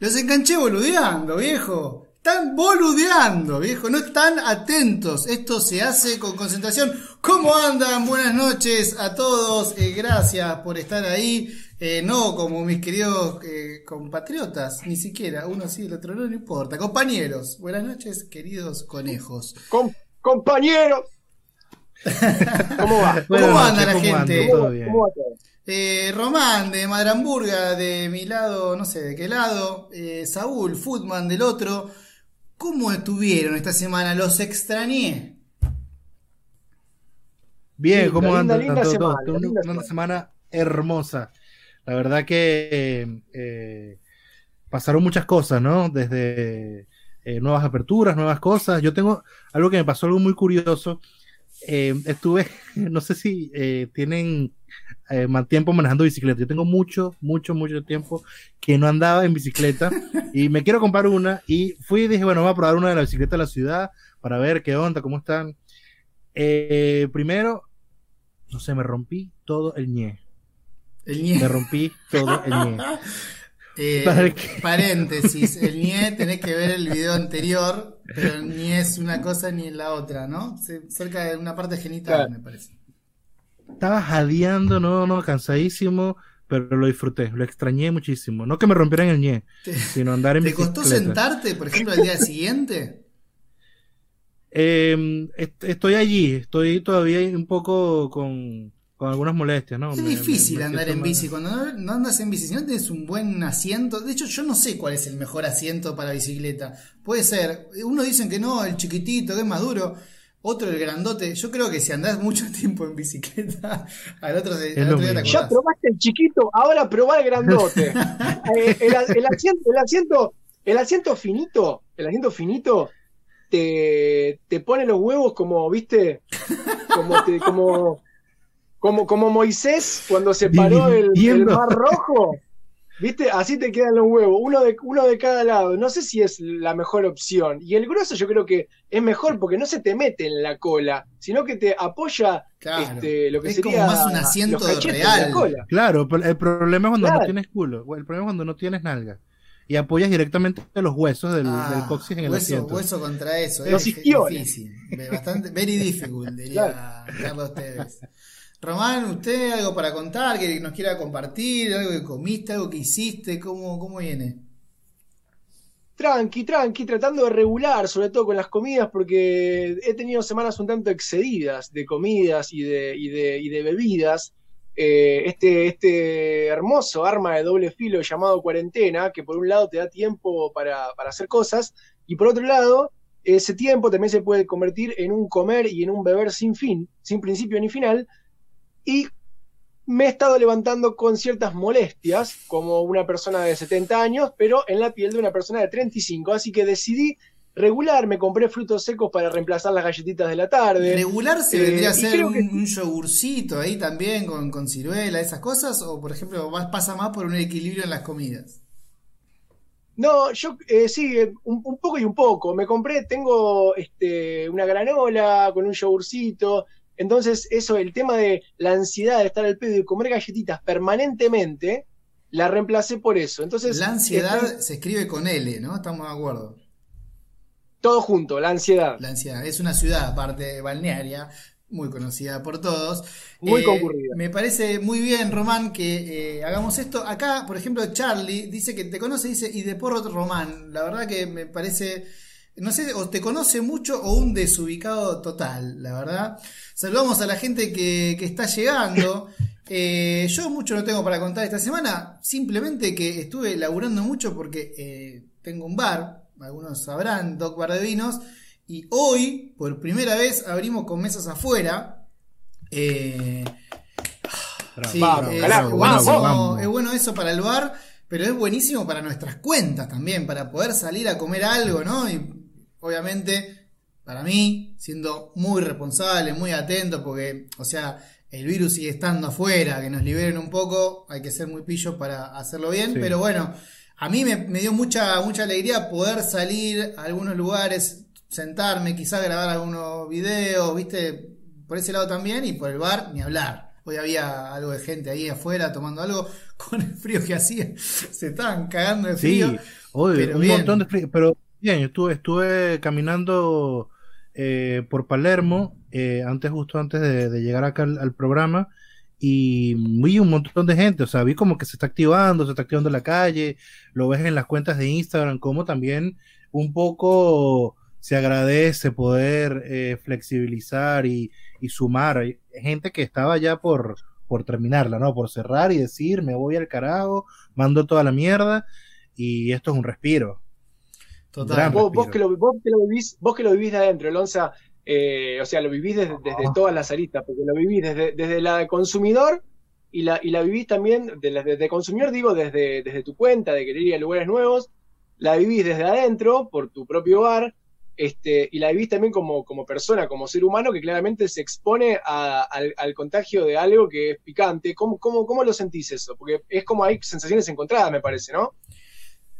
Los enganché boludeando, viejo. Están boludeando, viejo. No están atentos. Esto se hace con concentración. ¿Cómo andan? Buenas noches a todos. Eh, gracias por estar ahí. Eh, no como mis queridos eh, compatriotas, ni siquiera. Uno sí, el otro no, no importa. Compañeros. Buenas noches, queridos conejos. Com- compañeros. ¿Cómo va? ¿Cómo Buenas anda la ¿cómo gente? bien. ¿Cómo va todo? Eh, Román de Madramburga, de mi lado, no sé de qué lado. Eh, Saúl, Footman del otro. ¿Cómo estuvieron esta semana? Los extrañé. Bien, ¿cómo linda, andan? linda Tanto semana, linda una semana. semana hermosa. La verdad que eh, pasaron muchas cosas, ¿no? Desde eh, nuevas aperturas, nuevas cosas. Yo tengo algo que me pasó, algo muy curioso. Eh, estuve, no sé si eh, tienen eh, más tiempo manejando bicicleta. Yo tengo mucho, mucho, mucho tiempo que no andaba en bicicleta y me quiero comprar una. Y fui y dije, bueno, voy a probar una de la bicicleta de la ciudad para ver qué onda, cómo están. Primero, no sé, me rompí todo el ñe. El ñe. Me rompí todo el ñe. Eh, paréntesis, el ñe tenés que ver el video anterior, pero ñe es una cosa ni en la otra, ¿no? Se- cerca de una parte genital, Claro. me parece. Estaba jadeando, no, no, cansadísimo, pero lo disfruté, lo extrañé muchísimo. No que me rompieran el ñe, ¿Te, sino andar en te costó bicicleta. sentarte, por ejemplo, al día siguiente? Eh, est- estoy allí, estoy todavía un poco con, con algunas molestias, ¿no? Es Me- difícil me andar en mal. bici. Cuando no, no andas en bici, si no tienes un buen asiento. De hecho, yo no sé cuál es el mejor asiento para bicicleta. Puede ser. Unos dicen que no, el chiquitito, que es más duro. Otro, el grandote. Yo creo que si andás mucho tiempo en bicicleta, al otro, se- al otro día te. Ya probaste el chiquito, ahora probá el grandote. Eh, el, el asiento, el asiento, el asiento finito, el asiento finito te, te pone los huevos como, viste, como te, como, como, como Moisés cuando se paró el, el mar rojo. ¿Viste? Así te quedan los huevos, uno de, uno de cada lado. No sé si es la mejor opción. Y el grueso yo creo que es mejor porque no se te mete en la cola, sino que te apoya Claro. este, lo que Es sería como más un asiento real. la cola. Claro, pero el problema es cuando Claro. no tienes culo, el problema es cuando no tienes nalga. Y apoyas directamente los huesos del, Ah, del coxis en el hueso, asiento. hueso contra eso. Los es isquiones. difícil. Bastante, very difficult, diría Carlos Tevez. Román, ¿usted algo para contar que nos quiera compartir? ¿Algo que comiste? ¿Algo que hiciste? ¿Cómo, cómo viene? Tranqui, tranqui, tratando de regular, sobre todo con las comidas, porque he tenido semanas un tanto excedidas de comidas y de, y de, y de bebidas. Eh, este, este hermoso arma de doble filo llamado cuarentena, que por un lado te da tiempo para, para hacer cosas, y por otro lado, ese tiempo también se puede convertir en un comer y en un beber sin fin, sin principio ni final, y me he estado levantando con ciertas molestias, como una persona de 70 años, pero en la piel de una persona de 35. Así que decidí regular, me compré frutos secos para reemplazar las galletitas de la tarde. ¿Regular se Eh, vendría a ser un, que- un yogurcito ahí también con, con ciruela, esas cosas? ¿O por ejemplo vas- pasa más por un equilibrio en las comidas? No, yo eh, sí, eh, un, un poco y un poco. Me compré, tengo este, una granola con un yogurcito. Entonces, eso, el tema de la ansiedad de estar al pedo y comer galletitas permanentemente, la reemplacé por eso. Entonces, La ansiedad se escribe con L, ¿no? Estamos de acuerdo. todo junto, la ansiedad. La ansiedad. Es una ciudad, aparte balnearia, muy conocida por todos. Muy Eh, concurrida. Me parece muy bien, Román, que eh, hagamos esto. Acá, por ejemplo, Charlie dice que te conoce, dice, y de porro Román. La verdad que me parece, no sé, o te conoce mucho o un desubicado total, la verdad. Saludamos a la gente que, que está llegando. Eh, yo mucho no tengo para contar esta semana, simplemente que estuve laburando mucho porque eh, tengo un bar, algunos sabrán, Doc Bar de Vinos, y hoy, por primera vez, abrimos con mesas afuera. Eh, sí, Vamos, es, carajo, buenísimo, vamos. es bueno eso para el bar, pero es buenísimo para nuestras cuentas también, para poder salir a comer algo, ¿no? Y obviamente, para mí, siendo muy responsable, muy atento, porque, o sea, el virus sigue estando afuera, que nos liberen un poco, hay que ser muy pillo para hacerlo bien, Sí. pero bueno, a mí me, me dio mucha, mucha alegría poder salir a algunos lugares, sentarme, quizás grabar algunos videos, viste, por ese lado también, y por el bar, ni hablar. Hoy había algo de gente ahí afuera tomando algo con el frío que hacía. Se estaban cagando de frío. Sí, hoy, un montón de frío. Pero bien, yo estuve, estuve caminando eh, por Palermo, eh, antes, justo antes de, llegar acá al, programa, y vi un montón de gente, o sea, vi como que se está activando, se está activando la calle, lo ves en las cuentas de Instagram, como también un poco se agradece poder eh, flexibilizar y, sumar. Hay gente que estaba ya por, por terminarla, ¿no? Por cerrar y decir, me voy al carajo, mando toda la mierda, y esto es un respiro. Total. Vos, que lo, vos, que lo, vivís, vos que lo vivís de adentro, Lonza, eh, o sea, lo vivís desde, todas las aristas, porque lo vivís desde, desde la de consumidor y la, y la vivís también, desde, consumidor digo, desde, desde tu cuenta, de querer ir a lugares nuevos, la vivís desde adentro, por tu propio hogar, este, y la vivís también como, como persona, como ser humano, que claramente se expone al, al, contagio de algo que es picante. ¿Cómo, cómo, ¿Cómo lo sentís eso? Porque es como hay sensaciones encontradas, me parece, ¿no?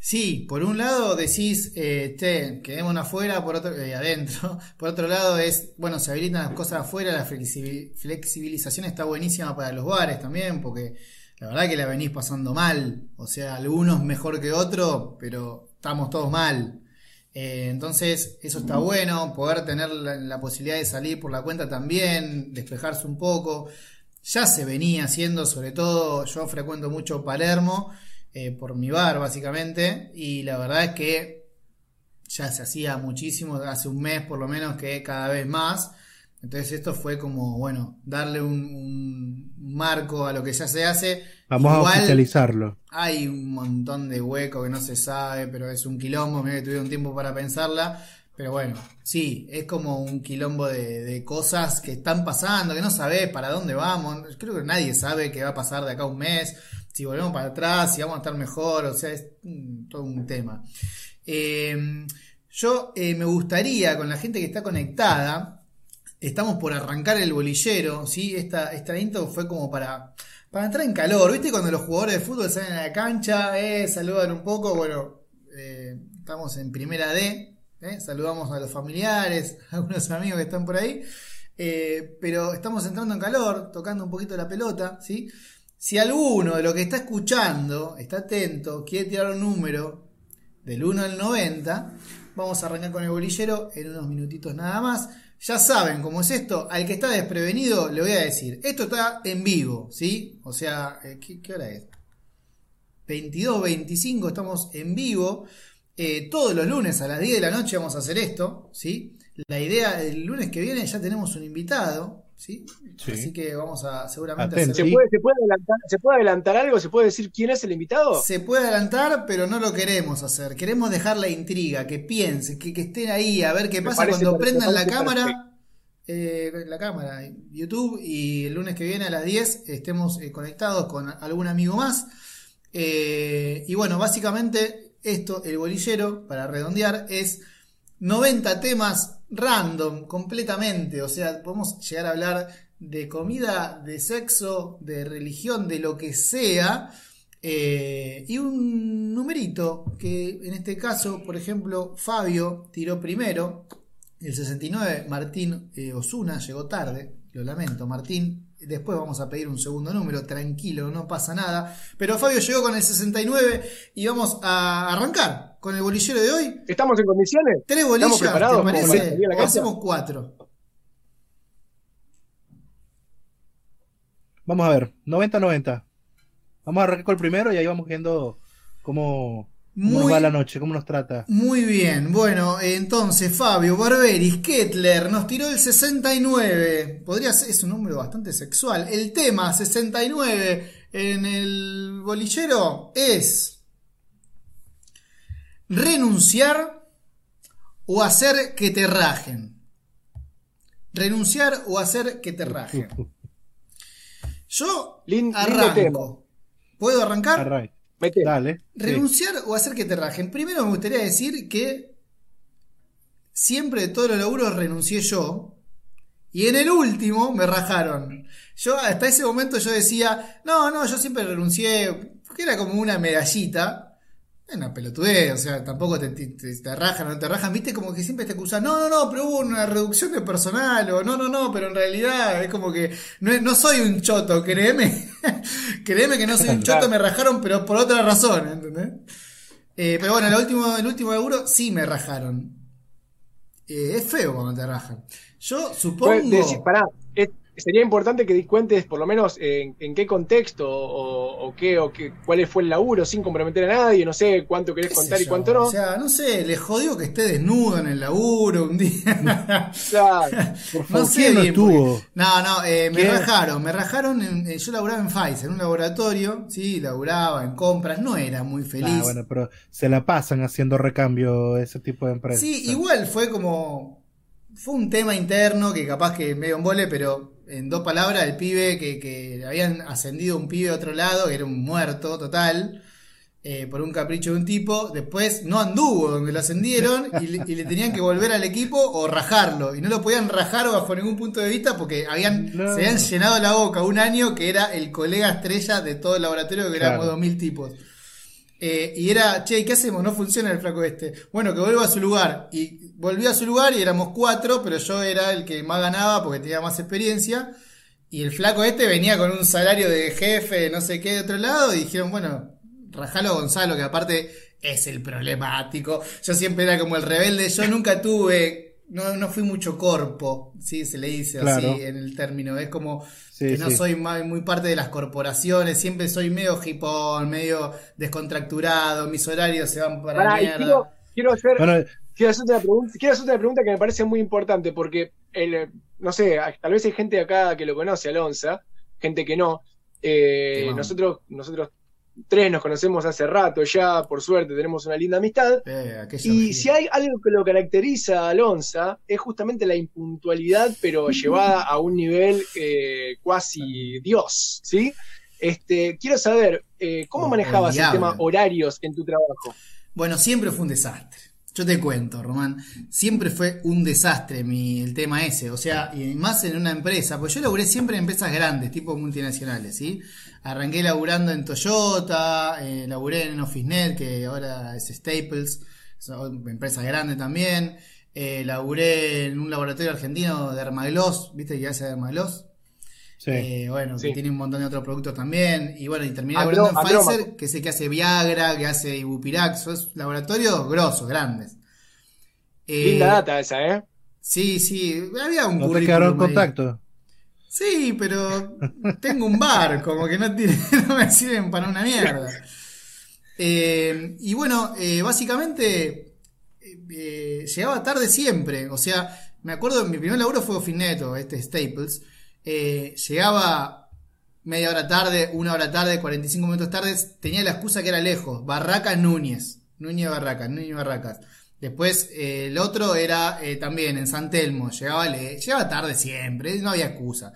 Sí, por un lado decís, eh, te, quedémonos afuera, por otro, eh, adentro. Por otro lado es, bueno, se habilitan las cosas afuera, la flexibilización está buenísima para los bares también, porque la verdad que la venís pasando mal. O sea, algunos mejor que otros, pero estamos todos mal. Eh, entonces, eso está bueno, poder tener la, posibilidad de salir por la cuenta también, despejarse un poco. Ya se venía haciendo, sobre todo yo frecuento mucho Palermo eh, por mi bar, básicamente. Y la verdad es que ya se hacía muchísimo, hace un mes por lo menos, que cada vez más. Entonces esto fue como, bueno, darle un, marco a lo que ya se hace. Vamos a oficializarlo. Hay un montón de hueco que no se sabe, pero es un quilombo, me que tuvieron tiempo para pensarla. Pero bueno, sí, es como un quilombo de, de, cosas que están pasando, que no sabes para dónde vamos. Creo que nadie sabe qué va a pasar de acá a un mes si volvemos para atrás, si vamos a estar mejor, o sea, es todo un tema. Eh, yo eh, me gustaría, con la gente que está conectada, estamos por arrancar el bolillero, ¿sí? Esta, esta intro fue como para, para entrar en calor, ¿viste? Cuando los jugadores de fútbol salen a la cancha, eh, saludan un poco, bueno, eh, estamos en primera D, saludamos a los familiares, a algunos amigos que están por ahí. pero estamos entrando en calor, tocando un poquito la pelota, ¿sí? Si alguno de los que está escuchando está atento, quiere tirar un número del 1 al 90, vamos a arrancar con el bolillero en unos minutitos nada más. Ya saben cómo es esto. Al que está desprevenido, le voy a decir: esto está en vivo, ¿sí? O sea, eh, ¿qué, hora es? 22, 25, estamos en vivo. Eh, todos los lunes a las 10 de la noche vamos a hacer esto, ¿sí? La idea, el lunes que viene ya tenemos un invitado, ¿sí? Así que vamos a seguramente hacer... ¿Se, puede, adelantar, algo? ¿Se puede decir quién es el invitado? Se puede adelantar, pero no lo queremos hacer. Queremos dejar la intriga, que piensen, que, estén ahí a ver qué pasa cuando prendan la cámara. Eh, la cámara, YouTube, y el lunes que viene a las 10 estemos eh, conectados con algún amigo más. Eh, y bueno, básicamente esto, el bolillero, para redondear, es 90 temas random completamente. O sea, podemos llegar a hablar de comida, de sexo, de religión, de lo que sea. Eh, y un numerito que en este caso, por ejemplo, Fabio tiró primero, el 69, Martín eh, Osuna llegó tarde, lo lamento, Martín. Después vamos a pedir un segundo número, tranquilo, no pasa nada. Pero Fabio llegó con el 69 y vamos a arrancar con el bolillero de hoy. ¿Estamos en condiciones? Tres bolillas, ¿te parece? O hacemos cuatro. Vamos a ver, 90-90. Vamos a arrancar con el primero y ahí vamos viendo cómo, nos va la noche, cómo nos trata. Muy bien, bueno, entonces Fabio Barberis Kettler nos tiró el 69. Podría ser, es un número bastante sexual. El tema 69 en el bolillero es renunciar o hacer que te rajen. Renunciar o hacer que te rajen. Yo arranco. ¿Puedo arrancar? Dale. Renunciar o hacer que te rajen. Primero me gustaría decir que siempre de todos los laburos renuncié yo. Y en el último me rajaron. Yo hasta ese momento yo decía, no, no, yo siempre renuncié, porque era como una medallita. Una pelotudez, o sea, tampoco te, te, te rajan o no te rajan, viste, como que siempre te acusan, no, no, no, pero hubo una reducción de personal, o no, no, no, pero en realidad es como que no, no soy un choto, créeme, créeme que no soy un choto, me rajaron, pero por otra razón, ¿entendés? Eh, pero bueno, el último, el último euro sí me rajaron. Eh, es feo cuando te rajan. Yo supongo. Decir, pará, es, sería importante que cuentes por lo menos en, en qué contexto o, o, qué, o qué, cuál fue el laburo sin comprometer a nadie, no sé cuánto querés contar y cuánto no. O sea, no sé, le jodió que esté desnudo en el laburo un día. claro. Por favor, no sé ¿quién no estuvo? No, no, eh, me rajaron, me rajaron, en, eh, yo laburaba en Pfizer, en un laboratorio, sí, laburaba en compras, no era muy feliz. Ah, bueno, pero se la pasan haciendo recambio ese tipo de empresas. Sí, igual fue como, fue un tema interno que capaz que medio en vole, pero en dos palabras, el pibe que, que habían ascendido un pibe a otro lado, que era un muerto total, eh, por un capricho de un tipo, después no anduvo donde lo ascendieron y le, y le, tenían que volver al equipo o rajarlo. Y no lo podían rajar bajo ningún punto de vista porque habían, no. se habían llenado la boca un año que era el colega estrella de todo el laboratorio, que claro. éramos 2000 tipos. Eh, y era, che, ¿qué hacemos? No funciona el flaco este. Bueno, que vuelva a su lugar. Y volvió a su lugar y éramos cuatro, pero yo era el que más ganaba porque tenía más experiencia. Y el flaco este venía con un salario de jefe, no sé qué, de otro lado. Y dijeron, bueno, rajalo Gonzalo, que aparte es el problemático. Yo siempre era como el rebelde. Yo nunca tuve, no, no fui mucho corpo, sí, se le dice claro. así en el término. Es como sí, que no sí. soy muy parte de las corporaciones, siempre soy medio hipón, medio descontracturado, mis horarios se van para, para la mierda. Quiero, quiero, hacer, bueno, quiero, hacerte una pregunta, quiero hacerte una pregunta que me parece muy importante, porque el, no sé, tal vez hay gente acá que lo conoce, Alonso, gente que no. Eh, nosotros, nosotros tres nos conocemos hace rato ya, por suerte tenemos una linda amistad. Eh, y si hay algo que lo caracteriza a Alonso, es justamente la impuntualidad, pero llevada a un nivel eh, cuasi Dios, ¿sí? Este, quiero saber, eh, ¿cómo manejabas el tema horarios en tu trabajo? Bueno, siempre fue un desastre. Yo te cuento, Román, siempre fue un desastre mi, el tema ese, o sea, y más en una empresa, pues yo laburé siempre en empresas grandes, tipo multinacionales, ¿sí? Arranqué laburando en Toyota, eh, laburé en OfficeNet, que ahora es Staples, empresa grande también, eh, laburé en un laboratorio argentino de Hermagloss, ¿viste que hace Hermagloss? Sí. Eh, bueno, sí. que tiene un montón de otros productos también. Y bueno, y terminé laburando en Pfizer, que sé que hace Viagra, que hace Ibupirax, es laboratorios grosos, grandes. Eh, Linda data esa, ¿eh? Sí, sí, había un ¿No te quedaron en contacto? Sí, pero tengo un bar, como que no, tiene, no me sirven para una mierda. Eh, y bueno, eh, básicamente eh, llegaba tarde siempre. O sea, me acuerdo, mi primer laburo fue Ofineto, este Staples. Eh, llegaba media hora tarde, una hora tarde, 45 minutos tarde. Tenía la excusa que era lejos. Barracas Núñez. Núñez Barracas, Núñez Barracas. Después eh, el otro era eh, también en San Telmo, llegaba, le, llegaba tarde siempre, no había excusa.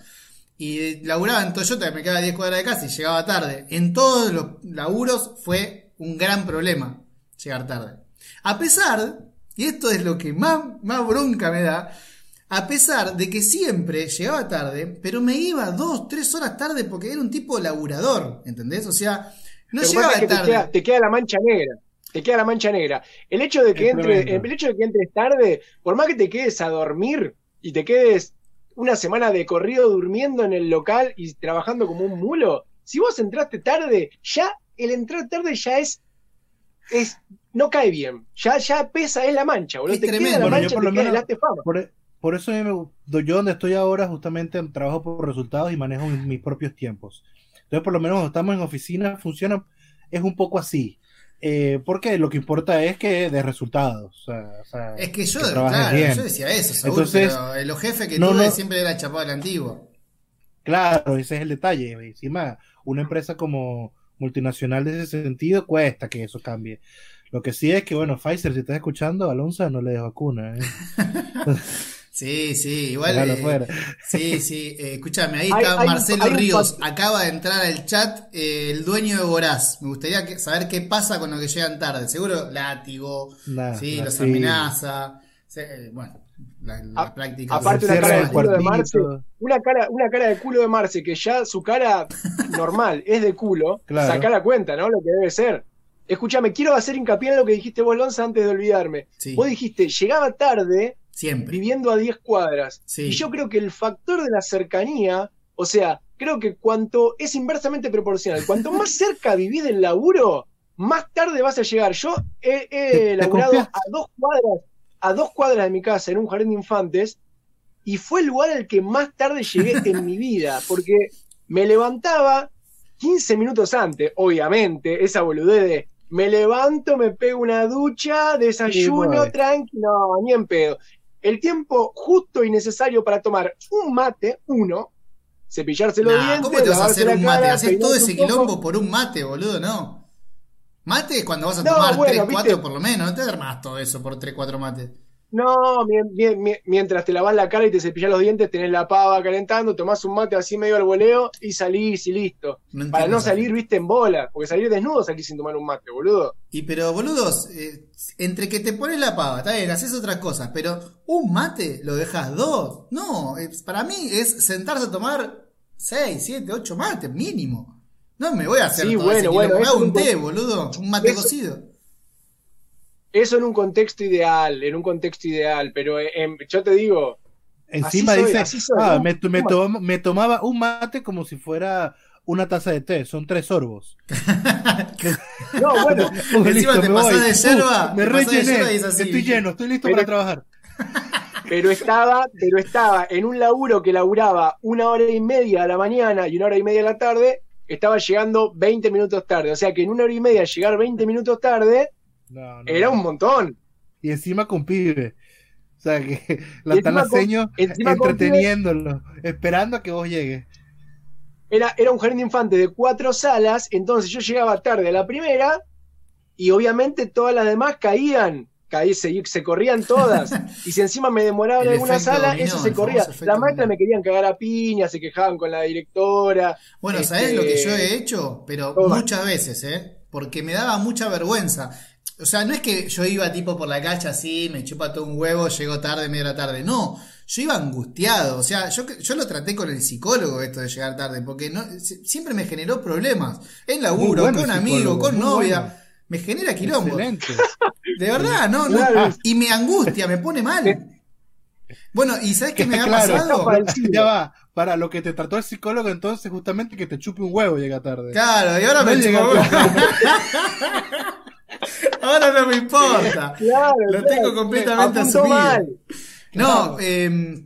Y laburaba en Toyota, me quedaba 10 cuadras de casa y llegaba tarde. En todos los laburos fue un gran problema llegar tarde. A pesar, y esto es lo que más, más bronca me da, a pesar de que siempre llegaba tarde, pero me iba dos, tres horas tarde porque era un tipo laburador, ¿entendés? O sea, no Lo llegaba es que tarde. Te queda, te queda la mancha negra te queda la mancha negra. El hecho de que entre, el hecho de que entres tarde, por más que te quedes a dormir y te quedes una semana de corrido durmiendo en el local y trabajando como un mulo, si vos entraste tarde, ya el entrar tarde ya es, es no cae bien. Ya, ya pesa, es la mancha, boludo. Es te tremendo. queda la Bueno, mancha, yo por lo menos-. Por, por eso yo donde estoy ahora justamente trabajo por resultados y manejo mis, propios tiempos. Entonces por lo menos cuando estamos en oficina funciona, es un poco así. Eh, porque lo que importa es que de resultados. O sea, Es que yo, que claro, bien. yo decía eso, seguro, Entonces, pero eh, los jefes que no, tuve no. siempre era chapado del antiguo. Claro, ese es el detalle. Encima, una empresa como multinacional de ese sentido cuesta que eso cambie. Lo que sí es que, bueno, Pfizer, si estás escuchando, Alonso no le des vacuna. ¿eh? Sí, sí, igual. Eh, fuera. sí, sí, eh, escúchame, ahí está hay Marcelo hay un Ríos, acaba de entrar al chat eh, el dueño de Voraz. Me gustaría que- saber qué pasa con los que llegan tarde. Seguro látigo, Nah, sí, nah, los sí. amenaza. eh, bueno, la, la A- práctica. aparte Se una cara de culo de. Marce, una cara, una cara de culo de Marce, que ya su cara normal es de culo, Claro. saca la cuenta, ¿no? Lo que debe ser. escúchame, quiero hacer hincapié en lo que dijiste vos, Lonza, antes de olvidarme. Sí. Vos dijiste, llegaba tarde Siempre. viviendo a 10 cuadras. Sí. Y yo creo que el factor de la cercanía, o sea, creo que cuanto es inversamente proporcional, cuanto más cerca vivís del laburo, más tarde vas a llegar. Yo he, he ¿Te- te laburado a dos cuadras, a dos cuadras de mi casa en un jardín de infantes, y fue el lugar al que más tarde llegué en mi vida, porque me levantaba 15 minutos antes, obviamente, esa boludez de me levanto, me pego una ducha, desayuno, bueno. tranqui, no, ni en pedo. El tiempo justo y necesario para tomar un mate, uno, cepillarse los Nah, dientes, ¿Cómo te vas a hacer un mate? Haces todo ese quilombo por un mate, boludo, no. Mate es cuando vas a No, tomar bueno, 3, viste. 4 por lo menos. No te armás todo eso por 3, 4 mates. No, mien- mien- mien- mientras te lavas la cara y te cepillas los dientes, tenés la pava calentando, tomás un mate así medio al voleo y salís y listo. No Para no salir, viste, en bola, porque salir desnudo salís sin tomar un mate, boludo. Y pero, boludos, eh, entre que te pones la pava, está bien, haces otras cosas, pero un mate lo dejas dos. No, es- para mí es sentarse a tomar 6, 7, 8 mates, mínimo. No me voy a hacer Sí, todo bueno, ese bueno, quilombo. Me eso hago es un té, boludo, un mate eso- cocido. Eso en un contexto ideal, en un contexto ideal, pero eh, em, yo te digo, Encima Así soy, dice, así soy, ah, ¿no? me, me Toma. tom- me tomaba un mate como si fuera una taza de té, son tres sorbos. no, bueno, Uh, Encima te me pasás de yerba, Uh, me rellené, estoy lleno, estoy listo Pero- para trabajar. pero estaba, pero estaba en un laburo que laburaba una hora y media a la mañana y una hora y media a la tarde, estaba llegando 20 minutos tarde. O sea que en una hora y media llegar 20 minutos tarde No, no, era un montón. Y encima con pibe. O sea que la Y están encima con- seño encima con entreteniéndolo, esperando a que vos llegues. Era, era un jardín de infante de cuatro salas, entonces yo llegaba tarde a la primera y obviamente todas las demás caían, caí, se, se corrían todas. Y si encima me demoraba en alguna sala, dominó, eso se corría. maestras dominó. me querían cagar a piña, se quejaban con la directora. Bueno, Este, ¿sabés lo que yo he hecho? Pero Toma. muchas veces, ¿eh? Porque me daba mucha vergüenza. O sea, no es que yo iba tipo por la calle así, me chupa todo un huevo, llego tarde, media hora tarde. No, yo iba angustiado. O sea, yo, yo lo traté con el psicólogo esto de llegar tarde, porque no, si- siempre me generó problemas. En laburo, bueno con amigos, psicólogo, con novia. bueno. Me genera quilombo. Excelente. De verdad, no, no. Y me angustia, me pone mal. Bueno, ¿y sabes qué me ha Claro, pasado? para el. Ya va, para lo que te trató el psicólogo entonces justamente que te chupe un huevo llega tarde. Claro, y ahora No me llega Ahora no me importa. Claro, Lo claro. tengo completamente asumido. mal. No, eh,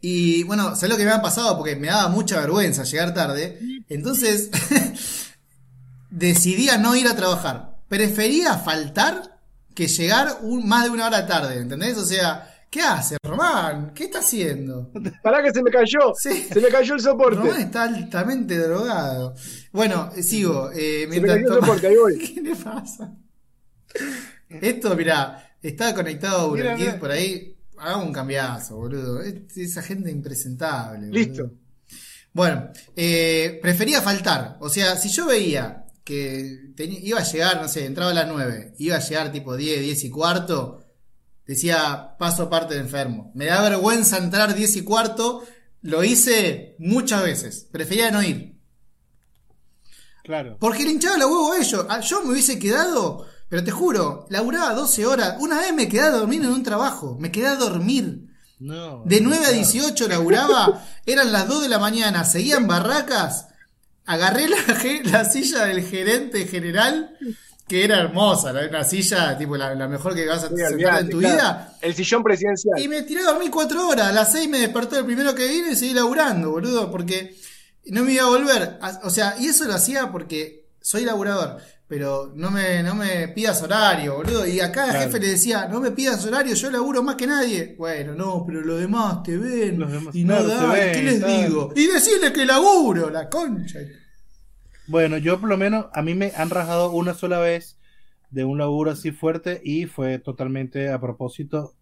y bueno, ¿sabes lo que me ha pasado? Porque me daba mucha vergüenza llegar tarde. Entonces, decidí a no ir a trabajar. Prefería faltar que llegar un- más de una hora tarde, ¿entendés? O sea, ¿qué hace, Román? ¿Qué está haciendo? Pará que se me cayó. Sí. Se me cayó el soporte. Román está altamente drogado. Bueno, eh, sigo. eh, Se me cayó el soporte, ahí voy. ¿Qué le pasa? Esto, mirá, estaba conectado a Burger por ahí. Hagamos un cambiazo, boludo. Es- esa gente impresentable. boludo. Listo. Bueno, eh, prefería faltar. O sea, si yo veía que iba a llegar, no sé, entraba a las 9, iba a llegar tipo 10, 10 y cuarto, decía, paso aparte de enfermo. Me da vergüenza entrar 10 y cuarto, lo hice muchas veces. Prefería no ir. Claro. Porque le hinchaba la huevo a ellos. Ah, Yo me hubiese quedado, pero te juro, laburaba 12 horas. Una vez me quedé a dormir en un trabajo. Me quedé a dormir. No, De no, 9 a claro. 18 laburaba. Eran las 2 de la mañana. Seguían barracas. Agarré la, silla del gerente general, que era hermosa. la- Una silla, tipo, la, la mejor que vas a Sí, sentar olvidate, en tu claro. vida. El sillón presidencial. Y me tiré a dormir cuatro horas. A las seis me despertó el primero que vino y seguí laburando, boludo, porque no me iba a volver. O sea, y eso lo hacía porque soy laburador. Pero no me, no me pidas horario, boludo. Y acá el Claro. jefe le decía, no me pidas horario, yo laburo más que nadie. Bueno, no, pero los demás te ven. Los demás, y no claro, te dan. ven, ¿Qué les tal. digo? Y decirles que laburo, la concha. Bueno, yo por lo menos, a mí me han rajado una sola vez de un laburo así fuerte y fue totalmente a propósito.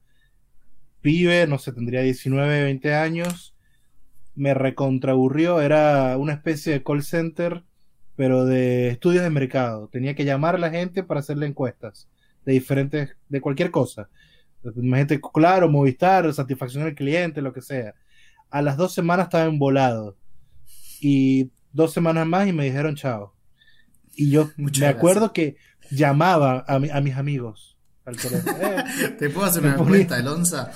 Pibe, no sé, tendría 19, 20 años. Me recontraburrió, era una especie de call center, pero de estudios de mercado. Tenía que llamar a la gente para hacerle encuestas de diferentes, de cualquier cosa. Imagínate, claro, Movistar, satisfacción del cliente, lo que sea. A las dos semanas estaba embolado. Y dos semanas más y me dijeron chao. Y yo Muchas me acuerdo gracias. que llamaba a, mi- a mis amigos al. Eh, ¿Te puedo hacer una encuesta, Alonso?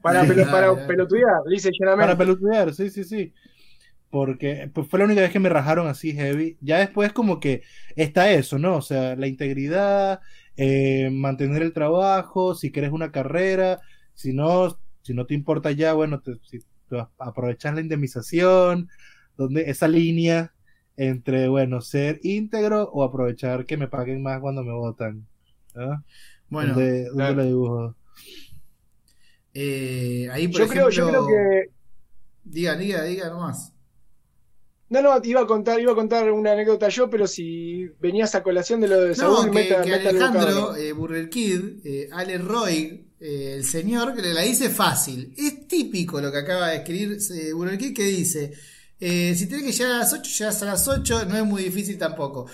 Para, pelo- para pelotudear, dice para pelotudear, sí, sí, sí. Porque pues, fue la única vez que me rajaron así heavy. Ya después como que está eso, ¿no? O sea, la integridad, eh, mantener el trabajo, si quieres una carrera, si no, si no te importa ya, bueno, te, si te aprovechas la indemnización, donde esa línea entre, bueno, ser íntegro o aprovechar que me paguen más cuando me votan. ¿ah? Bueno, ¿Dónde, dónde claro. lo dibujo? eh, ahí por yo, creo, yo creo que. Diga, diga, diga nomás. No, no, iba a contar, iba a contar una anécdota yo, pero si venías a colación de lo de Saúl, No, que, meta, que meta Alejandro eh, Burger Kid, eh, Ale Roy, eh, el señor, que le la dice fácil. Es típico lo que acaba de escribir eh, Burger Kid, que dice: Si tenés que llegar a las 8, llegas a las 8, no es muy difícil tampoco.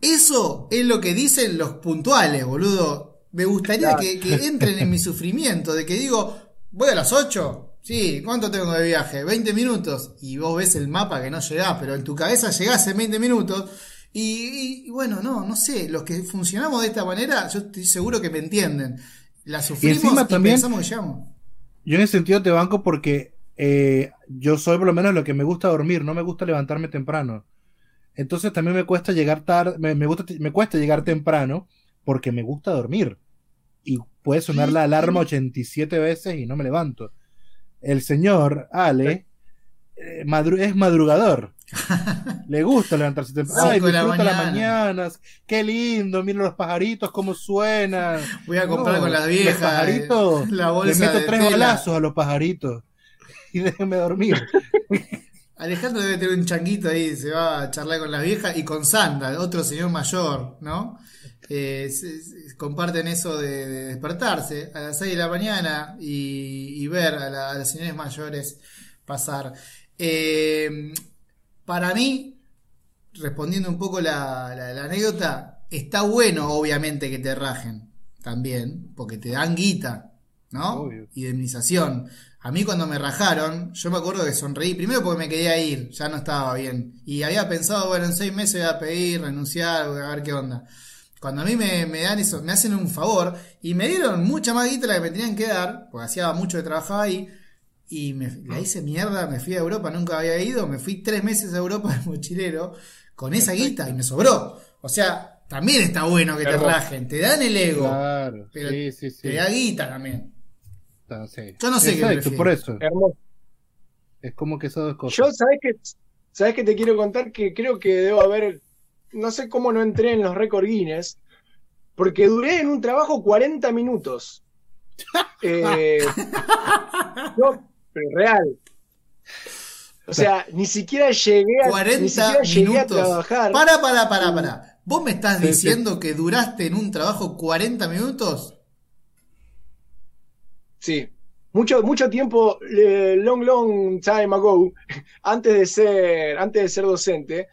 Eso es lo que dicen los puntuales, boludo. Me gustaría Claro. que, que entren en mi sufrimiento, de que digo, voy a las 8. Sí, ¿cuánto tengo de viaje? 20 minutos. Y vos ves el mapa que no llegás, pero en tu cabeza llegás en 20 minutos. Y, y- y bueno, no, no sé, los que funcionamos de esta manera, yo estoy seguro que me entienden. La sufrimos y, también- pensamos que llegamos. Yo en ese sentido te banco porque eh, yo soy por lo menos lo que me gusta dormir, no me gusta levantarme temprano. Entonces también me cuesta llegar tarde, me, me gusta, me cuesta llegar temprano porque me gusta dormir. Y puede sonar la alarma 87 veces y no me levanto. El señor Ale eh, madru- es madrugador. Le gusta levantarse temprano. Ay, la disfruta las mañana. mañanas. Qué lindo, mira los pajaritos cómo suenan. Voy a comprar No, con las los viejas. pajaritos, eh, Le meto de tres tela. balazos a los pajaritos. Y déjenme dormir. Alejandro debe tener un changuito ahí, se va a charlar con las viejas y con Sandra, otro señor mayor, ¿no? Eh, comparten eso de, de despertarse a las 6 de la mañana y, y ver a, la- a las señores mayores pasar. Eh, para mí, respondiendo un poco la, la- la anécdota, está bueno obviamente que te rajen también, porque te dan guita, ¿no? Obvio. Indemnización. A mí cuando me rajaron, yo me acuerdo que sonreí, primero porque me quería ir, ya no estaba bien. Y había pensado, bueno, en seis meses voy a pedir, renunciar, a ver qué onda. Cuando a mí me, me dan eso, me hacen un favor y me dieron mucha más guita la que me tenían que dar, porque hacía mucho que trabajaba ahí, y me, la hice mierda, me fui a Europa, nunca había ido, me fui tres meses a Europa de mochilero con esa guita y me sobró. O sea, también está bueno que te rajen, te dan el ego, Claro. pero sí, sí, sí. te da guita también. Yo no sé qué Exacto, por eso. Hermoso. Es como que esas dos cosas. Yo, ¿sabes qué? ¿Sabes qué te quiero contar? Que creo que debo haber. No sé cómo no entré en los récord Guinness. Porque duré en un trabajo 40 minutos. Eh, no, pero real. O sea, ni siquiera llegué a, 40 ni siquiera llegué a minutos. trabajar. Para, para, para, para. ¿Vos me estás Sí, sí. diciendo que duraste en un trabajo 40 minutos? Sí. Mucho, mucho tiempo, eh, long, long time ago, antes de ser, antes de ser docente,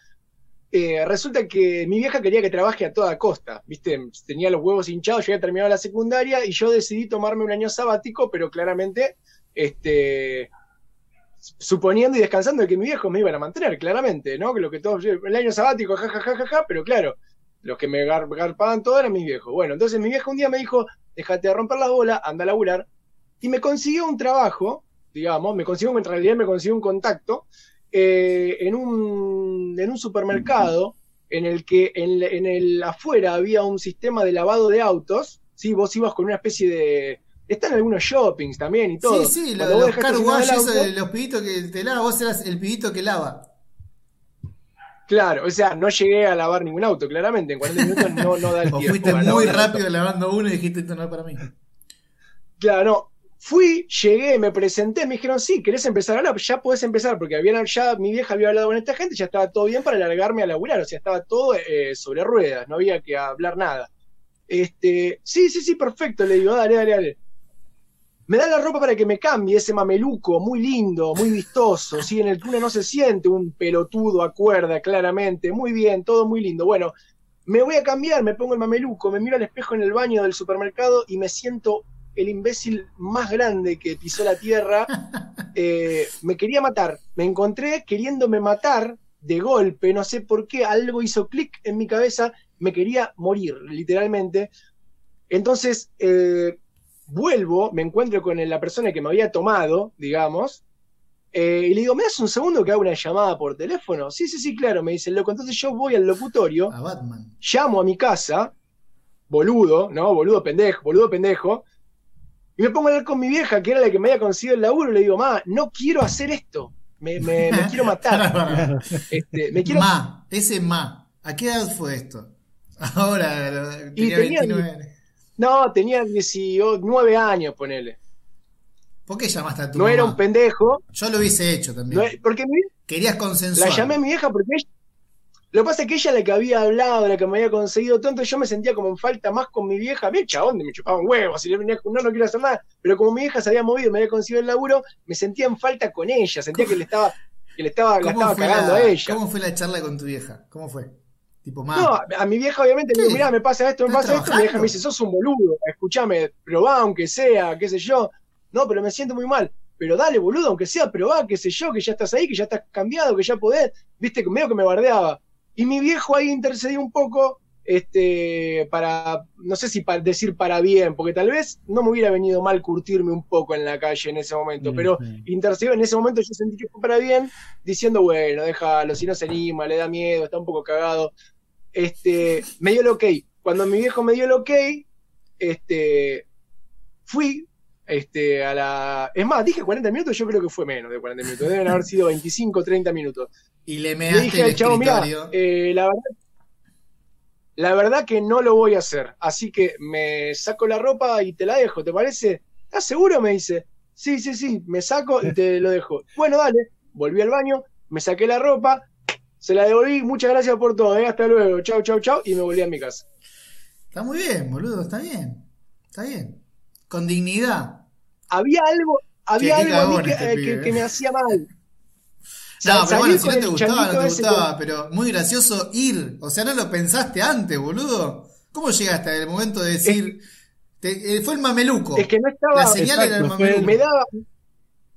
eh, resulta que mi vieja quería que trabaje a toda costa, ¿viste? Tenía los huevos hinchados, yo había terminado la secundaria y yo decidí tomarme un año sabático, pero claramente, este, suponiendo y descansando de que mis viejos me iban a mantener, claramente, ¿no? Que lo que todos, el año sabático, ja, ja, ja, ja, pero claro, los que me gar- garpaban todo eran mis viejos. Bueno, entonces mi vieja un día me dijo, déjate de romper las bolas, anda a laburar, y me consiguió un trabajo, digamos, me consiguió, en realidad me consiguió un contacto eh, en, un, en un supermercado en el que en, en el afuera había un sistema de lavado de autos, ¿sí? vos ibas con una especie de... Están algunos shoppings también y todo. Sí, sí, lo los car wash, eso de los pibitos que te lava, vos eras el pibito que lava. Claro, o sea, no llegué a lavar ningún auto, claramente, en 40 minutos no, no da el O tiempo. fuiste para muy rápido lavando uno y dijiste esto no es para mí. Claro, no. Fui, llegué, me presenté, me dijeron, sí, ¿querés empezar ahora? Ya podés empezar, porque habían, ya mi vieja había hablado con esta gente, ya estaba todo bien para largarme a laburar, o sea, estaba todo eh, sobre ruedas, no había que hablar nada. Este, sí, sí, sí, perfecto, le digo, dale, dale, dale. Me dan la ropa para que me cambie ese mameluco, muy lindo, muy vistoso, ¿sí? en el uno no se siente un pelotudo a cuerda, claramente, muy bien, todo muy lindo. Bueno, me voy a cambiar, me pongo el mameluco, me miro al espejo en el baño del supermercado y me siento el imbécil más grande que pisó la tierra. Eh, me quería matar, me encontré queriéndome matar de golpe, no sé por qué, algo hizo clic en mi cabeza, me quería morir, literalmente. Entonces, eh, vuelvo, me encuentro con la persona que me había tomado, digamos, eh, y le digo, ¿me das un segundo que hago una llamada por teléfono? Sí, sí, sí, claro, me dice el loco. Entonces yo voy al locutorio, A Batman. llamo a mi casa, boludo, ¿no? Boludo pendejo, boludo pendejo, y me pongo a hablar con mi vieja, que era la que me había conseguido el laburo, y le digo, ma, no quiero hacer esto, me, me- me quiero matar. Este, me quiero... Ma, ese Ma. ¿A qué edad fue esto? Ahora Y tenía tenía 29. No, tenía 19 años, ponele. ¿Por qué llamaste a tu No era un pendejo, Yo lo hubiese hecho también. no porque mi- Querías consensuar. la llamé a mi vieja porque ella... Lo que pasa es que ella la que había hablado, la que me había conseguido tanto, yo me sentía como en falta más con mi vieja. Me chabón, me chupaba un huevo, si le venía no, no quiero hacer nada. Pero como mi vieja se había movido, me había conseguido el laburo, me sentía en falta con ella, sentía que le estaba, que le estaba, la ¿Cómo estaba cagando la- a ella. ¿Cómo fue la charla con tu vieja? ¿Cómo fue? Tipo, Ma. No, a mi vieja obviamente digo, ¿Qué? mirá, me pasa esto, me ¿Estás pasa esto, y mi vieja trabajando? me dice, sos un boludo, escúchame, probá aunque sea, qué sé yo. No, pero me siento muy mal. Pero dale, boludo, aunque sea, probá, qué sé yo, que ya estás ahí, que ya estás cambiado, que ya podés. Viste, que medio que me bardeaba. Y mi viejo ahí intercedió un poco, este, para, no sé si para decir para bien, porque tal vez no me hubiera venido mal curtirme un poco en la calle en ese momento, pero Ujú. intercedió en ese momento yo sentí que fue para bien, diciendo, bueno, déjalo, si no se anima, le da miedo, está un poco cagado. Este, me dio el ok. Cuando mi viejo me dio el ok, este, fui este, a la... Es más, dije 40 minutos, yo creo que fue menos de 40 minutos, deben haber sido 25, 30 minutos. Y le measte dije al chavo, mira, eh, la verdad, la verdad que no lo voy a hacer, así que me saco la ropa y te la dejo, ¿te parece? ¿Estás seguro? Me dice. Sí, sí, sí, me saco y te lo dejo. Bueno, dale, volví al baño, me saqué la ropa, se la devolví, muchas gracias por todo, ¿eh? hasta luego, chau, chau, chau, y me volví a mi casa. Está muy bien, boludo, está bien. Está bien. Con dignidad. Había algo, había algo a mí que, este eh, que- eh. que me hacía mal. No, pero bueno, si no te gustaba, no te gustaba, pero muy gracioso ir. O sea, no lo pensaste antes, boludo. ¿Cómo llegaste al momento de decir. te- eh, fue el mameluco. Es que no estaba. La señal era el mameluco. me daba.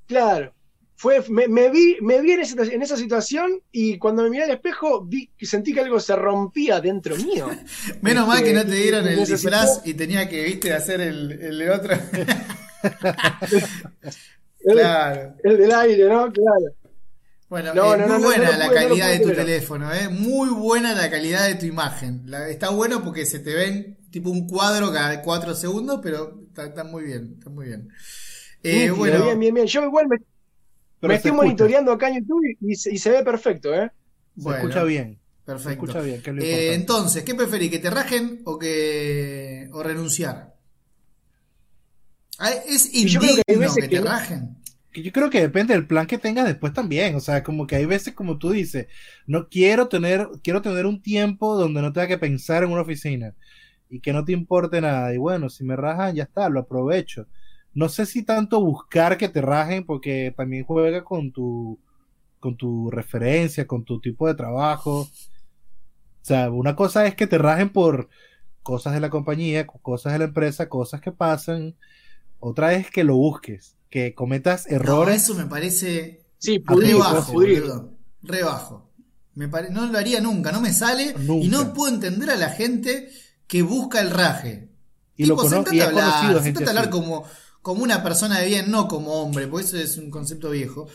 Claro. Fue, me, me vi, me vi en, esa, en esa situación y cuando me miré al espejo vi, sentí que algo se rompía dentro mío. Menos mal que no te Este, dieron el disfraz y tenía que, viste, hacer el, el de otro. El, claro. el del aire, ¿no? Claro. Bueno, No, eh, no, muy no, buena la calidad de tu creer. teléfono, eh. Muy buena la calidad de tu imagen. La- está bueno porque se te ven tipo un cuadro cada cuatro segundos, pero está, está muy bien, está muy bien. Eh, bueno, bien, bien, bien. Yo igual me, me se estoy escucha, monitoreando acá en YouTube y, y se, y se ve perfecto, ¿eh? Se bueno, escucha bien. Se Perfecto. escucha bien, que es lo Eh, importante. entonces, ¿qué preferís? ¿Que te rajen o que o renunciar? Ah, ¿Es yo creo indigno que te que rajen? Yo creo que depende del plan que tengas después también. O sea, como que hay veces, como tú dices, no quiero tener, quiero tener un tiempo donde no tenga que pensar en una oficina y que no te importe nada. Y bueno, si me rajan, ya está, lo aprovecho. No sé si tanto buscar que te rajen, porque también juega con tu, con tu referencia, con tu tipo de trabajo. O sea, una cosa es que te rajen por cosas de la compañía, cosas de la empresa, cosas que pasan. Otra es que lo busques, que cometas No, errores. eso me parece Sí, re pudrir, bajo, pudrir. boludo. Re bajo. Me pare- No lo haría nunca, no me sale Nunca. y no puedo entender a la gente que busca el raje. y, lo Tipo, he hablar, conocido gente hablar como, como una persona de bien, no como hombre, porque eso es un concepto viejo.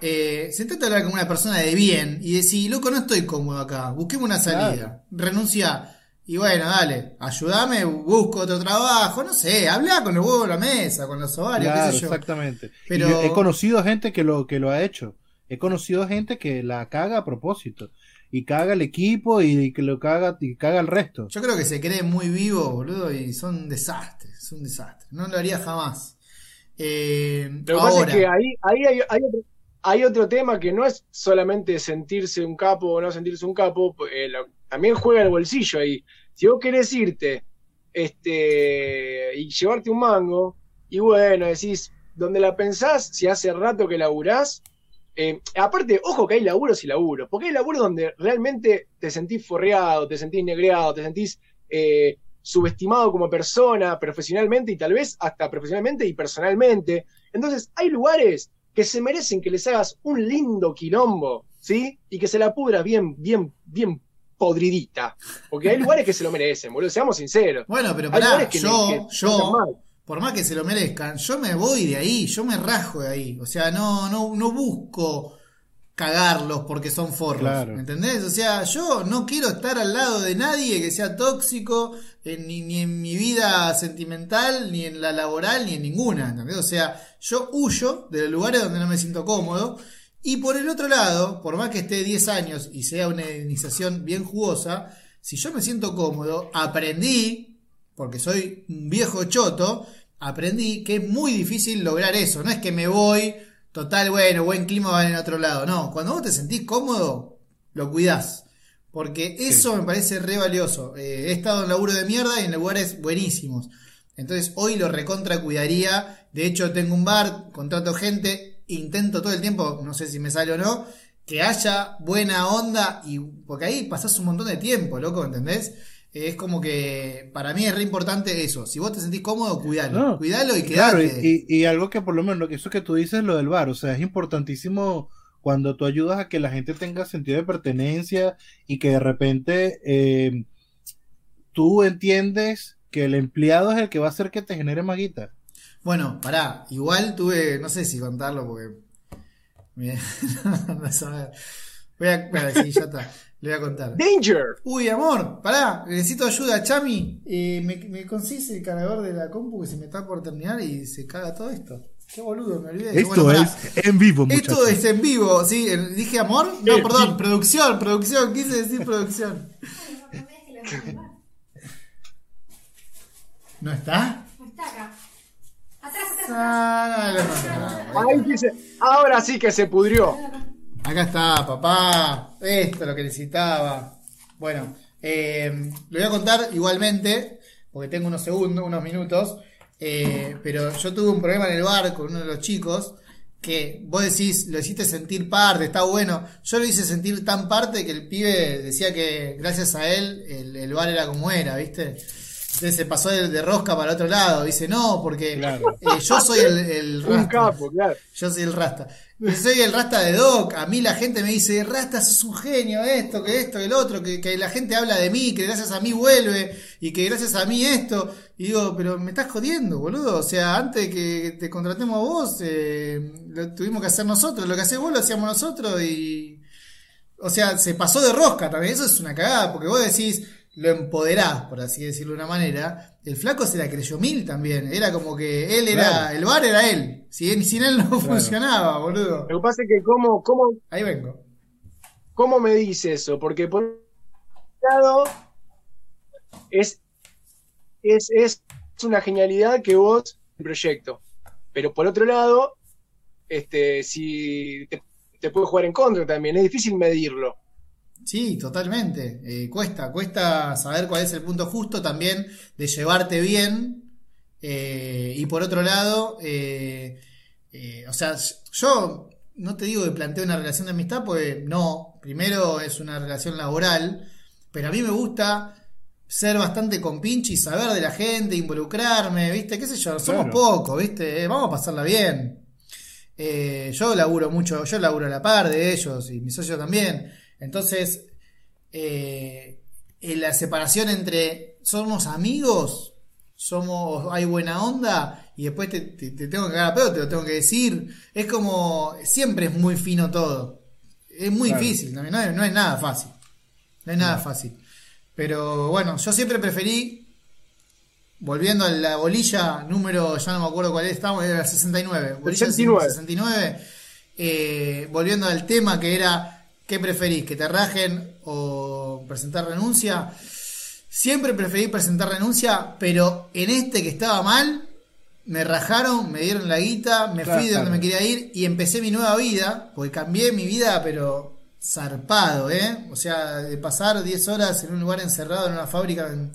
Eh, sentate a hablar como una persona de bien y decir, loco, no estoy cómodo acá, busquemos una salida, renuncia. Y bueno, dale, ayúdame, busco otro trabajo, no sé, habla con los huevos en la mesa, con los ovarios, Claro, qué sé yo. exactamente. Pero- Y yo he conocido gente que lo, que lo ha hecho. He conocido gente que la caga a propósito. Y caga el equipo y que lo caga, y caga el resto. Yo creo que se cree muy vivo, boludo, y son desastres, es un desastre. No lo haría jamás. Eh, Lo que pasa es que ahí, ahí hay, hay otro, hay otro tema que no es solamente sentirse un capo o no sentirse un capo, eh, lo- también juega el bolsillo ahí. Si vos querés irte este, y llevarte un mango, y bueno, decís, donde la pensás, si hace rato que laburás, eh, aparte, ojo que hay laburos y laburos, porque hay laburos donde realmente te sentís forreado, te sentís negreado, te sentís eh, subestimado como persona, profesionalmente y tal vez hasta profesionalmente y personalmente. Entonces, hay lugares que se merecen que les hagas un lindo quilombo, ¿sí? Y que se la pudra bien, bien, bien podridita. Porque hay lugares que se lo merecen, boludo, seamos sinceros. Bueno, pero pará, que- yo, que yo, por más que se lo merezcan, yo me voy de ahí, yo me rajo de ahí. O sea, no, no, no busco cagarlos porque son forros. Claro. ¿Me entendés? O sea, yo no quiero estar al lado de nadie que sea tóxico, en- ni, ni en mi vida sentimental, ni en la laboral, ni en ninguna. ¿entendés? O sea, yo huyo de los lugares donde no me siento cómodo. Y por el otro lado, por más que esté 10 años y sea una iniciación bien jugosa, si yo me siento cómodo, aprendí, porque soy un viejo choto, aprendí que es muy difícil lograr eso. No es que me voy, total, bueno, buen clima va en otro lado. No, cuando vos te sentís cómodo, lo cuidás. Porque eso me parece re valioso. Eh, he estado en laburo de mierda y en lugares buenísimos. Entonces hoy lo recontra cuidaría. De hecho, tengo un bar, contrato gente, intento todo el tiempo, no sé si me sale o no, que haya buena onda. y Porque ahí pasás un montón de tiempo, loco, ¿entendés? Es como que para mí es re importante eso. Si vos te sentís cómodo, cuidalo. No, cuidalo y Claro, quedate. y, y- y algo que por lo menos, lo que- eso que tú dices, lo del bar, o sea, es importantísimo cuando tú ayudas a que la gente tenga sentido de pertenencia y que de repente eh, tú entiendes que el empleado es el que va a hacer que te genere más guita. Bueno, pará, igual tuve, no sé si contarlo porque. me-. Voy a. Bueno, sí, ya está. Le voy a contar. Danger. Uy, amor, pará, necesito ayuda, Chami. Eh, me, me consiste el cargador de la compu que se me está por terminar y se caga todo esto. Qué boludo, me olvidé. Esto Bueno, es en vivo, Esto muchachos. es en vivo, sí. ¿Dije amor? No, Eh, perdón, sí. producción, producción, quise decir producción. ¿No está? No está acá. Ah, no, no. Ahí dice, ahora sí que se pudrió. Acá está, papá. Esto es lo que necesitaba. Bueno, eh, lo voy a contar igualmente, porque tengo unos segundos, unos minutos. eh, pero yo tuve un problema en el bar con uno de los chicos que vos decís, lo hiciste sentir parte, está bueno. Yo lo hice sentir tan parte que el pibe decía que gracias a él el, el bar era como era, ¿viste? Se pasó de, de rosca para el otro lado. Dice, no, porque Claro. eh, yo soy el, el Un rasta. capo, claro. Yo soy el Rasta. Soy el Rasta de Doc. A mí la gente me dice, Rasta, sos un genio, esto, que esto, que el otro, que, que la gente habla de mí, que gracias a mí vuelve, y que gracias a mí esto. Y digo, pero me estás jodiendo, boludo. O sea, antes de que te contratemos a vos, eh, lo tuvimos que hacer nosotros. Lo que hacés vos lo hacíamos nosotros y... O sea, se pasó de rosca también. Eso es una cagada, porque vos decís, lo empoderás, por así decirlo de una manera. El flaco se la creyó mil también. Era como que él era, Claro. el bar era él. Si, sin él no funcionaba, boludo. Lo que pasa es que cómo, cómo, Ahí vengo. ¿Cómo me dice eso? Porque por un lado es, es, es una genialidad que vos el proyecto. Pero por otro lado, este, si te, te puede jugar en contra también, es difícil medirlo. Sí, totalmente. Eh, cuesta, cuesta saber cuál es el punto justo también de llevarte bien. Eh, y por otro lado, eh, eh, o sea, yo no te digo que planteo una relación de amistad, pues no. Primero es una relación laboral, pero a mí me gusta ser bastante compinche y saber de la gente, involucrarme, ¿viste? ¿Qué sé yo? Somos Claro. pocos, ¿viste? Vamos a pasarla bien. Yo laburo mucho, yo laburo a la par de ellos y mi socio también. Entonces, eh, en la separación entre somos amigos, somos, hay buena onda, y después te, te- te tengo que cagar a pedo, te lo tengo que decir. Es como, siempre es muy fino todo. Es muy Claro. difícil, también, no es, no es nada fácil. No es nada fácil. Pero bueno, yo siempre preferí, volviendo a la bolilla número, ya no me acuerdo cuál es, estamos, era 69. Bolilla 69. 69. eh, volviendo al tema que era, ¿qué preferís? ¿Que te rajen o presentar renuncia? Siempre preferí presentar renuncia, pero en este que estaba mal, me rajaron, me dieron la guita, me Claro, fui de donde claro. me quería ir y empecé mi nueva vida, porque cambié mi vida, pero zarpado, ¿eh? O sea, de pasar 10 horas en un lugar encerrado en una fábrica en,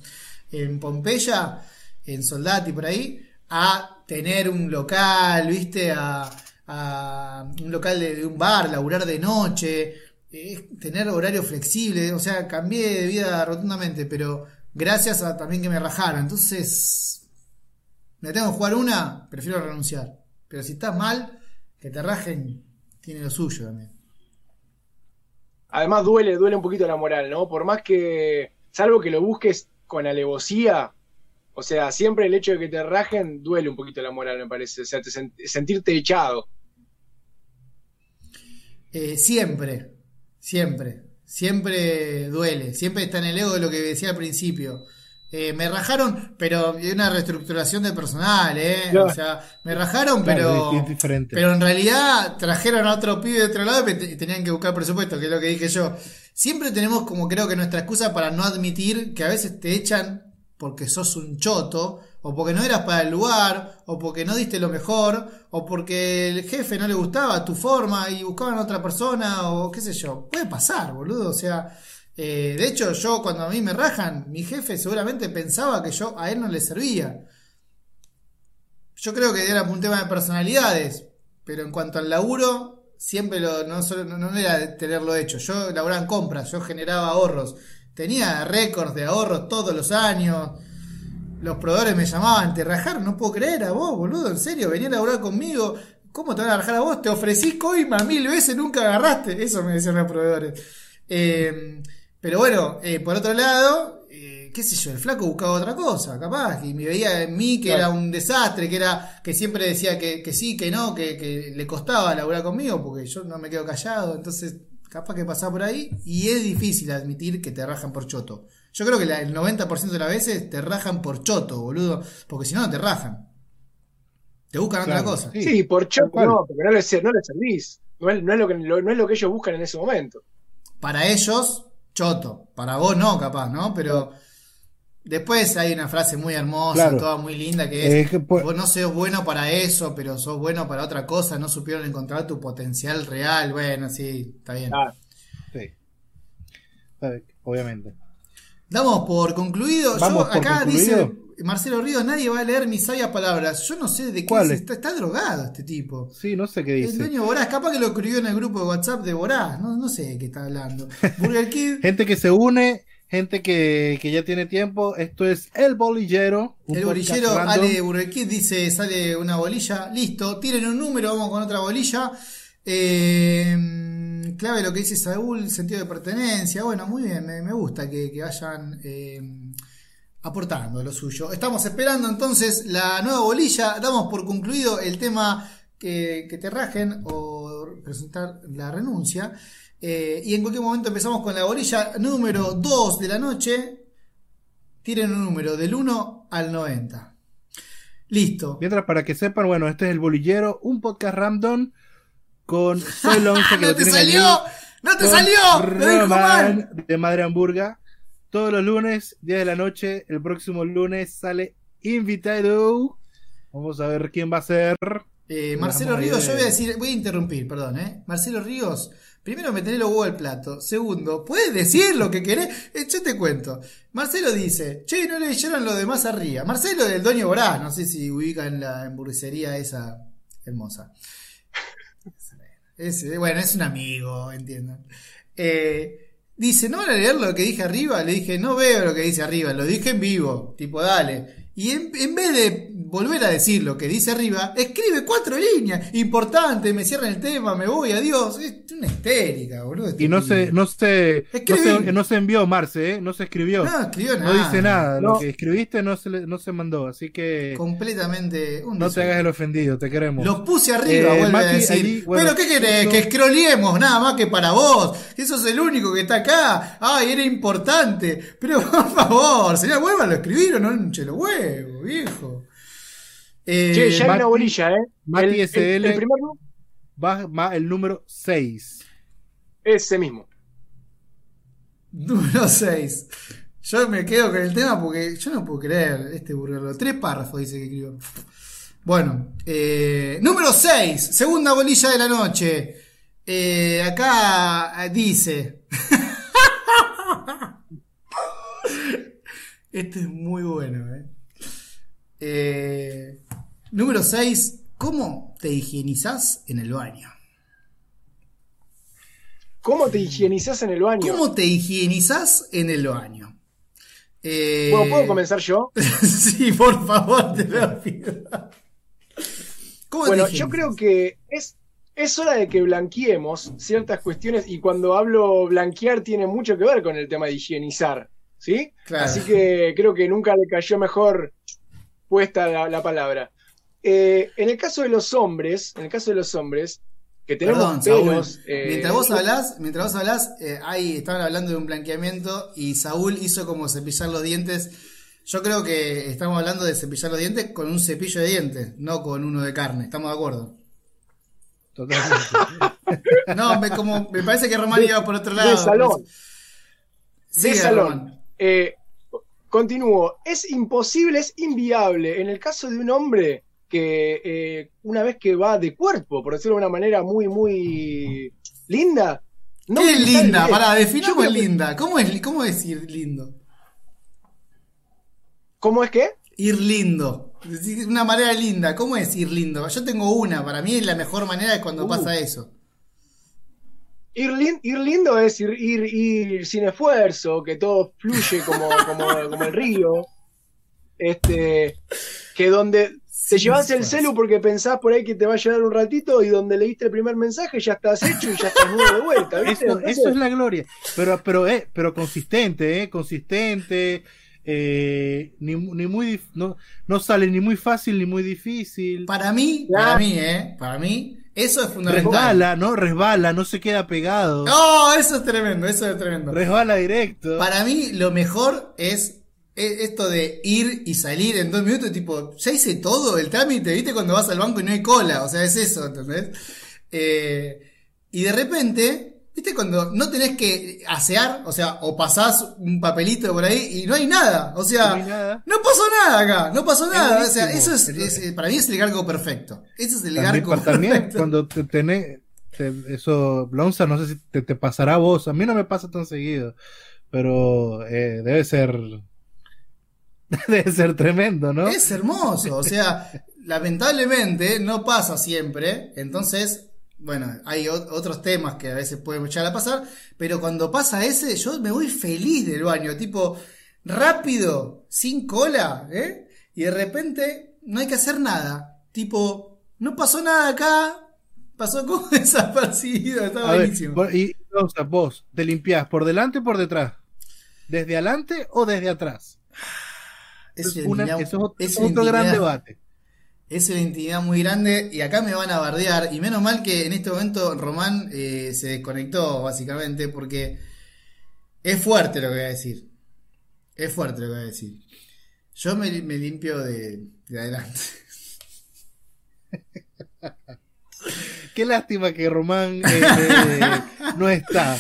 en Pompeya, en Soldati por ahí, a tener un local, ¿viste? A, a un local de, de un bar, laburar de noche, eh, tener horario flexible, o sea, cambié de vida rotundamente, pero gracias a también que me rajaron. Entonces, me tengo que jugar una, prefiero renunciar. Pero si estás mal, que te rajen, tiene lo suyo también. además duele, duele un poquito la moral, ¿no? Por más que, salvo que lo busques con alevosía, o sea, siempre el hecho de que te rajen duele un poquito la moral, me parece. O sea, te sen- sentirte echado. Eh, siempre, siempre, siempre duele, siempre está en el ego de lo que decía al principio. Eh, me rajaron, pero hay una reestructuración de personal, ¿eh? Claro. O sea, me rajaron, Claro, pero, es diferente. pero en realidad trajeron a otro pibe de otro lado y te- tenían que buscar presupuesto, que es lo que dije yo. Siempre tenemos como creo que nuestra excusa para no admitir que a veces te echan porque sos un choto, o porque no eras para el lugar, o porque no diste lo mejor, o porque el jefe no le gustaba tu forma y buscaban a otra persona, o qué sé yo. Puede pasar, boludo. O sea, eh, de hecho, yo cuando a mí me rajan, mi jefe seguramente pensaba que yo a él no le servía. Yo creo que era un tema de personalidades, pero en cuanto al laburo, siempre lo, no, solo, no, era tenerlo hecho. Yo laburaba en compras, yo generaba ahorros. Tenía récords de ahorros todos los años. Los proveedores me llamaban, te rajaron, no puedo creer a vos, boludo, en serio, venía a laburar conmigo. ¿Cómo te van a rajar a vos? Te ofrecí coima mil veces, nunca agarraste. Eso me decían los proveedores. Eh, pero bueno, eh, por otro lado, eh, qué sé yo, el flaco buscaba otra cosa, capaz, y me veía en mí que Claro. era un desastre, que era, que siempre decía que, que sí, que no, que, que le costaba laburar conmigo, porque yo no me quedo callado, entonces capaz que pasaba por ahí, y es difícil admitir que te rajan por choto. Yo creo que la- el 90% de las veces te rajan por choto, boludo, porque si no, no te rajan. Te buscan Claro, otra cosa. sí. Sí, por cual. no, porque no le, no le servís. No es, no es lo que, lo- no es lo que ellos buscan en ese momento. Para ellos, choto. Para vos no, capaz, ¿no? Pero después hay una frase muy hermosa, Claro. toda muy linda, que es, Es que por- vos no sos bueno para eso, pero sos bueno para otra cosa, no supieron encontrar tu potencial real. Bueno, sí, está bien. Ah, Sí. Obviamente. Damos por concluido. Vamos Yo por acá concluido. dice Marcelo Ríos, nadie va a leer mis sabias palabras. Yo no sé de qué ¿Cuál se es? está, está drogado este tipo. Sí, no sé qué El dice. dueño de Borás, capaz que lo escribió en el grupo de WhatsApp de Borás. No, no sé de qué está hablando. Burger Kid. Gente que se une, gente que, que ya tiene tiempo. Esto es El Bolillero. El bolillero. Ale Burger Kid dice, sale una bolilla, listo, tiren un número, vamos con otra bolilla. Eh, clave lo que dice Saúl, sentido de pertenencia. Bueno, muy bien, me, gusta que, vayan eh, aportando lo suyo. Estamos esperando entonces la nueva bolilla. Damos por concluido el tema que, que te rajen o presentar la renuncia. Eh, y en cualquier momento empezamos con la bolilla número 2 de la noche. Tienen un número del 1 al 90. Listo. Mientras, para que sepan, bueno, este es El Bolillero, un podcast random con Soy que ¡No te salió! ¡No te salió! ¡Lo dijo mal! De Madre Hamburga. Todos los lunes, 10 de la noche. El próximo lunes sale invitado. Vamos a ver quién va a ser. Eh, Marcelo Ríos, yo voy a decir, voy a interrumpir, perdón, ¿eh? Marcelo Ríos, primero me tenés los huevos al plato. Segundo, ¿puedes decir lo que querés? Eh, yo te cuento. Marcelo dice, che, no le leyeron lo de más arriba. Marcelo del Doño Borás, no sé si ubican la hamburguesería esa hermosa. Bueno, es un amigo, entiendan. Eh, dice, ¿no van a leer lo que dije arriba? Le dije, no veo lo que dice arriba, lo dije en vivo, tipo, dale. Y en, en vez de volver a decir lo que dice arriba, escribe cuatro líneas. Importante, me cierran el tema, me voy, adiós. Es una histérica, boludo. este Y no se, no se, no se, no se envió Marce, ¿eh? no se escribió. No escribió No nada. dice nada. Lo No. que escribiste no se, no se mandó. Así que Completamente un no te hagas el ofendido, te queremos. Los puse arriba, Eh, vuelve a decir. allí, bueno, Pero ¿qué querés? eso- Que scrolliemos nada más que para vos. Que sos el único que está acá. Ay, era importante. Pero por favor, señor, vuélvalo a escribir o no hinche los viejo. Eh, che, ya hay Mati- una bolilla, ¿eh? Mati el, el- SL. el primer nu- Va, va el número 6. ese mismo. Número 6. Yo me quedo con el tema porque yo no puedo creer este burrero. Tres párrafos dice que escribió. Bueno, eh, número 6. Segunda bolilla de la noche. Eh, acá eh, dice. este es muy bueno, eh. Eh, número 6. ¿Cómo te higienizás en el baño? ¿Cómo te higienizás en el baño? ¿Cómo te higienizás en el baño? Eh, Bueno, ¿puedo comenzar yo? sí, por favor, te lo pido. ¿Cómo te Bueno, yo creo que es, es hora de que blanqueemos ciertas cuestiones y cuando hablo blanquear tiene mucho que ver con el tema de higienizar, ¿sí? Claro. Así que creo que nunca le cayó mejor puesta la, la palabra. Eh, en el caso de los hombres, en el caso de los hombres, que tenemos Perdón, Saúl. pelos, eh, mientras vos hablás, mientras vos hablás, eh, ahí estaban hablando de un blanqueamiento y Saúl hizo como cepillar los dientes. Yo creo que estamos hablando de cepillar los dientes con un cepillo de dientes, no con uno de carne. ¿Estamos de acuerdo? Totalmente. No, me, como, me parece que Román iba por otro lado. de salón. De salón. Eh, continúo. Es imposible, es inviable en el caso de un hombre que eh, una vez que va de cuerpo, por decirlo de una manera muy, muy linda. no ¿Qué es linda? definamos creo que- linda. ¿Cómo es, ¿Cómo es ir lindo? ¿Cómo es que? Ir lindo. Es Una manera linda. ¿Cómo es ir lindo? Yo tengo una. Para mí la mejor manera es cuando Uh. pasa eso. Ir, lin- ir lindo es ir, ir, ir sin esfuerzo, que todo fluye como, como, como el río. Este, que donde te llevas el celu porque pensás por ahí que te va a llevar un ratito y donde leíste el primer mensaje ya estás hecho y ya estás nuevo de vuelta. ¿viste? Eso, Entonces, eso es la gloria. Pero, pero, eh, pero consistente, eh, consistente. eh, ni, ni muy dif- no, no sale ni muy fácil ni muy difícil. Para mí, para mí, ¿eh? Para mí, eso es fundamental. Resbala, ¿no? Resbala, no se queda pegado. ¡Oh! Eso es tremendo, eso es tremendo. Resbala directo. Para mí, lo mejor es esto de ir y salir en dos minutos, tipo, ya hice todo el trámite, ¿viste? Cuando vas al banco y no hay cola, o sea, es eso, ¿entendés? Eh, y de repente, ¿viste? Cuando no tenés que asear, o sea, o pasás un papelito por ahí y no hay nada, o sea, No hay nada. no pasó nada acá, no pasó nada, o sea, eso es, es- para mí es el gargo perfecto. Ese es el También, gargo pa- también perfecto. cuando te tenés te- eso, Blonza, no sé si te, te pasará a vos. A mí no me pasa tan seguido, pero eh, debe ser debe ser tremendo, ¿no? Es hermoso, o sea, lamentablemente no pasa siempre, entonces, bueno, hay o- otros temas que a veces pueden echar a pasar, pero cuando pasa ese, yo me voy feliz del baño, tipo, rápido, sin cola, ¿eh? Y de repente no hay que hacer nada, tipo, no pasó nada acá, pasó como desapercibido, está A buenísimo. y Blonza, vos, ¿te limpiás por delante o por detrás? ¿Desde adelante o desde atrás? Es una eso es otro, es otro gran debate. Es una intimidad muy grande y acá me van a bardear. Y menos mal que en este momento Román eh, se desconectó, básicamente, porque es fuerte lo que voy a decir. Es fuerte lo que voy a decir. Yo me, me limpio de, de adelante. Qué lástima que Román eh, eh, no está.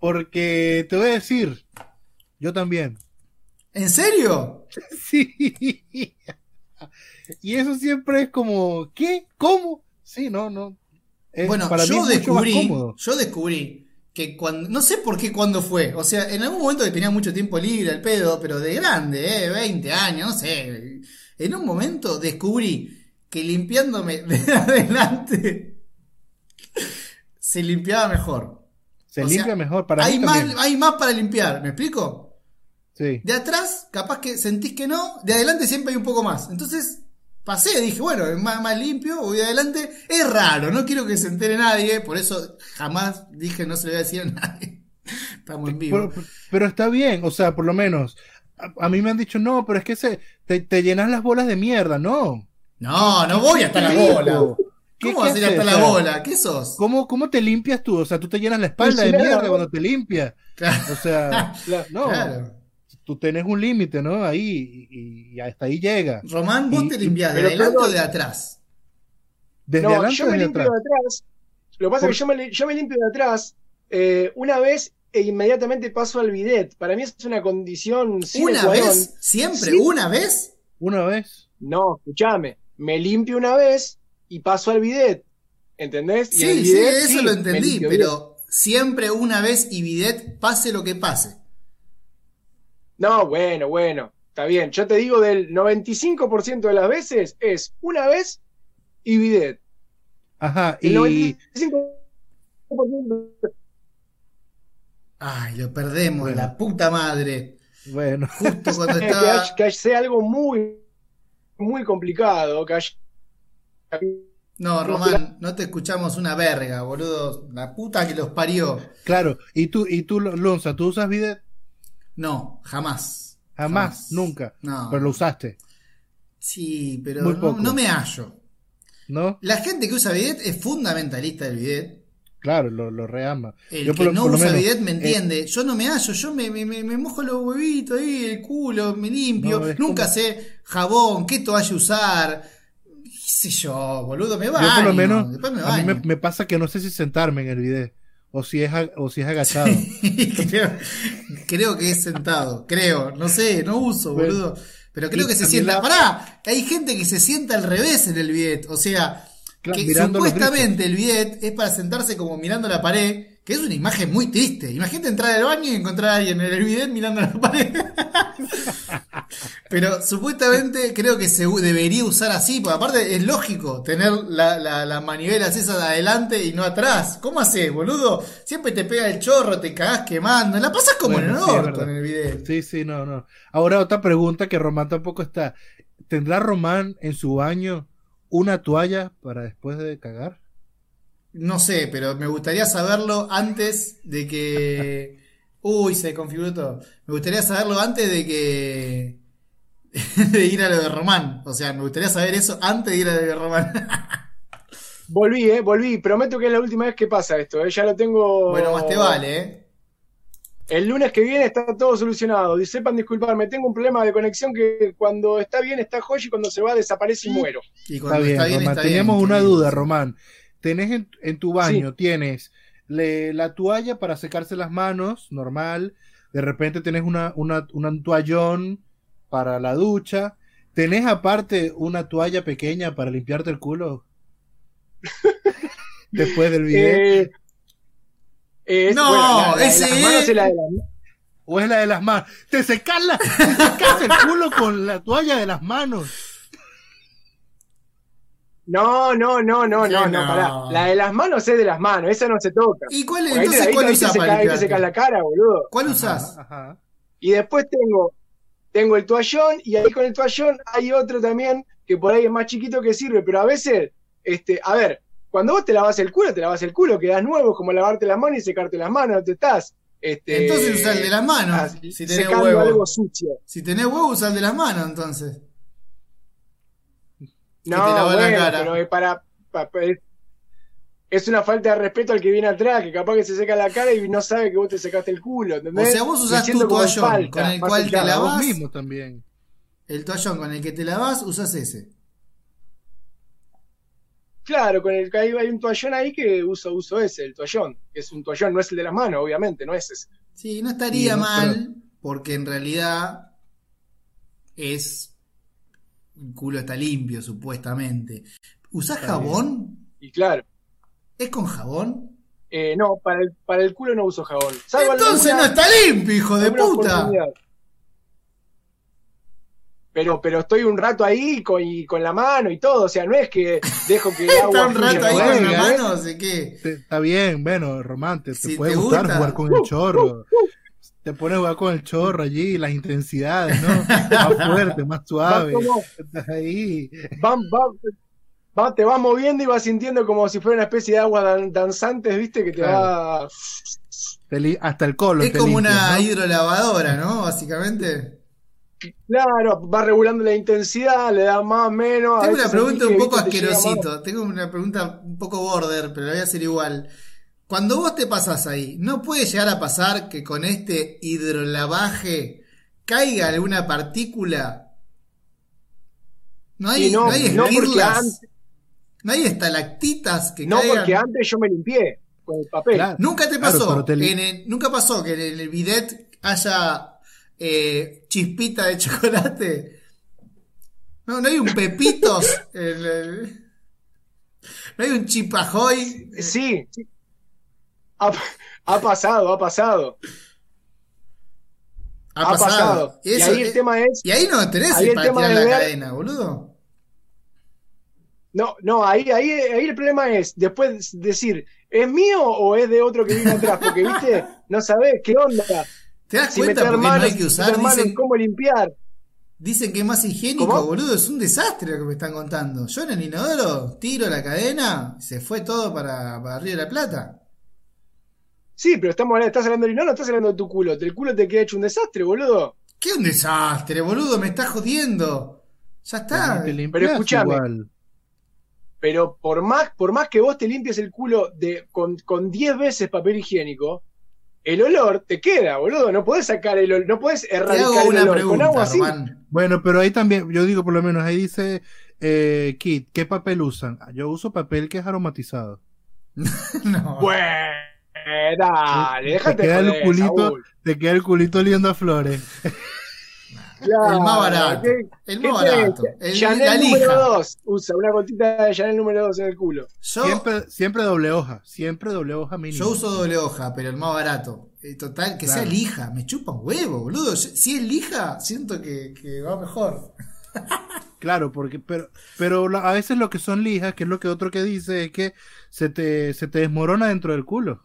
Porque te voy a decir, yo también. ¿En serio? Sí. Y eso siempre es como, ¿qué? ¿Cómo? Sí, no, no. Es- bueno, para mí yo es mucho más descubrí, cómodo. yo descubrí que cuando, no sé por qué cuándo fue, o sea, en algún momento que tenía mucho tiempo libre el pedo, pero de grande, eh, 20 años, no sé, en un momento descubrí que limpiándome de adelante se limpiaba mejor. Se o limpia sea, mejor. Para hay mí más, también. hay más para limpiar, ¿me explico? Sí. De atrás, capaz que sentís que no, de adelante siempre hay un poco más. Entonces, pasé, dije, bueno, es más, más limpio, voy de adelante. Es raro, no quiero que se entere nadie, por eso jamás dije no se lo voy a decir a nadie. Estamos en vivo. Pero, pero está bien, o sea, por lo menos. A, a mí me han dicho, no, pero es que se, te, te llenas las bolas de mierda, no. No, no voy hasta la bola. ¿qué- ¿Cómo qué vas a ir hasta la bola? ¿Qué sos? ¿Cómo, ¿Cómo te limpias tú? O sea, tú te llenas la espalda de Pues, mierda claro. cuando te limpias. Claro, O sea, no. claro. Tú tenés un límite, ¿no? Ahí, y, y hasta ahí llega. Román, vos Y- te limpiás de pero adelante o de atrás. Desde no, adelante yo me limpio atrás. de atrás. Lo que pasa Por- es que yo me, yo me limpio de atrás eh, una vez e inmediatamente paso al bidet. Para mí es una condición ¿Una vez? ¿Siempre? Sí. ¿Una vez? Una vez. No, escúchame. Me limpio una vez y paso al bidet. ¿Entendés? Y Sí, sí, eso sí, lo entendí, pero siempre una vez y bidet, pase lo que pase. No, bueno, bueno. Está bien. Yo te digo del 95% de las veces es una vez y bidet. Ajá. El Y 95% Ay, lo perdemos, Bueno. la puta madre. bueno. Justo cuando que, estaba. que sea algo muy, muy complicado, que haya No, Román, no te escuchamos una verga, boludo. La puta que los parió. Claro, y tú, y tú, Lonza, ¿tú usas bidet? No, jamás. Jamás, nunca. No. Pero lo usaste, Sí, pero Muy no, poco. no me hallo. ¿no? La gente que usa bidet es fundamentalista del bidet. Claro, lo, lo reama. El Yo que por no por usa menos, bidet me eh, entiende. yo no me hallo, yo me, me, me- mojo los huevitos ahí, el culo, me limpio. No, Nunca como- sé jabón, qué toalla usar. ¿Qué sé yo, boludo? Me yo baño. por lo menos, me a mí me, me pasa que no sé si sentarme en el bidet o si es, o si es agachado. creo, creo que es sentado, creo, no sé, no uso, Bueno, boludo. Pero creo que se sienta. la- Pará, hay gente que se sienta al revés en el bidet. O sea, Claro, que supuestamente el bidet es para sentarse como mirando la pared, que es una imagen muy triste. Imagínate entrar al baño y encontrar a alguien en el bidet mirando la pared. Pero supuestamente creo que se debería usar así, porque aparte es lógico tener la, la, las manivelas esas de adelante y no atrás. ¿Cómo haces, boludo? Siempre te pega el chorro, te cagás quemando. La pasas como Bueno, en el sí, orto en el bidet. Sí, sí, no, no. Ahora otra pregunta que Román tampoco está. ¿Tendrá Román en su baño una toalla para después de cagar? No sé, pero me gustaría saberlo antes de que. Uy, se configuró todo. Me gustaría saberlo antes de que. de ir a lo de Román. O sea, me gustaría saber eso antes de ir a lo de Román. Volví, eh, volví. Prometo que es la última vez que pasa esto. eh, Ya lo tengo. bueno, más te vale, ¿eh? El lunes que viene está todo solucionado. Y sepan disculparme, tengo un problema de conexión que cuando está bien está joya y cuando se va desaparece y muero. Y Está cuando bien, está bien, Román. está bien. Qué una duda, Román. Tenés en, en tu baño, tienes le- la toalla para secarse las manos, normal. De repente tenés una, una, un toallón para la ducha. ¿Tenés aparte una toalla pequeña para limpiarte el culo? Después del video. Eh, No, la- la de ese las manos es- es la de las- ¿O es la de las manos? Te secas, la, te secas el culo con la toalla de las manos. No, no, no, no, no, no. pará. La de las manos es de las manos, esa no se toca. ¿Y cuál te- entonces ahí cuál ahí usás ahí te secas la cara, boludo. ¿Cuál usás? Ajá, ajá. Y después tengo, tengo el toallón y ahí con el toallón hay otro también que por ahí es más chiquito que sirve, pero a veces, este, a ver, cuando vos te lavas el culo, te lavas el culo, quedas nuevo, como lavarte las manos y secarte las manos, no te estás. Este, Entonces usa el de las manos. ah, si tenés huevo. algo sucio. Si tenés huevo, usa el de las manos, entonces. Que No, te lava la bueno, cara. pero es para, pa- pa- es- una falta de respeto al que viene atrás, que capaz que se seca la cara y no sabe que vos te secaste el culo, O ¿entendés? sea, vos usás tu toallón falta, con el cual te. Para lavás. mismo también. El toallón con el que te lavas, usas ese. Claro, con el que hay, hay un toallón ahí que uso, uso ese, el toallón. Es un toallón, no es el de las manos, obviamente, no es ese. Sí, no estaría Sí, mal, porque en realidad es. El culo está limpio, supuestamente. ¿Usás Está bien. jabón? Y claro, ¿Es con jabón? eh, no, para el, para el culo no uso jabón. Salvo Entonces no está limpio, hijo de puta. Pero, pero estoy un rato ahí con, y con la mano y todo, o sea, no es que dejo que el agua Está un rato ahí con la mano, no sé qué. Está bien, bueno, Román, te, Si puede te gustar gusta. jugar con el chorro. Te pones a jugar con el chorro allí, las intensidades, ¿no? Más fuerte, más suave. como- Estás ahí. va- te vas moviendo y vas sintiendo como si fuera una especie de agua dan- danzantes, ¿viste? Que te Claro. va... Hasta el colon. Es te como limpias, una ¿no? hidrolavadora, ¿no? Básicamente. Claro, va regulando la intensidad, le da más, menos. a Tengo una pregunta un poco te asquerosito. Tengo una pregunta un poco border, pero la voy a hacer igual. Cuando vos te pasas ahí, ¿no puede llegar a pasar que con este hidrolavaje caiga alguna partícula? No hay, no, no hay no antes- no hay estalactitas que No, caigan. porque antes yo me limpié con el papel. Claro. Nunca te pasó, pero te li- en el- nunca pasó que en el bidet haya eh, chispita de chocolate. No, no hay un pepitos. el- no hay un chipajoy. eh, Sí, sí. Ha, ha pasado, ha pasado. ha, Ha pasado. pasado. Y, ahí el tema es. y ahí no tenés ahí el para tema tirar de la ver- cadena, boludo. No, no, ahí, ahí, ahí el problema es después decir, ¿es mío o es de otro que viene atrás? Porque, viste, no sabés qué onda. ¿Te das Si cuenta porque no manos, hay que usar? Dicen, cómo limpiar. Dicen que es más higiénico, ¿Cómo? boludo. Es un desastre lo que me están contando. Yo en el inodoro tiro la cadena, se fue todo para, para Río de la Plata. Sí, pero estamos estás hablando de no, no estás hablando de tu culo. El culo te queda hecho un desastre, boludo. ¿Qué un desastre, boludo? Me estás jodiendo. Ya está. Te limpias escúchame. igual. Pero por más, por más que vos te limpies el culo de, con, con 10 veces papel higiénico, el olor te queda, boludo. No podés sacar el olor, no podés Te erradicar hago el una olor. pregunta, con agua sí. Román. Bueno, pero ahí también, yo digo por lo menos, ahí dice eh, Kit, ¿qué papel usan? Ah, Yo uso papel que es aromatizado. No. Bueno, dale, déjate Te queda el culito. Saúl. Te queda el culito oliendo a flores. Claro, el más barato. ¿qué- El más barato. El, Chanel la número lija. 2. Usa una gotita de Chanel número 2 en el culo. Yo, Siempre, siempre doble hoja. Siempre doble hoja mínimo. yo uso doble hoja, pero el más barato. Eh, Total, que Claro. sea lija. Me chupa un huevo, boludo. Si es lija, siento que, que va mejor. Claro, porque, pero, pero a veces lo que son lijas, que es lo que otro que dice, es que se te, se te desmorona dentro del culo.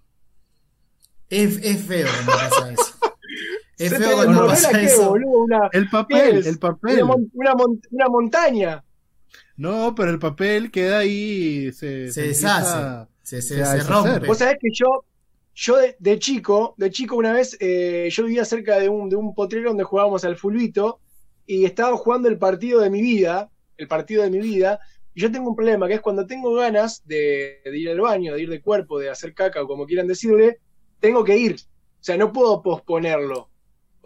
Es, es feo cuando pasa eso. Es Se feo te cuando pasa qué, eso. boludo, una, El ¿qué papel, es? el papel. Una, mon- una mon- una montaña. No, pero el papel queda ahí, se, Se empieza- deshace. Se, se, se se rompe. Vos sabés que yo, yo de, de chico, de chico una vez, eh, yo vivía cerca de un, de un potrero donde jugábamos al fulbito y estaba jugando el partido de mi vida, el partido de mi vida, y yo tengo un problema, que es cuando tengo ganas de, de ir al baño, de ir de cuerpo, de hacer caca o como quieran decirle, tengo que ir. O sea, no puedo posponerlo.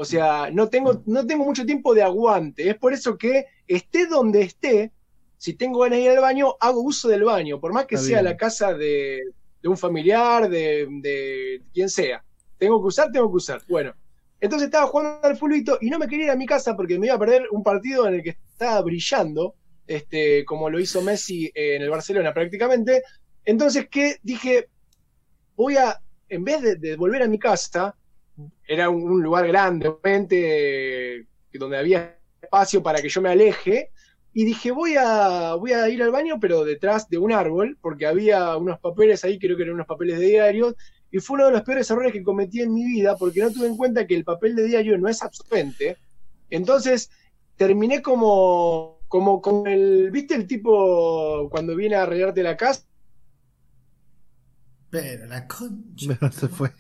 O sea, no tengo, no tengo mucho tiempo de aguante. Es por eso que esté donde esté, si tengo ganas de ir al baño, hago uso del baño, por más que Está sea bien. la casa de, de un familiar, de, de quien sea. Tengo que usar, tengo que usar. Bueno, entonces estaba jugando al fulbito y no me quería ir a mi casa porque me iba a perder un partido en el que estaba brillando, este, como lo hizo Messi en el Barcelona prácticamente. Entonces, ¿qué? Dije, voy a, en vez de, de volver a mi casa, era un, lugar grande, obviamente, donde había espacio para que yo me aleje, y dije, voy a, voy a ir al baño, pero detrás de un árbol, porque había unos papeles ahí, creo que eran unos papeles de diario, y fue uno de los peores errores que cometí en mi vida, porque no tuve en cuenta que el papel de diario no es absorbente. Entonces, terminé como, como, como el, ¿viste el tipo cuando viene a arreglarte la casa? Pero la concha. Bueno, se fue.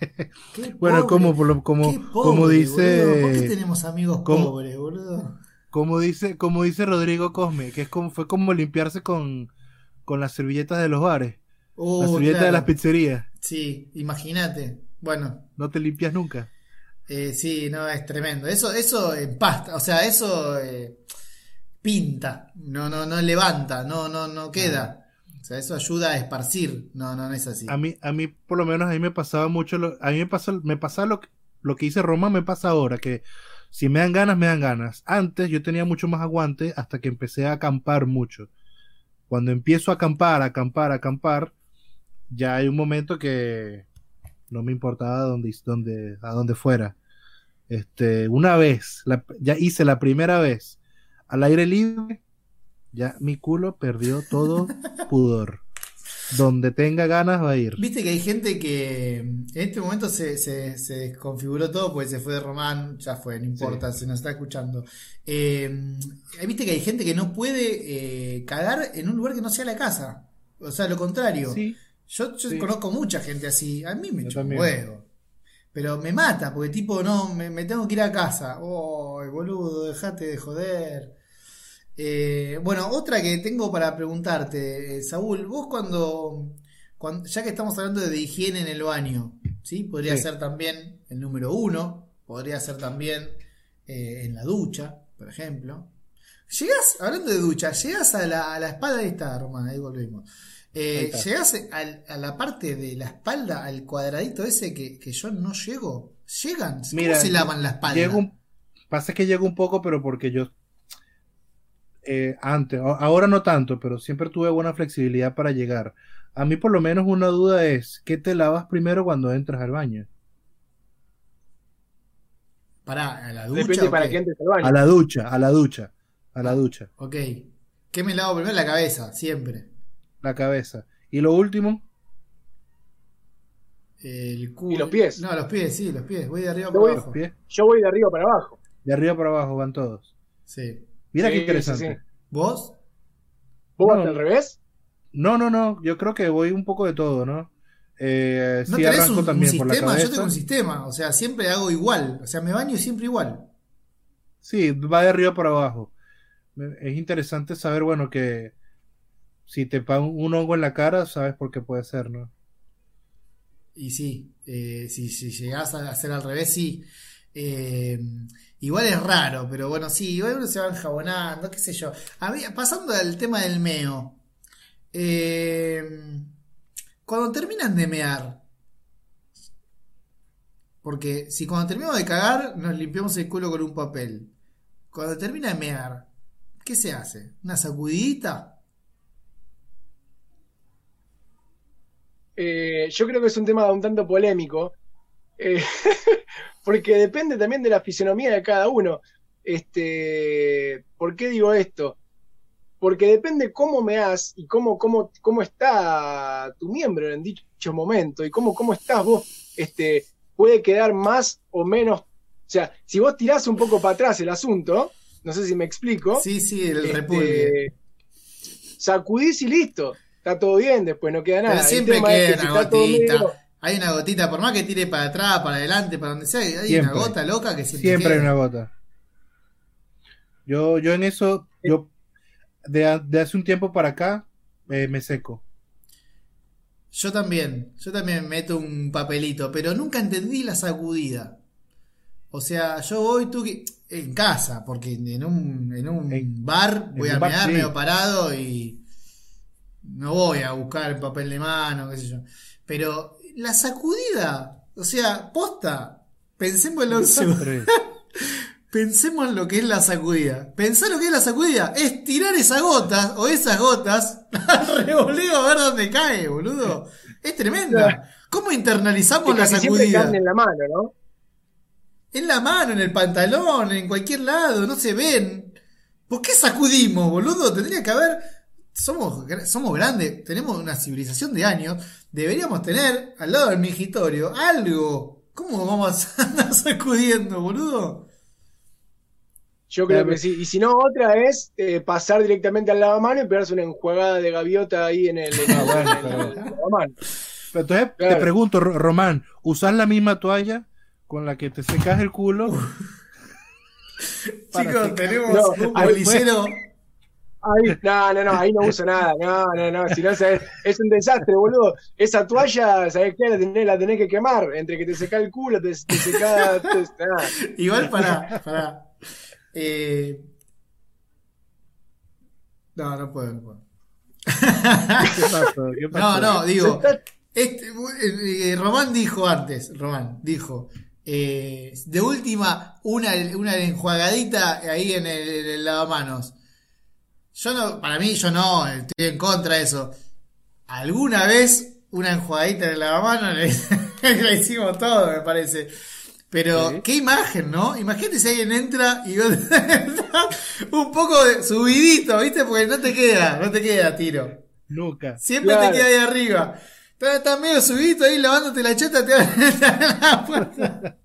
qué Bueno, pobre, como, como, qué pobre, como dice, boludo. ¿Por qué tenemos amigos ¿Cómo? pobres, boludo? como dice, como dice Rodrigo Cosme, que es como, fue como limpiarse con, con las servilletas de los bares, Uh, las servilletas de las pizzerías. Sí, imagínate. Bueno, No te limpias nunca. eh, sí, no, es tremendo. Eso, eso empasta, o sea, eso eh, pinta, no, no, no levanta, no, no, no queda. O sea, eso ayuda a esparcir. No, no, no es así. A mí, a mí, por lo menos, a mí me pasaba mucho, a mí me pasa, me pasa lo, lo que dice Roma, me pasa ahora, que si me dan ganas, me dan ganas. Antes yo tenía mucho más aguante hasta que empecé a acampar mucho. Cuando empiezo a acampar, a acampar, a acampar, ya hay un momento que no me importaba dónde, dónde, a dónde fuera. Este, una vez, la- ya hice la primera vez al aire libre, ya mi culo perdió todo pudor. Donde tenga ganas va a ir. Viste que hay gente que en este momento se, se, se desconfiguró todo, pues se fue de Román, ya fue, no importa, se nos está escuchando. Eh, Viste que hay gente que no puede eh, cagar en un lugar que no sea la casa. O sea, lo contrario. Sí, Yo, yo Sí. conozco mucha gente así. A mí me chupa huevo. Pero me mata, porque tipo, no, me, me tengo que ir a casa. Oh, boludo, dejate de joder. Eh, bueno, otra que tengo para preguntarte, eh, Saúl, vos cuando, cuando- ya que estamos hablando de higiene en el baño, ¿sí? Podría Sí. ser también el número uno, podría ser también eh, en la ducha, por ejemplo. Llegás, hablando de ducha, llegás a la, a la espalda, ahí está, Román, ahí volvimos. Eh, Ahí llegás a la parte de la espalda, al cuadradito ese que, que yo no llego. ¿Llegan? ¿Cómo Mira, se lavan la espalda? Llega un, pasa que llega un poco, pero porque yo eh, antes, ahora no tanto, pero siempre tuve buena flexibilidad para llegar. A mí por lo menos una duda es, ¿qué te lavas primero cuando entras al baño? Pará, ¿a la ducha? Depende para qué? qué entres al baño. A la ducha, a la ducha, a la ducha, Ok. ¿Qué me lavo primero? La cabeza, siempre. la cabeza. Y lo último, El culo. ¿Y los pies? No, los pies, sí, los pies. Voy de arriba Yo para voy- los abajo. pies, Yo voy de arriba para abajo. de arriba para abajo van todos. Sí. Mira Sí, qué interesante. sí, sí. ¿Vos? ¿Vos No. vas al revés? No, no, no, yo creo que voy un poco de todo, ¿no? Eh, ¿No sí tenés arranco un, un también por la sistema? Yo cabeza. tengo un sistema. O sea, siempre hago igual. O sea, me baño siempre igual. Sí, va de arriba para abajo. Es interesante saber, bueno, que si te pa un hongo en la cara, sabes por qué puede ser, ¿no? Y sí, eh, si, si llegás a hacer al revés, sí. Eh, igual es raro, pero bueno, sí, igual uno se va enjabonando, qué sé yo. Pasando al tema del meo. eh, cuando terminan de mear, porque si cuando terminamos de cagar nos limpiamos el culo con un papel, cuando termina de mear, ¿qué se hace? ¿Una sacudidita? Eh, yo creo que es un tema un tanto polémico, porque depende también de la fisionomía de cada uno. Este, ¿por qué digo esto? Porque depende cómo me has y cómo, cómo, cómo está tu miembro en dicho momento y cómo, cómo estás vos. Este, puede quedar más o menos. O sea, si vos tirás un poco para atrás el asunto, no sé si me explico. Sí, sí, el este, repulgue. sacudís y listo. Está todo bien, después no queda nada. Pero siempre tema es queda que si una todo medio- Hay una gotita, por más que tire para atrás, para adelante, para donde sea, hay Siempre. una gota loca que siempre, Siempre hay una gota. Yo, yo en eso, yo de, hace un tiempo para acá eh, me seco. Yo también, yo también meto un papelito, pero nunca entendí la sacudida. O sea, yo voy tú que- en casa, porque en un, en un En- bar voy a mear sí. medio parado y no voy a buscar el papel de mano, qué sé yo. Pero la sacudida, o sea, posta, pensemos en lo Desastre. Pensemos en lo que es la sacudida. Pensar lo que es la sacudida es tirar esas gotas o esas gotas al revoleo a ver dónde cae, boludo. Es tremenda. ¿Cómo internalizamos la sacudida? en la mano, ¿no? En la mano, en el pantalón, en cualquier lado, no se ven. ¿Por qué sacudimos, boludo? Tendría que haber. Somos, somos grandes, tenemos una civilización de años. Deberíamos tener al lado del mingitorio algo. ¿Cómo vamos a andar sacudiendo, boludo? Yo creo que sí. Y si no, otra es eh, pasar directamente al lavamano y pegarse una enjuagada de gaviota ahí en el, en Ah, bueno, el- pero- en el lavamano. Pero entonces te pregunto, Ro- Román, ¿usas la misma toalla con la que te secas el culo? Chicos, tenemos No, un bolicero. Ahí, no, no, no, ahí no uso nada. No, no, no. Si no, sabes, es un desastre, boludo. Esa toalla, ¿sabes qué? La tenés, la tenés que quemar. Entre que te seca el culo, te, te seca. te- nada. Igual para. para eh, no, no puedo, no puedo. ¿Qué pasó? ¿Qué No, pasó? no, digo. Este, eh, eh, Román dijo antes, Román dijo, eh, de última, una, una enjuagadita ahí en el, en el lavamanos. Yo no, para mí, yo no, estoy en contra de eso. Alguna vez una enjuagadita en el lavamanos le, le hicimos todo, me parece. Pero Sí. qué imagen, ¿no? Imagínate si alguien entra y un poco de subidito, ¿viste? Porque no te queda, no te queda tiro. Nunca. Siempre Claro. te queda ahí arriba. Estás medio subidito ahí lavándote la cheta, te abren la puerta.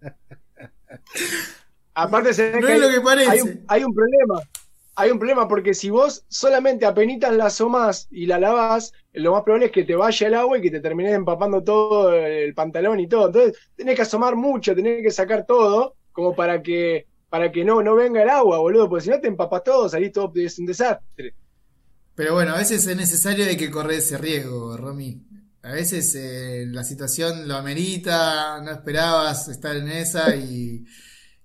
Aparte, se ve No que es lo que parece. Hay, un- hay un problema. Hay un problema porque si vos solamente apenitas la asomás y la lavás, lo más probable es que te vaya el agua y que te termines empapando todo el pantalón y todo. Entonces, tenés que asomar mucho, tenés que sacar todo, como para que para que no, no venga el agua, boludo, porque si no te empapas todo, salís todo, es un desastre. Pero bueno, a veces es necesario de que correr ese riesgo, Romy. A veces eh, la situación lo amerita, no esperabas estar en esa y,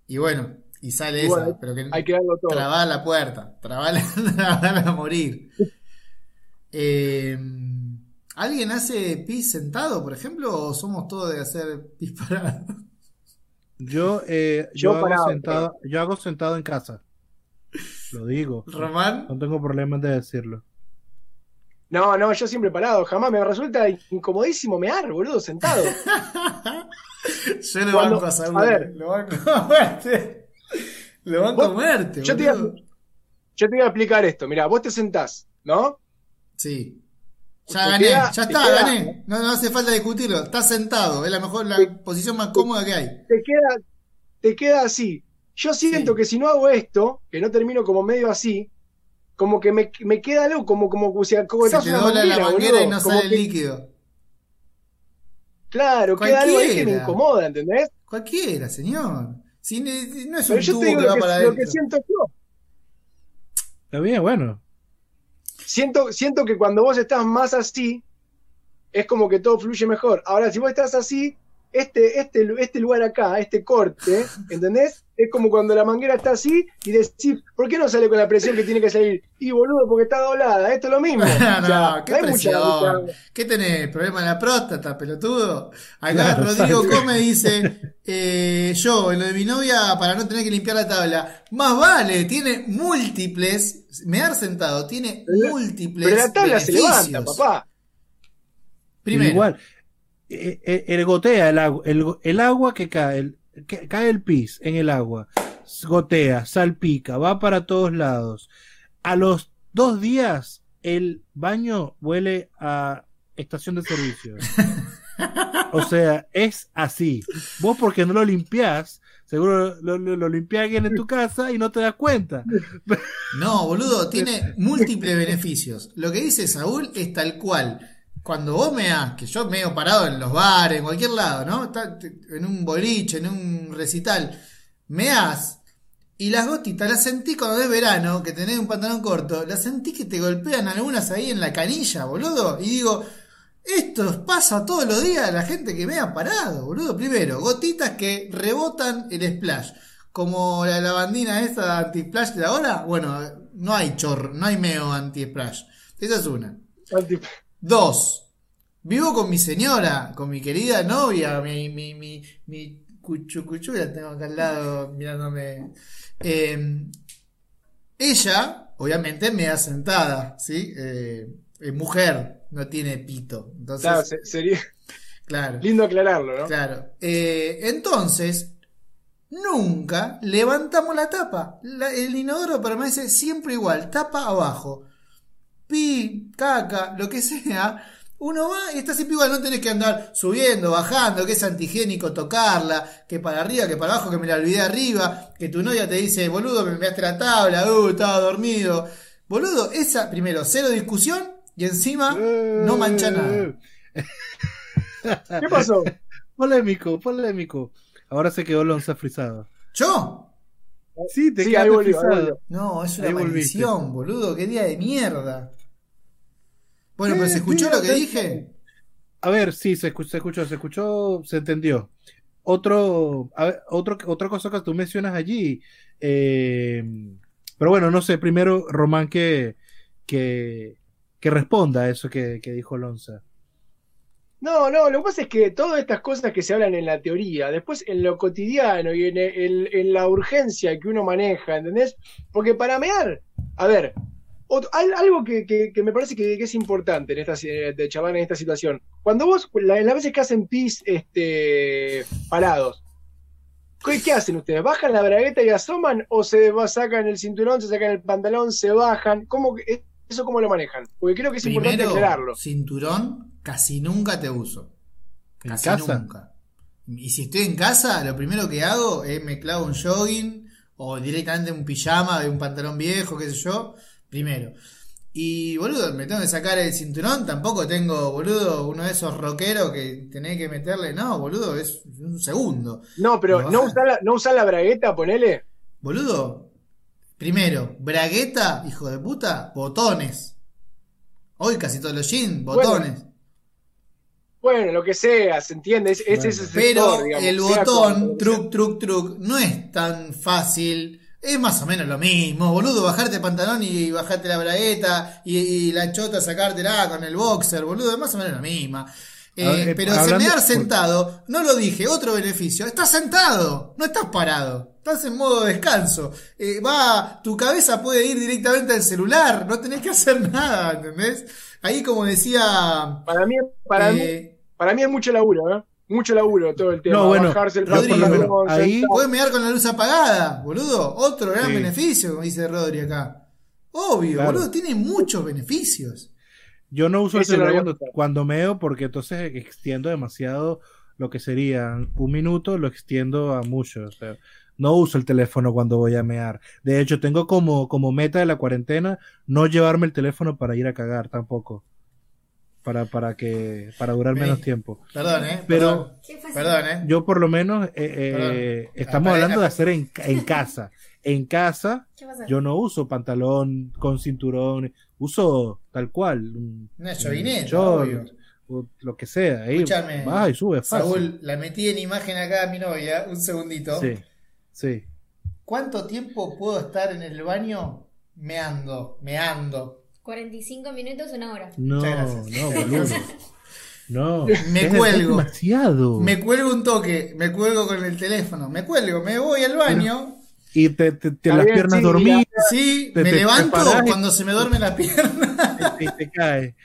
y bueno, y sale esa. pero que Hay que darlo todo. Trabá la puerta, trabala, trabala a morir. Eh, ¿Alguien hace pis sentado, por ejemplo, o somos todos de hacer pis parados? Yo, eh, Yo yo, hago parado, sentado, yo hago sentado en casa. Lo digo. Román, No tengo problemas de decirlo. No, no, yo siempre parado, jamás me resulta incomodísimo mear, boludo, sentado. yo lo Cuando- banco a Saúl, a ver. lo banco a. Lo banco a muerte, yo te. Yo voy a explicar esto, mira, vos te sentás, ¿no? Sí. Ya gané, queda- ya está, queda- gané. No, no hace falta discutirlo. Está sentado, es la mejor, la posición más cómoda que hay. te queda, te queda así. Yo siento Sí. que si no hago esto, que no termino como medio así, como que me, me queda algo, como, como, como, si- Se estás te dobla la manguera, y no como sale el líquido. Claro, queda algo ahí que me Cualquiera. incomoda, ¿entendés? Cualquiera, señor. Si no es Pero un yo tubo te digo que lo va que, para lo que siento yo. Está bien, bueno. Siento, siento que cuando vos estás más así, es como que todo fluye mejor. Ahora, si vos estás así, este, este, este lugar acá, este corte, ¿entendés? Es como cuando la manguera está así y decís, ¿por qué no sale con la presión que tiene que salir? Y boludo, porque está doblada, esto es lo mismo. no, O sea, qué presión. mucha- ¿Qué tenés? ¿Problema en la próstata, pelotudo? Acá Claro, Rodrigo exacto. Come dice, eh, yo, en lo de mi novia, para no tener que limpiar la tabla, más vale, tiene múltiples, me ha sentado, tiene múltiples Pero la tabla se levanta, papá. Primero, Igual, el gotea, el agua, el, agua que cae, el, que cae el pis en el agua, gotea, salpica, va para todos lados. A los dos días, el baño huele a estación de servicio. O sea, es así. Vos porque no lo limpiás, seguro lo, lo, lo limpia alguien en tu casa y no te das cuenta. No, boludo, tiene múltiples beneficios. Lo que dice Saúl es tal cual. Cuando vos meás, que yo meo parado en los bares, en cualquier lado, ¿no? En un boliche, en un recital, meás y las gotitas las sentí cuando es verano, que tenés un pantalón corto, las sentí que te golpean algunas ahí en la canilla, boludo. Y digo, esto pasa todos los días a la gente que mea parado, boludo. Primero, gotitas que rebotan el splash. Como la lavandina esta anti-splash de ahora, bueno, no hay chorro, no hay meo anti-splash. Esa es una. Anti- Dos, vivo con mi señora, con mi querida novia, mi, mi, mi, mi cuchu cuchu, la tengo acá al lado mirándome. Eh, ella, obviamente, me da sentada, ¿sí? Eh, es mujer, no tiene pito. Entonces, Claro, se- sería claro. lindo aclararlo, ¿no? Claro. Eh, entonces, nunca levantamos la tapa. La- el inodoro permanece siempre igual, tapa abajo. Pi, caca, lo que sea. Uno va y está siempre igual, no tenés que andar subiendo, bajando, que es antigénico tocarla, que para arriba, que para abajo, que me la olvidé arriba, que tu novia te dice, boludo, me enviaste la tabla, uh, estaba dormido. Boludo, esa, primero, cero discusión y encima no mancha nada. ¿Qué pasó? Polémico, polémico. Ahora se quedó Lonza frisado. ¿Yo? Sí, te Sí, quedaste ahí volvió, ahí frisado. volvió. No, es una maldición, boludo. Qué día de mierda. Bueno, pero ¿se escuchó lo que dije? A ver, sí, se escuchó, se escuchó, se escuchó, se entendió. Otro, a ver, otro, otra cosa que tú mencionas allí, eh, pero bueno, no sé, primero Román que, que, que responda a eso que, que dijo Lonza. No, no, lo que pasa es que todas estas cosas que se hablan en la teoría, después en lo cotidiano y en, el- en la urgencia que uno maneja, ¿entendés? Porque para mear, a ver, ot- al- algo que, que- que me parece que, que es importante en esta, si- de chaval en esta situación, cuando vos, la- las veces que hacen pis este, parados, ¿qué, qué hacen ustedes? ¿Bajan la bragueta y asoman o se va- sacan el cinturón, se sacan el pantalón, se bajan? ¿Cómo, que- ¿Eso cómo lo manejan? Porque creo que es importante aclararlo. cinturón, casi nunca te uso. ¿En Casi casa? nunca. Y si estoy en casa, lo primero que hago es me clavo un jogging o directamente un pijama de un pantalón viejo, qué sé yo. Primero. Y boludo, me tengo que sacar el cinturón. Tampoco tengo, boludo, uno de esos rockeros que tenés que meterle. No, boludo, es un segundo. No, pero no bajan. usar la, no usar la bragueta, ponele. Boludo, primero, bragueta, hijo de puta, botones. Hoy casi todos los jeans, botones. Bueno, lo que sea, se entiende. Es, es Bueno. ese Pero sector, digamos, el botón, truc, truc, truc, no es tan fácil. Es más o menos lo mismo, boludo, bajarte el pantalón y bajarte la bragueta y, y la chota sacártela con el boxer, boludo, es más o menos la misma. Eh, eh, pero hablando- semear sentado, no lo dije, otro beneficio, estás sentado, no estás parado, estás en modo descanso. Eh, va, tu cabeza puede ir directamente al celular, no tenés que hacer nada, ¿entendés? Ahí como decía... Para mí, para, mí, para mí es mucho laburo, ¿eh? Mucho laburo todo el tema. No, bueno, bajarse el menos ahí- Puedes mirar con la luz apagada, boludo. Otro gran Sí. beneficio, como dice Rodri acá. Obvio, Claro. boludo, tiene muchos beneficios. Yo no uso el celular cuando meo porque entonces extiendo demasiado lo que sería un minuto, lo extiendo a mucho. O sea, no uso el teléfono cuando voy a mear. De hecho, tengo como, como meta de la cuarentena no llevarme el teléfono para ir a cagar tampoco. Para, para que para durar Sí. menos tiempo. Perdón, ¿eh? Pero- Perdón, ¿eh? Yo por lo menos eh, eh, estamos hablando de hacer en, en casa. En casa yo no uso pantalón con cinturón, uso tal cual. un- Una un llovineta, short, obvio. o lo que sea. Ahí Escúchame, vas y sube fácil. Saúl, la metí en imagen acá a mi novia, un segundito. Sí, sí. ¿Cuánto tiempo puedo estar en el baño meando? Meando. 45 minutos, una hora. No, no, boludo. No. Me cuelgo. demasiado. Me cuelgo un toque, me cuelgo con el teléfono, me cuelgo, me voy al baño, Y te, te- te Está las piernas dormidas sí, Te- me te levanto cuando se me duerme la pierna. y te cae.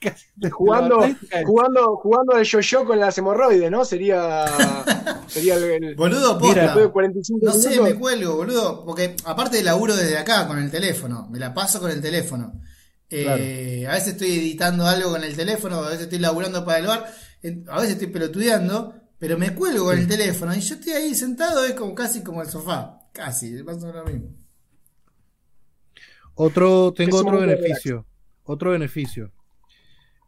Casi Jugando, cae. jugando, jugando al yo-yo con las hemorroides, ¿no? Sería, sería el, el- Boludo, Mira, posta. de 45 No sé, minutos. me cuelgo, boludo. Porque aparte de laburo desde acá con el teléfono, me la paso con el teléfono. Eh, A veces estoy editando algo con el teléfono, a veces estoy laburando para el bar, a veces estoy pelotudeando, pero me cuelgo con el teléfono y yo estoy ahí sentado, es como casi como el sofá. Casi, pasa lo mismo. Otro, tengo otro beneficio. Otro beneficio.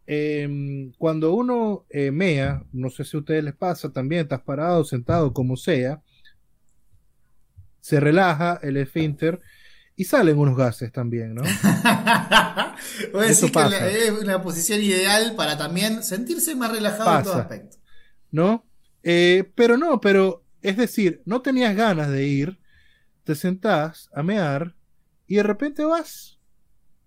Em, cuando uno eh, mea, no sé si a ustedes les pasa también, estás parado, sentado, como sea, se relaja el esfínter y salen unos gases también, ¿no? Voy a Eso decir que pasa. la- es una posición ideal para también sentirse más relajado en todo aspecto. ¿No? Eh, pero no, pero es decir, no tenías ganas de ir, te sentás a mear y de repente vas.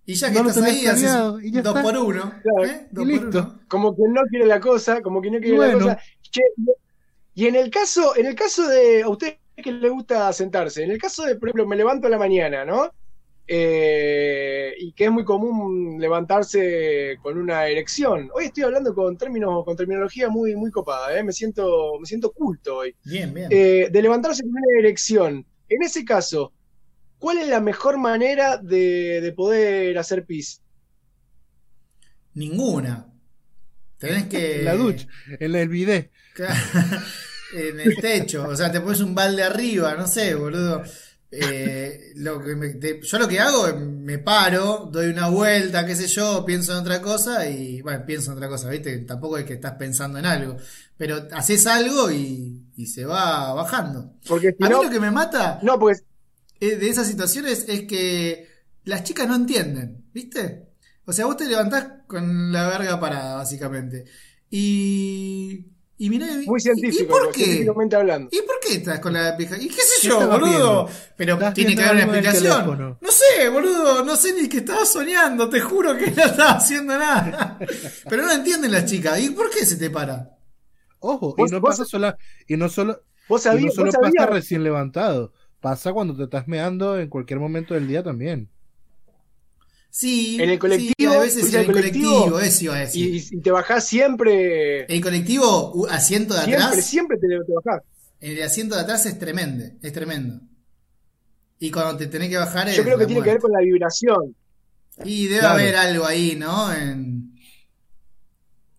Y ya que No estás ahí, haces planeado, y ya dos está. por uno. Claro, ¿eh? y Dos por listo. uno. como quien no quiere la cosa, como quien no quiere bueno. la cosa. Che, y en el caso, en el caso de a ustedes que les gusta sentarse, en el caso de, por ejemplo, me levanto a la mañana, ¿no? Eh, y que es muy común levantarse con una erección. Hoy estoy hablando con términos, con terminología muy, muy copada, ¿eh? me siento, me siento culto hoy. Bien, bien. Eh, de levantarse con una erección. En ese caso, ¿cuál es la mejor manera de, de poder hacer pis? Ninguna. Tenés que. La ducha, en el bidet. En el techo. O sea, te pones un balde arriba, no sé, boludo. Eh, lo que me- te- yo lo que hago es me paro, doy una vuelta, qué sé yo, pienso en otra cosa y, bueno, pienso en otra cosa, ¿viste? Tampoco es que estás pensando en algo, pero haces algo y, y se va bajando. Porque si A mí lo que me mata no, pues eh, de esas situaciones es que las chicas no entienden, ¿viste? O sea, vos te levantás con la verga parada, básicamente. Y. Y mirá, muy ¿y- científico, ¿Y por qué? científicamente hablando. ¿Y por qué estás con la pija? ¿Y qué sé ¿Qué yo, boludo? viendo? Pero Estás tiene que haber una explicación. No sé, boludo, no sé ni que estaba soñando, te juro que no estaba haciendo nada. Pero no entienden las chicas. ¿Y por qué se te para? Ojo, y no pasa sola, y no solo, Vos y no solo vos pasa recién levantado, pasa cuando te estás meando en cualquier momento del día también. Sí. En el colectivo, sí, a veces en el colectivo, colectivo, eso iba a decir. y, y te bajás siempre, El colectivo, asiento de siempre, atrás, siempre te, te bajás. el asiento de atrás es tremendo, es tremendo. Y cuando te tenés que bajar es Yo creo que tiene que ver con la vibración. Y debe Claro. haber algo ahí, ¿no? En...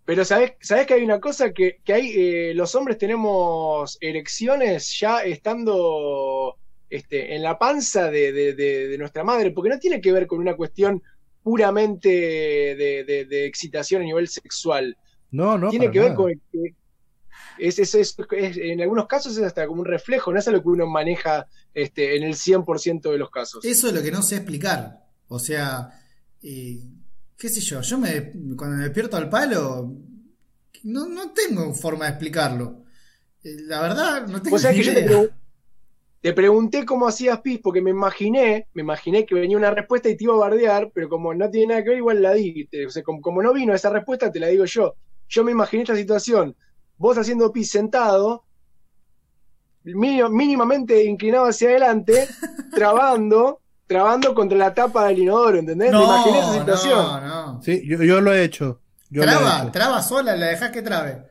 Pero sabés, sabés que hay una cosa que, que hay, eh, los hombres tenemos erecciones ya estando este, en la panza de, de- de- de nuestra madre, porque no tiene que ver con una cuestión puramente de, de- de excitación a nivel sexual. No, no. tiene que ver nada. con que es, es- es- es- en algunos casos es hasta como un reflejo, no es algo que uno maneja este, en el 100% de los casos. Eso es lo que no sé explicar. O sea, eh, qué sé yo, yo me, cuando me despierto al palo, no, no tengo forma de explicarlo. Eh, La verdad, no tengo sabés ni que yo te, te pregunté cómo hacías pis, porque me imaginé, me imaginé que venía una respuesta y te iba a bardear, pero como no tiene nada que ver, igual la di. O sea, como, como no vino esa respuesta, te la digo yo. Yo me imaginé esta situación, vos haciendo pis sentado, mínimo- mínimamente inclinado hacia adelante, trabando, trabando contra la tapa del inodoro, ¿entendés? me imaginé esa No, situación. no, no. Sí, yo, yo lo he hecho. Yo he Traba, hecho. traba sola, la dejás que trabe.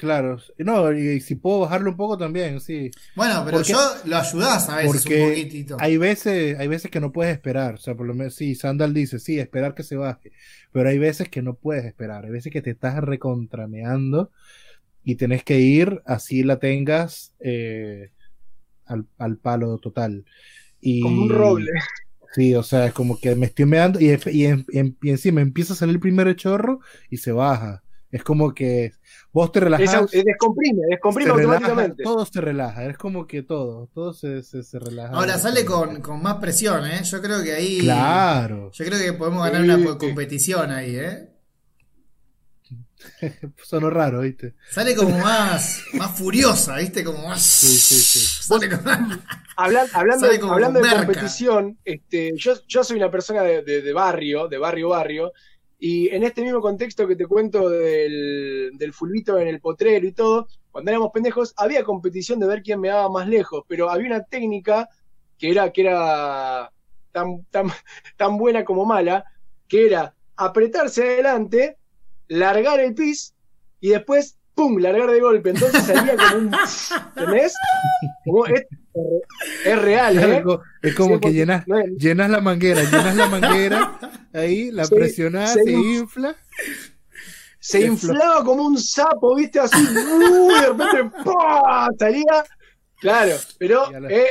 Claro. No, y, si puedo bajarlo un poco también, sí. Bueno, pero Porque- yo lo ayudás a veces un Porque poquitito. hay veces, hay veces que no puedes esperar. O sea, por lo menos, sí, Sandal dice, sí, esperar que se baje. Pero hay veces que no puedes esperar. Hay veces que te estás recontrameando y tenés que ir, así la tengas eh, al, al palo total. Y, Como un roble. Sí, o sea, es como que me estoy meando y, y, en- y encima empieza a salir el primer chorro y se baja. Es como que vos te relajás, Es, es descomprime, descomprime se relaja, automáticamente. todo se relaja, es como que todo, todo se, se, se relaja. Ahora sale con, con más presión, ¿eh? Yo creo que ahí. Claro, Yo creo que podemos ganar Sí, una sí. competición ahí, ¿eh? sonó raro, ¿viste? Sale como más, más furiosa, ¿viste? Como más. Sí, sí, sí. Sale como- Hablan- hablando Sale como hablando de competición, este, yo, yo soy una persona de, de- de barrio, de barrio barrio, y en este mismo contexto que te cuento del, del fulbito en el potrero y todo, cuando éramos pendejos, había competición de ver quién me daba más lejos, pero había una técnica que era, que era tan, tan, tan buena como mala, que era apretarse adelante, largar el pis y después, ¡pum!, largar de golpe. Entonces salía como un... Como es, es real, Es, ¿eh? algo- es como Sí, que llenas, no es- llenas la manguera, llenas la manguera, ahí la Se- presionás, se se inf- infla. se inflaba como un sapo, ¿viste? Así, ¡uh! de repente ¡pah! salía. Claro, pero es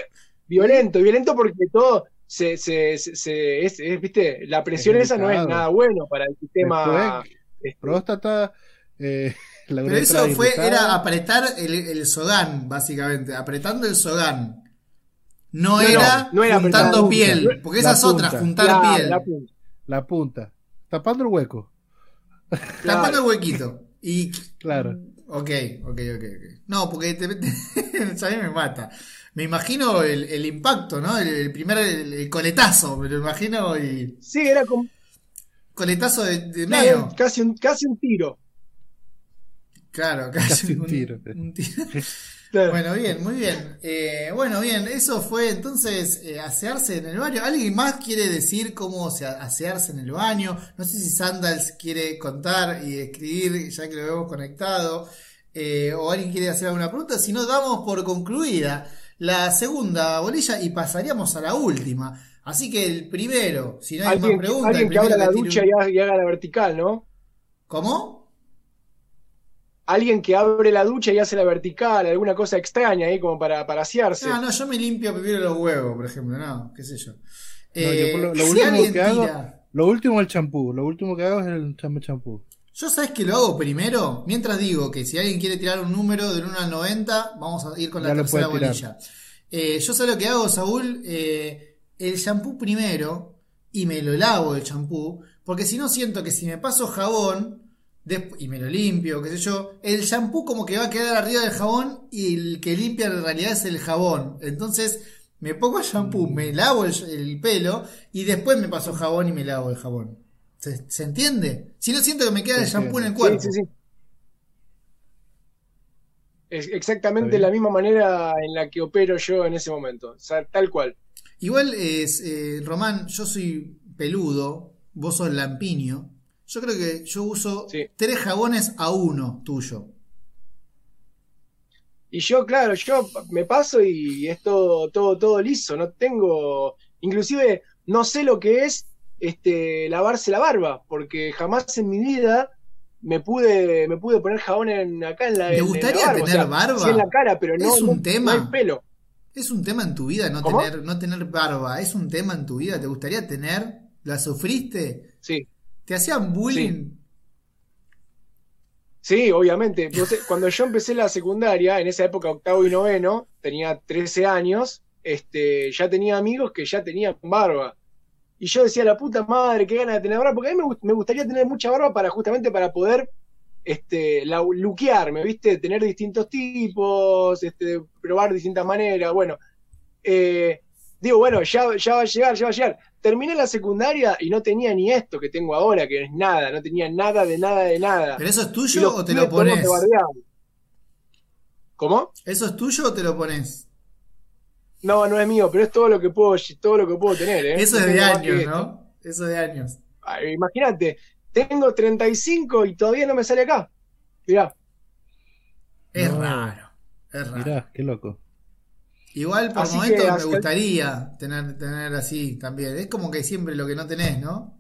violento, violento porque todo se, se, se, se- es, es, ¿viste? La presión Es esa no es nada bueno para el sistema. Después, este, próstata, eh, Pero eso fue, era apretar el, el sogán, básicamente, apretando el sogán. No, No, era no, no era juntando piel, porque esa es otra, juntar piel, la punta, la punta, tapando el hueco, tapando el huequito. Y claro. Ok, ok, ok, ok. No, porque te, te- a mí me mata. Me imagino el, el impacto, ¿no? El, el primer el, el coletazo, me lo imagino y Sí, era como coletazo de, de claro, meo. casi, un, casi un tiro. Claro, casi, Casi un tiro. un tiro. Claro. Bueno, bien, muy bien. Eh, bueno, bien, eso fue entonces eh, asearse en el baño. ¿Alguien más quiere decir cómo se asearse en el baño? No sé si Sandals quiere contar y escribir, ya que lo hemos conectado, eh, o alguien quiere hacer alguna pregunta. Si no, damos por concluida la segunda bolilla y pasaríamos a la última. Así que el primero, si no hay más preguntas, alguien el que abra la ducha un- y haga la vertical, ¿no? ¿Cómo? Alguien que abre la ducha y hace la vertical, alguna cosa extraña ahí como para, para asearse. No, no, yo me limpio primero los huevos, por ejemplo, no, qué sé yo. No, yo Eh, lo, lo si último que hago, lo último el champú, lo último que hago es el cham- champú. Yo sabes que lo hago primero, mientras digo que si alguien quiere tirar un número del 1 al 90, vamos a ir con la Ya lo tercera bolilla. Eh, yo sé lo que hago, Saúl, eh, el shampoo primero y me lo lavo el shampoo, porque si no siento que si me paso jabón y me lo limpio, qué sé yo, el shampoo como que va a quedar arriba del jabón y el que limpia en realidad es el jabón. Entonces me pongo el shampoo, me lavo el, el pelo y después me paso jabón y me lavo el jabón. ¿Se, se entiende? Si no siento que me queda el shampoo en el cuerpo. Sí, sí, sí. Es exactamente la misma manera en la que opero yo en ese momento. O sea, tal cual. Igual es, eh, Román, yo soy peludo, vos sos lampiño. Yo creo que yo uso Sí. tres jabones a uno tuyo. Y yo, claro, yo me paso y es todo, todo, todo liso. No tengo, inclusive no sé lo que es este lavarse la barba, porque jamás en mi vida me pude, me pude poner jabón en, acá en la ¿Te gustaría barba. O tener sea, barba? Sí en la cara, pero no, Es un no- tema. no hay pelo. Es un tema en tu vida no ¿Cómo? tener, no tener barba. Es un tema en tu vida. ¿Te gustaría tener? ¿La sufriste? Sí. ¿Te hacían bullying? Sí, obviamente. Cuando yo empecé la secundaria, en esa época octavo y noveno, tenía 13 años, este, ya tenía amigos que ya tenían barba. Y yo decía, la puta madre, qué ganas de tener barba, porque a mí me, me gustaría tener mucha barba para justamente para poder este, la, ¿viste? Tener distintos tipos, este, probar distintas maneras. Bueno, eh, digo, bueno, ya, ya va a llegar, ya va a llegar. Terminé la secundaria y no tenía ni esto que tengo ahora, que es nada, no tenía nada de nada de nada. ¿Pero eso es tuyo o te lo pones? ¿Cómo? ¿Eso es tuyo o te lo pones? No, no es mío, pero es todo lo que puedo, todo lo que puedo tener, ¿eh? Eso es de años. ¿no? Eso de años. Imagínate, tengo 35 y todavía no me sale acá. Mirá, Es No. raro. Es raro. Mirá, qué loco. Igual por Así momentos que me gustaría tener, tener así también. Es como que siempre lo que no tenés, ¿no?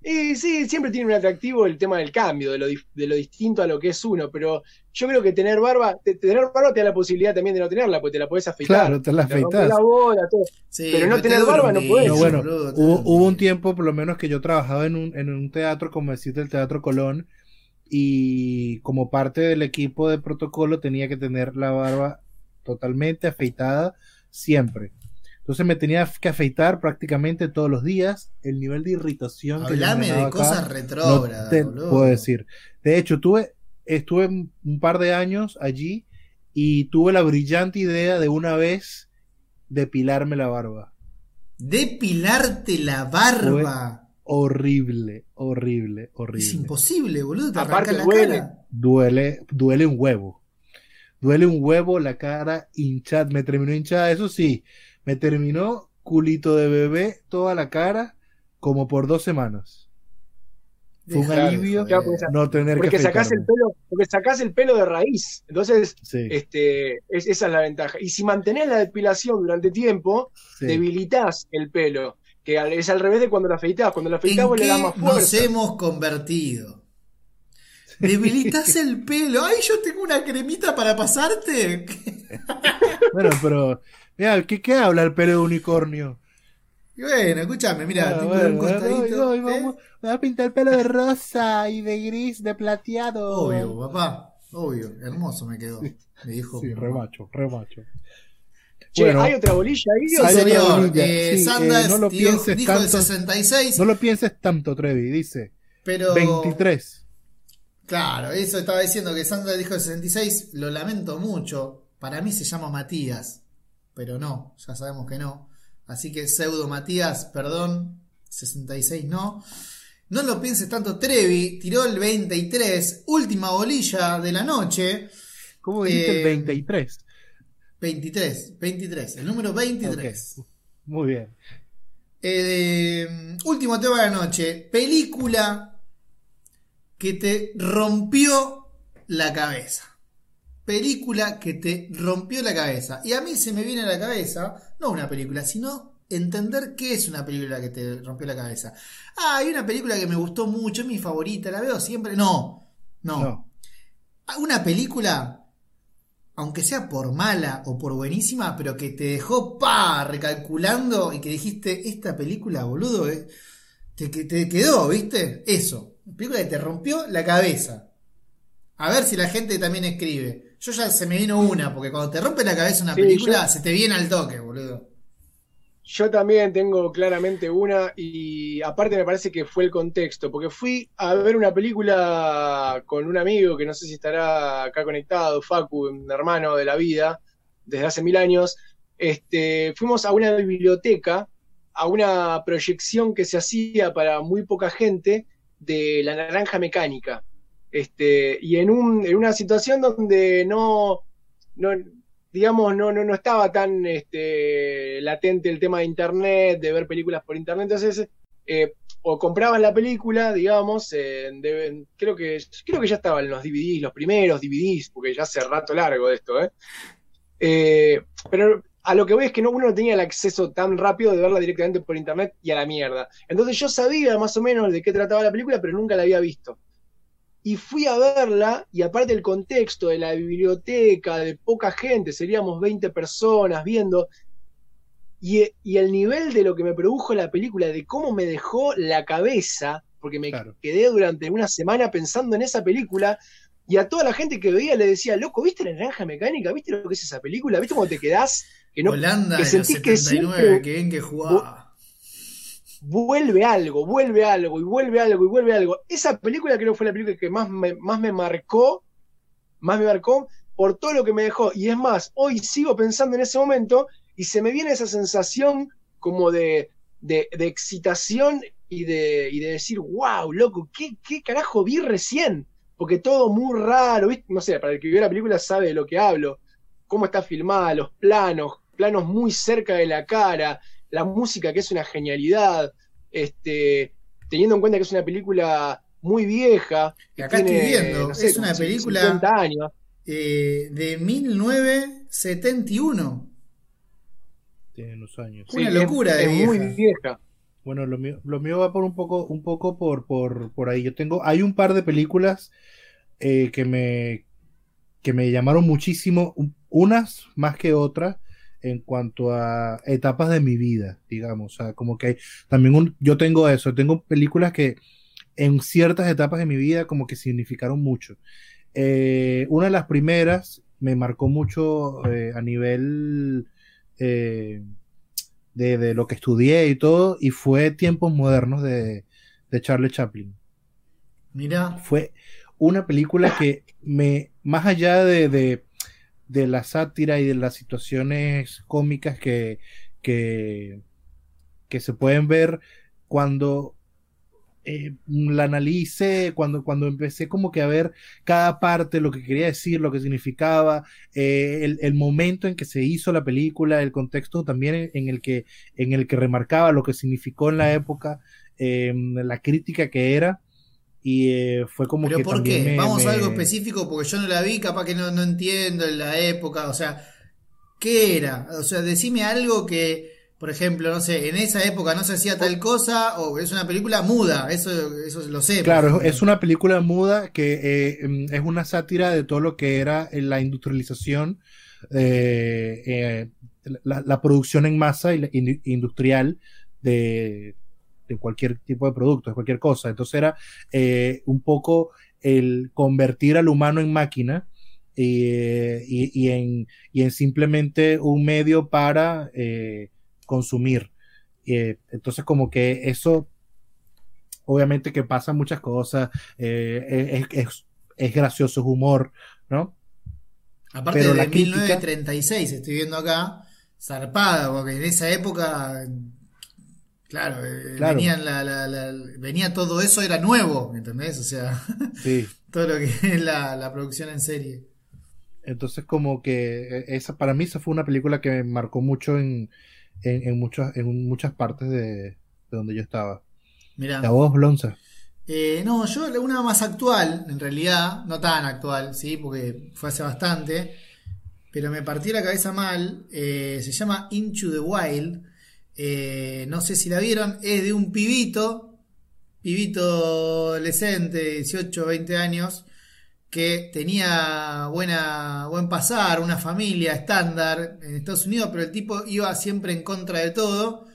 Y sí, siempre tiene un atractivo el tema del cambio, de lo, de lo distinto a lo que es uno, pero yo creo que tener barba, te- tener barba te da la posibilidad también de no tenerla, porque te la podés afeitar. Claro, te la Te afeitas. la bola, todo. Sí, Pero no te tener barba no podés. No, bueno, hubo, hubo un tiempo, por lo menos, que yo trabajaba en un, en un teatro, como decirte, el Teatro Colón, y como parte del equipo de protocolo tenía que tener la barba totalmente afeitada siempre. Entonces me tenía que afeitar prácticamente todos los días. El nivel de irritación que Hablame manejaba de acá, cosas no retrógradas, te boludo. puedo decir. De hecho, tuve, estuve un un par de años allí y tuve la brillante idea de una vez depilarme la barba. Depilarte la barba. Horrible, horrible, Es horrible. imposible, boludo. Te Aparte la duele. cara. Duele, duele un huevo. Duele un huevo, la cara hinchada. Me terminó hinchada, eso sí. Me terminó culito de bebé toda la cara como por dos semanas. Fue un alivio. Claro, porque no tener Porque que sacás el pelo, porque sacás el pelo de raíz. Entonces, Sí, este, es- esa es la ventaja. Y si mantenés la depilación durante tiempo, sí. debilitas el pelo. Que es al revés de cuando lo afeitás. Cuando lo afeitás ¿En vos le das más nos fuerza. hemos convertido? ¿Debilitas el pelo? ¡Ay, yo tengo una cremita para pasarte! Bueno, pero, mira, ¿qué, qué habla el pelo de unicornio? Y bueno, escúchame, mira, Ah, tengo bueno, un costadito. hoy ¿eh? vamos- me voy a pintar el pelo de rosa y de gris, de plateado. Obvio, papá. Obvio. Hermoso me quedó. Me dijo. Sí, remacho, remacho. Che, Bueno. ¿hay otra bolilla ahí? Sí, señor. Eh, Sí, Sanders eh, no lo dio- pienses dijo el tanto. 66, No lo pienses tanto, Trevi, dice. pero... 23. Claro, eso estaba diciendo que Sandra dijo el 66. Lo lamento mucho. Para mí se llama Matías. Pero no, ya sabemos que no. Así que pseudo Matías, perdón. 66 no. No lo pienses tanto, Trevi. Tiró el 23. Última bolilla de la noche. ¿Cómo dijiste Eh, el 23? 23. 23. El número 23. Muy bien. Eh, último tema de la noche. Película que te rompió la cabeza. Película que te rompió la cabeza. Y a mí se me viene a la cabeza, no una película, sino entender qué es una película que te rompió la cabeza. Ah, hay una película que me gustó mucho, es mi favorita, la veo siempre. No, no. No. Una película, aunque sea por mala o por buenísima, pero que te dejó pa recalculando y que dijiste, esta película, boludo, eh, te, que te quedó, ¿viste? Eso. Una película que te rompió la cabeza. A ver si la gente también escribe. Yo ya se me vino una, porque cuando te rompe la cabeza una Sí, película, yo- se te viene al toque, boludo. Yo también tengo claramente una y aparte me parece que fue el contexto, porque fui a ver una película con un amigo que no sé si estará acá conectado, Facu, un hermano de la vida, desde hace mil años. Este, fuimos a una biblioteca, a una proyección que se hacía para muy poca gente de la naranja mecánica. Este, y en, un, en una situación donde no, no, digamos, no, no, no estaba tan este, latente el tema de internet, de ver películas por internet, entonces eh, o comprabas la película, digamos, eh, creo que creo que ya estaban los DVDs, los primeros DVDs, porque ya hace rato largo de esto, ¿eh? Eh, pero a lo que voy es que no, uno no tenía el acceso tan rápido de verla directamente por internet y a la mierda. Entonces yo sabía más o menos de qué trataba la película, pero nunca la había visto. Y fui a verla, y aparte el contexto de la biblioteca, de poca gente, seríamos 20 personas viendo, y, y el nivel de lo que me produjo la película, de cómo me dejó la cabeza, porque me Claro. quedé durante una semana pensando en esa película, y a toda la gente que veía le decía, loco, ¿viste la naranja mecánica? ¿Viste lo que es esa película? ¿Viste cómo te quedás? Que no, Holanda que sentís que 79, siempre- que bien que jugaba. Vuelve algo, vuelve algo, y vuelve algo, y vuelve algo. Esa película creo que fue la película que más me, más me marcó, más me marcó por todo lo que me dejó. Y es más, hoy sigo pensando en ese momento y se me viene esa sensación como de, de, de excitación y de, y de decir, wow, loco, ¿qué, ¿qué carajo vi recién? Porque todo muy raro, no sé, para el que vio la película sabe de lo que hablo, cómo está filmada, los planos, planos muy cerca de la cara, la música que es una genialidad, este, teniendo en cuenta que es una película muy vieja. que Acá estoy viendo, es una película- 50 años. Eh, de 1971. Tiene unos años. Una Sí, locura es, de es muy vieja. vieja. Bueno, lo mío, lo mío va por un poco, un poco por, por, por ahí. Yo tengo, hay un par de películas eh, que me que me llamaron muchísimo, unas más que otras, en cuanto a etapas de mi vida, digamos. O sea, como que también un, yo tengo eso, tengo películas que en ciertas etapas de mi vida como que significaron mucho. Eh, una de las primeras me marcó mucho eh, a nivel eh, de, lo que estudié y todo, y fue Tiempos Modernos de, de Charlie Chaplin. Mira. Fue una película que me, más allá de, de, la sátira y de las situaciones cómicas que, que, que se pueden ver cuando eh, la analice, cuando, cuando empecé como que a ver cada parte, lo que quería decir, lo que significaba, eh, el, momento en que se hizo la película, el contexto también en, el, que, en el que remarcaba lo que significó en la época, eh, la crítica que era, y eh, fue como ¿Pero que. por qué? Vamos a algo específico porque yo no la vi, capaz que no, no entiendo en la época. O sea, ¿qué era? O sea, decime algo que, por ejemplo, no sé, en esa época no se hacía tal cosa, o es una película muda, eso, eso lo sé. Claro, es una película muda que eh, es una sátira de todo lo que era la industrialización, eh, la, la, producción en masa industrial de de cualquier tipo de producto, de cualquier cosa. Entonces era eh, un poco el convertir al humano en máquina eh, y, en, en, simplemente un medio para eh, consumir. entonces como que eso, obviamente que pasa muchas cosas, es, es, gracioso, es humor, ¿no? Aparte de la 1936, estoy viendo acá, zarpada, porque en esa época Claro, eh, Venía, todo eso, era nuevo, ¿entendés? O sea, todo lo que es la, producción en serie. Entonces, como que eh, esa para mí esa fue una película que me marcó mucho en, en, en muchas partes de, donde yo estaba. Mira. ¿La voz, Blonza? Eh, no, yo una más actual, en realidad, no tan actual, sí, porque fue hace bastante, pero me partí la cabeza mal. se llama Into the Wild eh, no sé si la vieron, es de un pibito, pibito adolescente, 18, 20 años, que tenía buena, buen pasar, una familia estándar en Estados Unidos, pero el tipo iba siempre en contra de todo,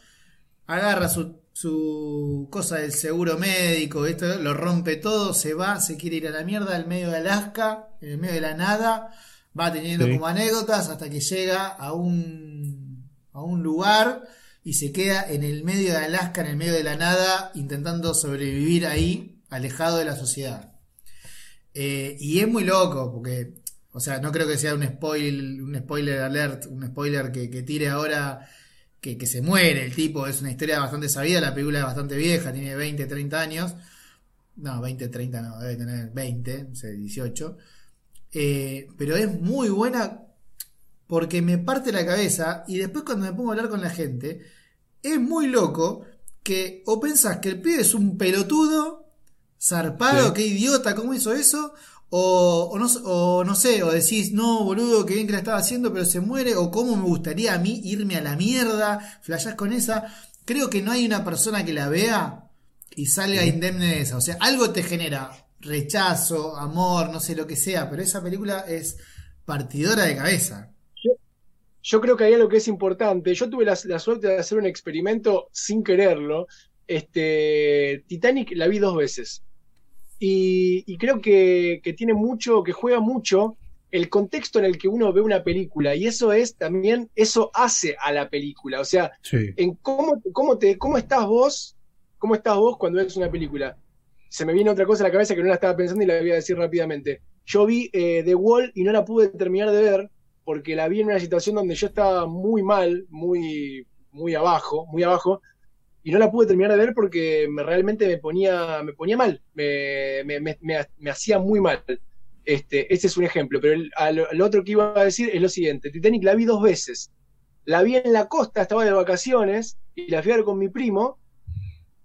agarra su, su cosa del seguro médico, esto, lo rompe todo, se va, se quiere ir a la mierda al medio de Alaska, en el medio de la nada, va teniendo como anécdotas hasta que llega a un, a un lugar y se queda en el medio de Alaska, en el medio de la nada, intentando sobrevivir ahí, alejado de la sociedad. Eh, y es muy loco, porque, o sea, no creo que sea un spoiler, un spoiler alert, un spoiler que, tire ahora que, se muere el tipo, es una historia bastante sabida, la película es bastante vieja, tiene 20, 30 años. No, 20, 30 no, debe tener 20, no sé, 18. Eh, pero es muy buena porque me parte la cabeza y después cuando me pongo a hablar con la gente, es muy loco que o pensás que el pibe es un pelotudo, zarpado, qué idiota, ¿cómo hizo eso? O, no, no, sé, o decís, no, boludo, qué bien que la estaba haciendo, pero se muere, o cómo me gustaría a mí irme a la mierda, flashás con esa. Creo que no hay una persona que la vea y salga indemne de esa. O sea, algo te genera rechazo, amor, no sé lo que sea, pero esa película es partidora de cabeza yo creo que hay algo que es importante. Yo tuve la, suerte de hacer un experimento sin quererlo. Este, Titanic la vi dos veces. Y, creo que, tiene mucho, que juega mucho el contexto en el que uno ve una película. Y eso es también, eso hace a la película. O sea, en cómo, cómo, te, cómo estás vos, cómo estás vos cuando ves una película. Se me viene otra cosa a la cabeza que no la estaba pensando y la voy a decir rápidamente. Yo vi eh, The Wall y no la pude terminar de ver porque la vi en una situación donde yo estaba muy mal, muy, muy abajo, muy abajo, y no la pude terminar de ver porque me, realmente me ponía, me ponía mal, me, me, me, hacía muy mal. Este, ese es un ejemplo, pero el, otro que iba a decir es lo siguiente, Titanic la vi dos veces. La vi en la costa, estaba de vacaciones, y la fui a ver con mi primo,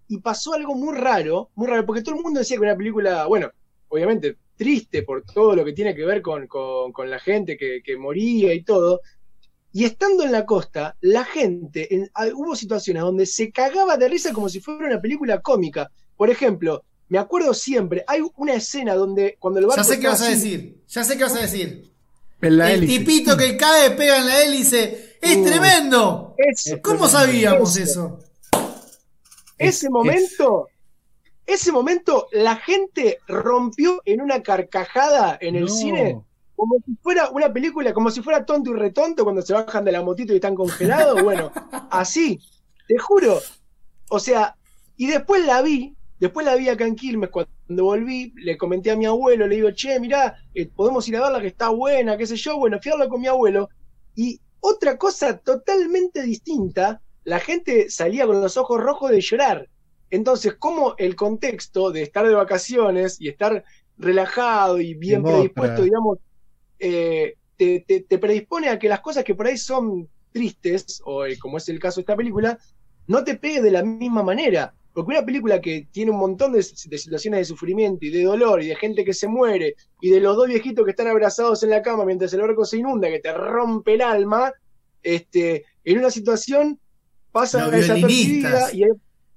y pasó algo muy raro, muy raro, porque todo el mundo decía que una película, bueno, obviamente triste por todo lo que tiene que ver con, la gente que, moría y todo. Y estando en la costa, la gente, en- ah, hubo situaciones donde se cagaba de risa como si fuera una película cómica. Por ejemplo, me acuerdo siempre, hay una escena donde cuando el barco Ya sé qué vas a decir. Ya sé qué vas a decir. En la el hélice. tipito que cae, pega en la hélice. ¡Es Uh. tremendo! Ese, ¿Cómo sabíamos eso? ese Es- momento, ese momento, la gente rompió en una carcajada en el No. cine como si fuera una película, como si fuera tonto y retonto cuando se bajan de la motito y están congelados. Bueno, así, te juro. O sea, y después la vi, después la vi acá en Quilmes, cuando volví, le comenté a mi abuelo, le digo, che, mirá, eh, podemos ir a verla que está buena, qué sé yo. Bueno, fui a verla con mi abuelo. Y otra cosa totalmente distinta, la gente salía con los ojos rojos de llorar. Entonces, como el contexto de estar de vacaciones y estar relajado y bien predispuesto, digamos, eh, te, te- te predispone a que las cosas que por ahí son tristes, o eh, como es el caso de esta película, no te pegue de la misma manera. Porque una película que tiene un montón de, de situaciones de sufrimiento y de dolor y de gente que se muere y de los dos viejitos que están abrazados en la cama mientras el barco se inunda, que te rompe el alma, este, en una situación pasa desapercibida y hay-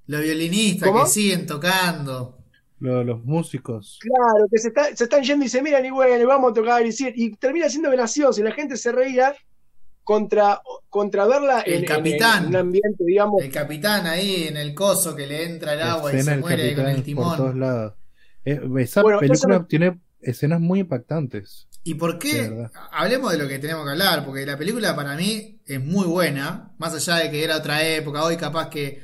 Los violinistas ¿Cómo? que siguen tocando. Lo- los músicos. Claro, que se, está- se están yendo y se miran y bueno, vamos a tocar y, y termina siendo gracioso y la gente se reía contra, contra verla El en, capitán. en un ambiente, digamos, El capitán ahí en el coso que le entra el agua y se muere con el por todos timón. lados. Eh, esa Bueno, película no- tiene escenas muy impactantes. ¿Y por qué? Hablemos de lo que tenemos que hablar, porque la película para mí es muy buena, más allá de que era otra época, hoy capaz que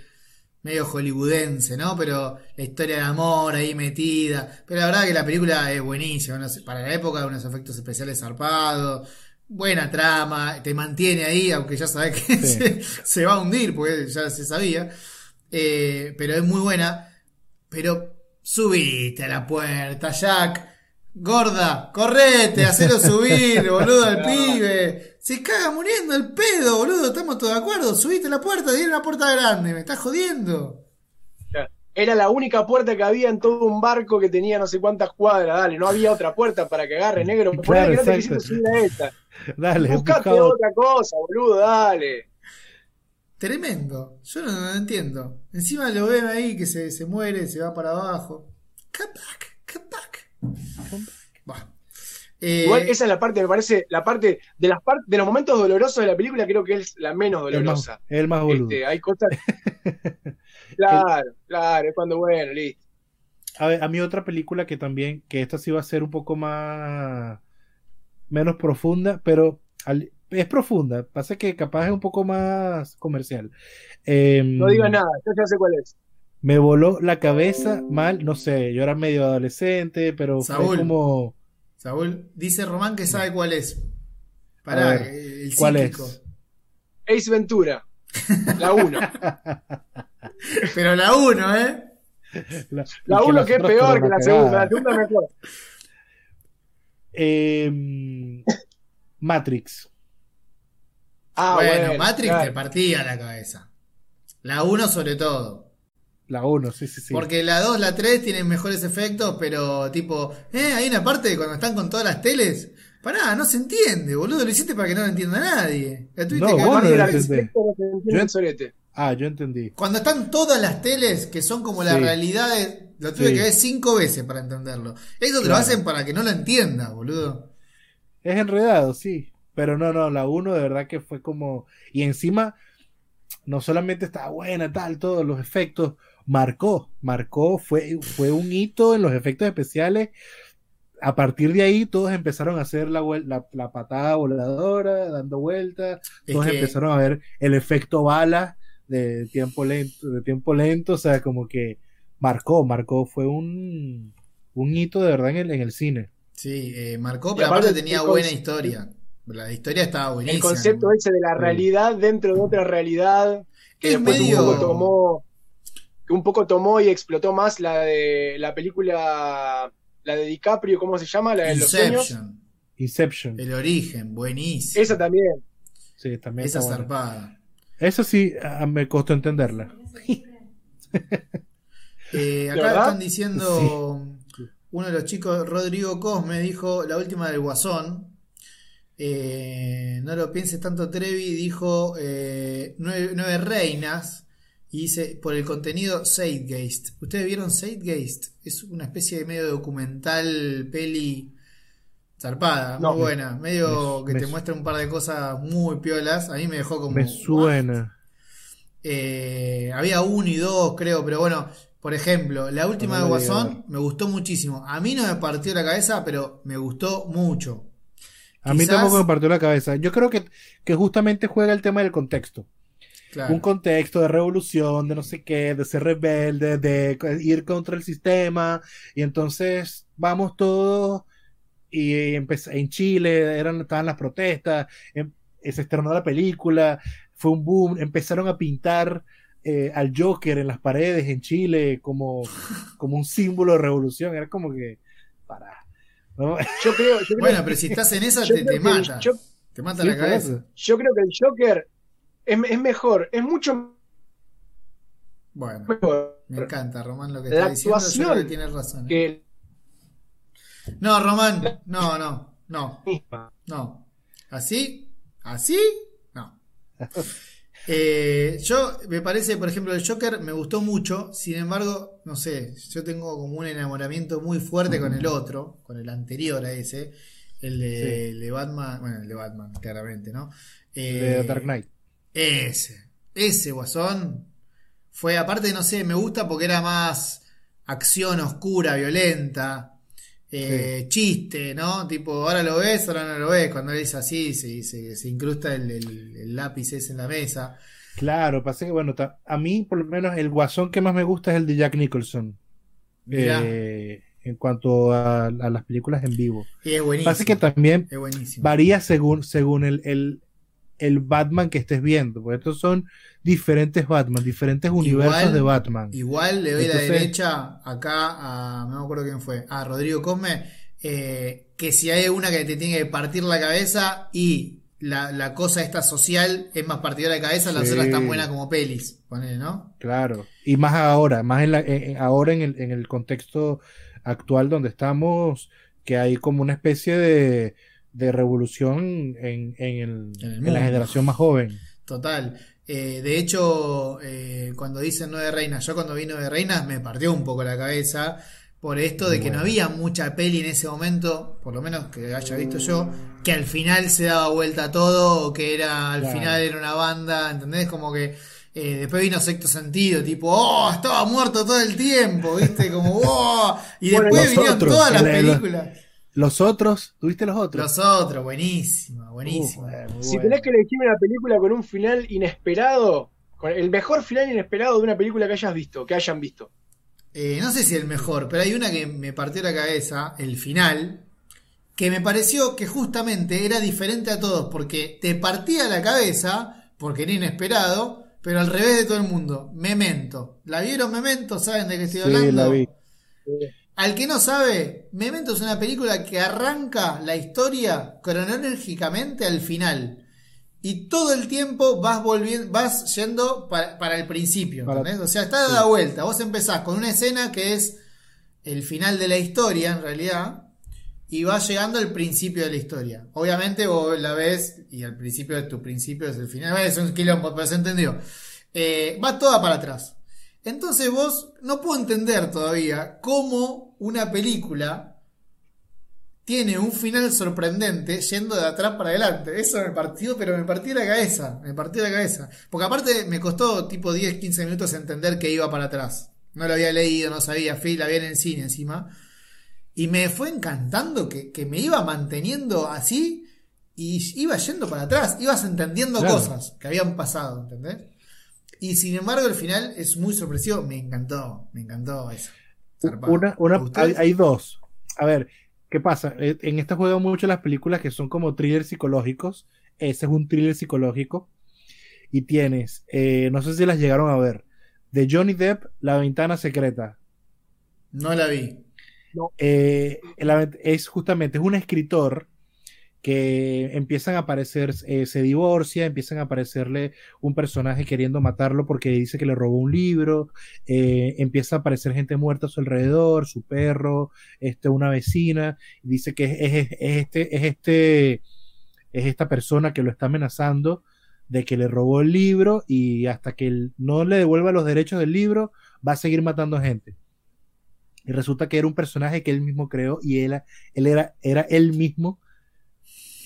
medio hollywoodense, ¿no? Pero la historia de amor ahí metida. Pero la verdad que la película es buenísima, no para la época unos efectos especiales zarpados, buena trama, te mantiene ahí, aunque ya sabes que Sí. se, se va a hundir, porque ya se sabía. Eh, pero es muy buena. Pero subiste a la puerta, Jack. Gorda, correte, hacelo subir, boludo, al pibe. Se caga muriendo el pedo, boludo. Estamos todos de acuerdo. Subiste la puerta, tiene una puerta grande. Me estás jodiendo. era la única puerta que había en todo un barco que tenía no sé cuántas cuadras, dale, no había otra puerta para que agarre negro. Por Claro, que no te exacto. quisiste subir a esta. Dale, Buscate buscado- otra cosa, boludo, dale. Tremendo. Yo no, no entiendo. Encima lo ven ahí que se, se muere, se va para abajo. Come back, Eh, Igual esa es la parte, me parece, la parte de las par- de los momentos dolorosos de la película creo que es la menos el más, dolorosa. el más boludo. Este, hay cosas. claro, claro, es cuando bueno, listo. A ver, a mí otra película que también, que esta sí va a ser un poco más, menos profunda, pero al- es profunda, pasa que capaz es un poco más comercial. Em, No digas nada, yo ya sé cuál es. Me voló la cabeza mal, no sé, yo era medio adolescente, pero fue Saúl. como, Saúl dice Román que sabe cuál es. Pará, ver, eh, el ¿cuál psíquico. es? Ace Ventura, la 1. Pero la uno, ¿eh? La, La y 1 las que es peor que la segunda, la segunda mejor. Em, Matrix. Ah, bueno, bueno, Matrix claro. te partía la cabeza. La 1 sobre todo. La 1, sí, sí, sí. Porque la 2, la 3 tienen mejores efectos, pero tipo, eh, hay una parte de cuando están con todas las teles. Pará, no se entiende, boludo. Lo hiciste para que no lo entienda nadie. La tuviste No, que vos no lo entendés. Yo-. Ah, yo entendí. Cuando están todas las teles, que son como la Sí. realidad, de- lo tuve Sí. que ver cinco veces para entenderlo. Eso te lo hacen para que no lo entiendas, boludo. Es enredado, sí. Pero no, no, la 1 de verdad que fue como. Y encima, no solamente estaba buena, tal, todos los efectos. Marcó, marcó, fue, fue un hito en los efectos especiales. A partir de ahí, todos empezaron a hacer la, la, la patada voladora, dando vueltas. Es Todos que- empezaron a ver el efecto bala de tiempo lento, de tiempo lento. O sea, como que marcó, marcó, fue un, un hito de verdad en el, en el cine. Sí, eh, marcó, pero aparte aparte tenía buena historia. La historia estaba buenísima. El concepto ese de la Sí. realidad dentro de otra realidad, que Es después medio- un poco tomó, que un poco tomó y explotó más la de la película, la de DiCaprio, ¿cómo se llama? La de los sueños. Inception, Inception. el origen, buenísimo. Esa también. Sí, también Esa zarpada. Esa sí me costó entenderla. Eh, acá verdad? están diciendo, uno de los chicos, Rodrigo Cosme, dijo la última del Guasón. Eh, no lo pienses tanto, Trevi dijo eh, nueve, nueve reinas y dice por el contenido Zeitgeist. ¿Ustedes vieron Zeitgeist? Es una especie de medio documental, peli zarpada, No. muy buena. Medio Me- que me te su- muestra un par de cosas muy piolas. A mí me dejó como. Me suena. Eh, había uno y dos, creo, pero bueno, por ejemplo, la última No de Guasón me gustó muchísimo. A mí no me partió la cabeza, pero me gustó mucho. A mí tampoco me partió la cabeza. Yo creo que, que justamente juega el tema del contexto. Claro. Un contexto de revolución, de no sé qué, de ser rebelde, de ir contra el sistema. Y entonces vamos todos y empezó, en Chile eran, estaban las protestas, em- se estrenó la película, fue un boom, empezaron a pintar eh, al Joker en las paredes en Chile como, como un símbolo de revolución. Era como que, para. ¿no? Yo creo, yo creo, Bueno, pero si estás en esa, te, que mata. Te mata Sí, la cabeza. yo creo que el Joker es, es mejor, es mucho Bueno, mejor me encanta, Román, lo que La está diciendo. Yo creo que tienes razón. ¿eh? que el No, Román, no, no, no, no. ¿Así? ¿Así? No. Eh, yo, me parece, por ejemplo, el Joker me gustó mucho, sin embargo, no sé, yo tengo como un enamoramiento muy fuerte con el otro, con el anterior a ese, el de, Sí. el de Batman, bueno, el de Batman, claramente, ¿no? De Eh, Dark Knight. Ese, ese guasón fue, aparte, no sé, me gusta porque era más acción oscura, violenta, eh, chiste, ¿no? Tipo, ahora lo ves, ahora no lo ves. Cuando es así, se, se, se incrusta el, el- el lápiz ese en la mesa. Claro, pasa que, bueno, a mí por lo menos el guasón que más me gusta es el de Jack Nicholson. Eh, en cuanto a, a las películas en vivo. y es buenísimo. Pasa que también es buenísimo. varía según, según el, el, el Batman que estés viendo, porque estos son diferentes Batman, diferentes universos Igual- de Batman. Igual le doy Entonces- la derecha acá a, no me acuerdo quién fue, a Rodrigo Cosme, eh, que si hay una que te tiene que partir la cabeza y la, la cosa esta social es más partidora de cabeza, la Sí. otra es tan buena como pelis, ponele, ¿no? Claro, y más ahora, más en la, en- ahora en el, en el contexto actual donde estamos, que hay como una especie de, de revolución en, en el- En el en mundo. la generación más joven. Total. Eh, de hecho, eh, cuando dicen Nueve Reinas, yo cuando vi Nueve Reinas me partió un poco la cabeza por esto de que no había mucha peli en ese momento, por lo menos que haya visto yo, que al final se daba vuelta todo o que era al Claro. final era una banda, ¿entendés? Como que eh, después vino sexto sentido, tipo, oh, estaba muerto todo el tiempo, ¿viste? Como, oh, y Bueno, después vinieron todas las películas. Los otros, ¿tuviste los otros? Los otros, buenísima, buenísima. Si bueno. tenés que elegir una película con un final inesperado, con el mejor final inesperado de una película que hayas visto, que hayan visto. Eh, no sé si el mejor, pero hay una que me partió la cabeza, el final, que me pareció que justamente era diferente a todos, porque te partía la cabeza, porque era inesperado, pero al revés de todo el mundo. Memento. ¿La vieron Memento? ¿Saben de qué estoy Sí, hablando? la vi. Al que no sabe, Memento es una película que arranca la historia cronológicamente al final. Y todo el tiempo vas volviendo, vas yendo para, para el principio, Para-. O sea, está dada vuelta. Vos empezás con una escena que es el final de la historia, en realidad, y vas llegando al principio de la historia. Obviamente vos la ves y al principio de tu principio es el final. Es un quilombo, pero se entendió. Eh, va toda para atrás. Entonces vos no puedo entender todavía cómo una película tiene un final sorprendente yendo de atrás para adelante. Eso me partió, pero me partió la cabeza. Me partió la cabeza. Porque aparte me costó tipo 10, 15 minutos entender que iba para atrás. No lo había leído, no sabía, fui, la vi en el cine encima. Y me fue encantando que, que me iba manteniendo así y iba yendo para atrás. Ibas entendiendo Claro. cosas que habían pasado, ¿entendés? Y sin embargo el final es muy sorpresivo. Me encantó, me encantó eso. Una, una, hay, hay dos. A ver, ¿qué pasa? Eh, En este juego mucho las películas que son como thrillers psicológicos. Ese es un thriller psicológico. Y tienes, eh, no sé si las llegaron a ver, de Johnny Depp, La Ventana Secreta. No la vi. Eh, la- es justamente, es un escritor que empiezan a aparecer, eh, se divorcia, empiezan a aparecerle un personaje queriendo matarlo porque dice que le robó un libro, eh, empieza a aparecer gente muerta a su alrededor, su perro, este, una vecina, dice que es este, es este es esta persona que lo está amenazando de que le robó el libro y hasta que él no le devuelva los derechos del libro va a seguir matando gente. Y resulta que era un personaje que él mismo creó y él, él era, era él mismo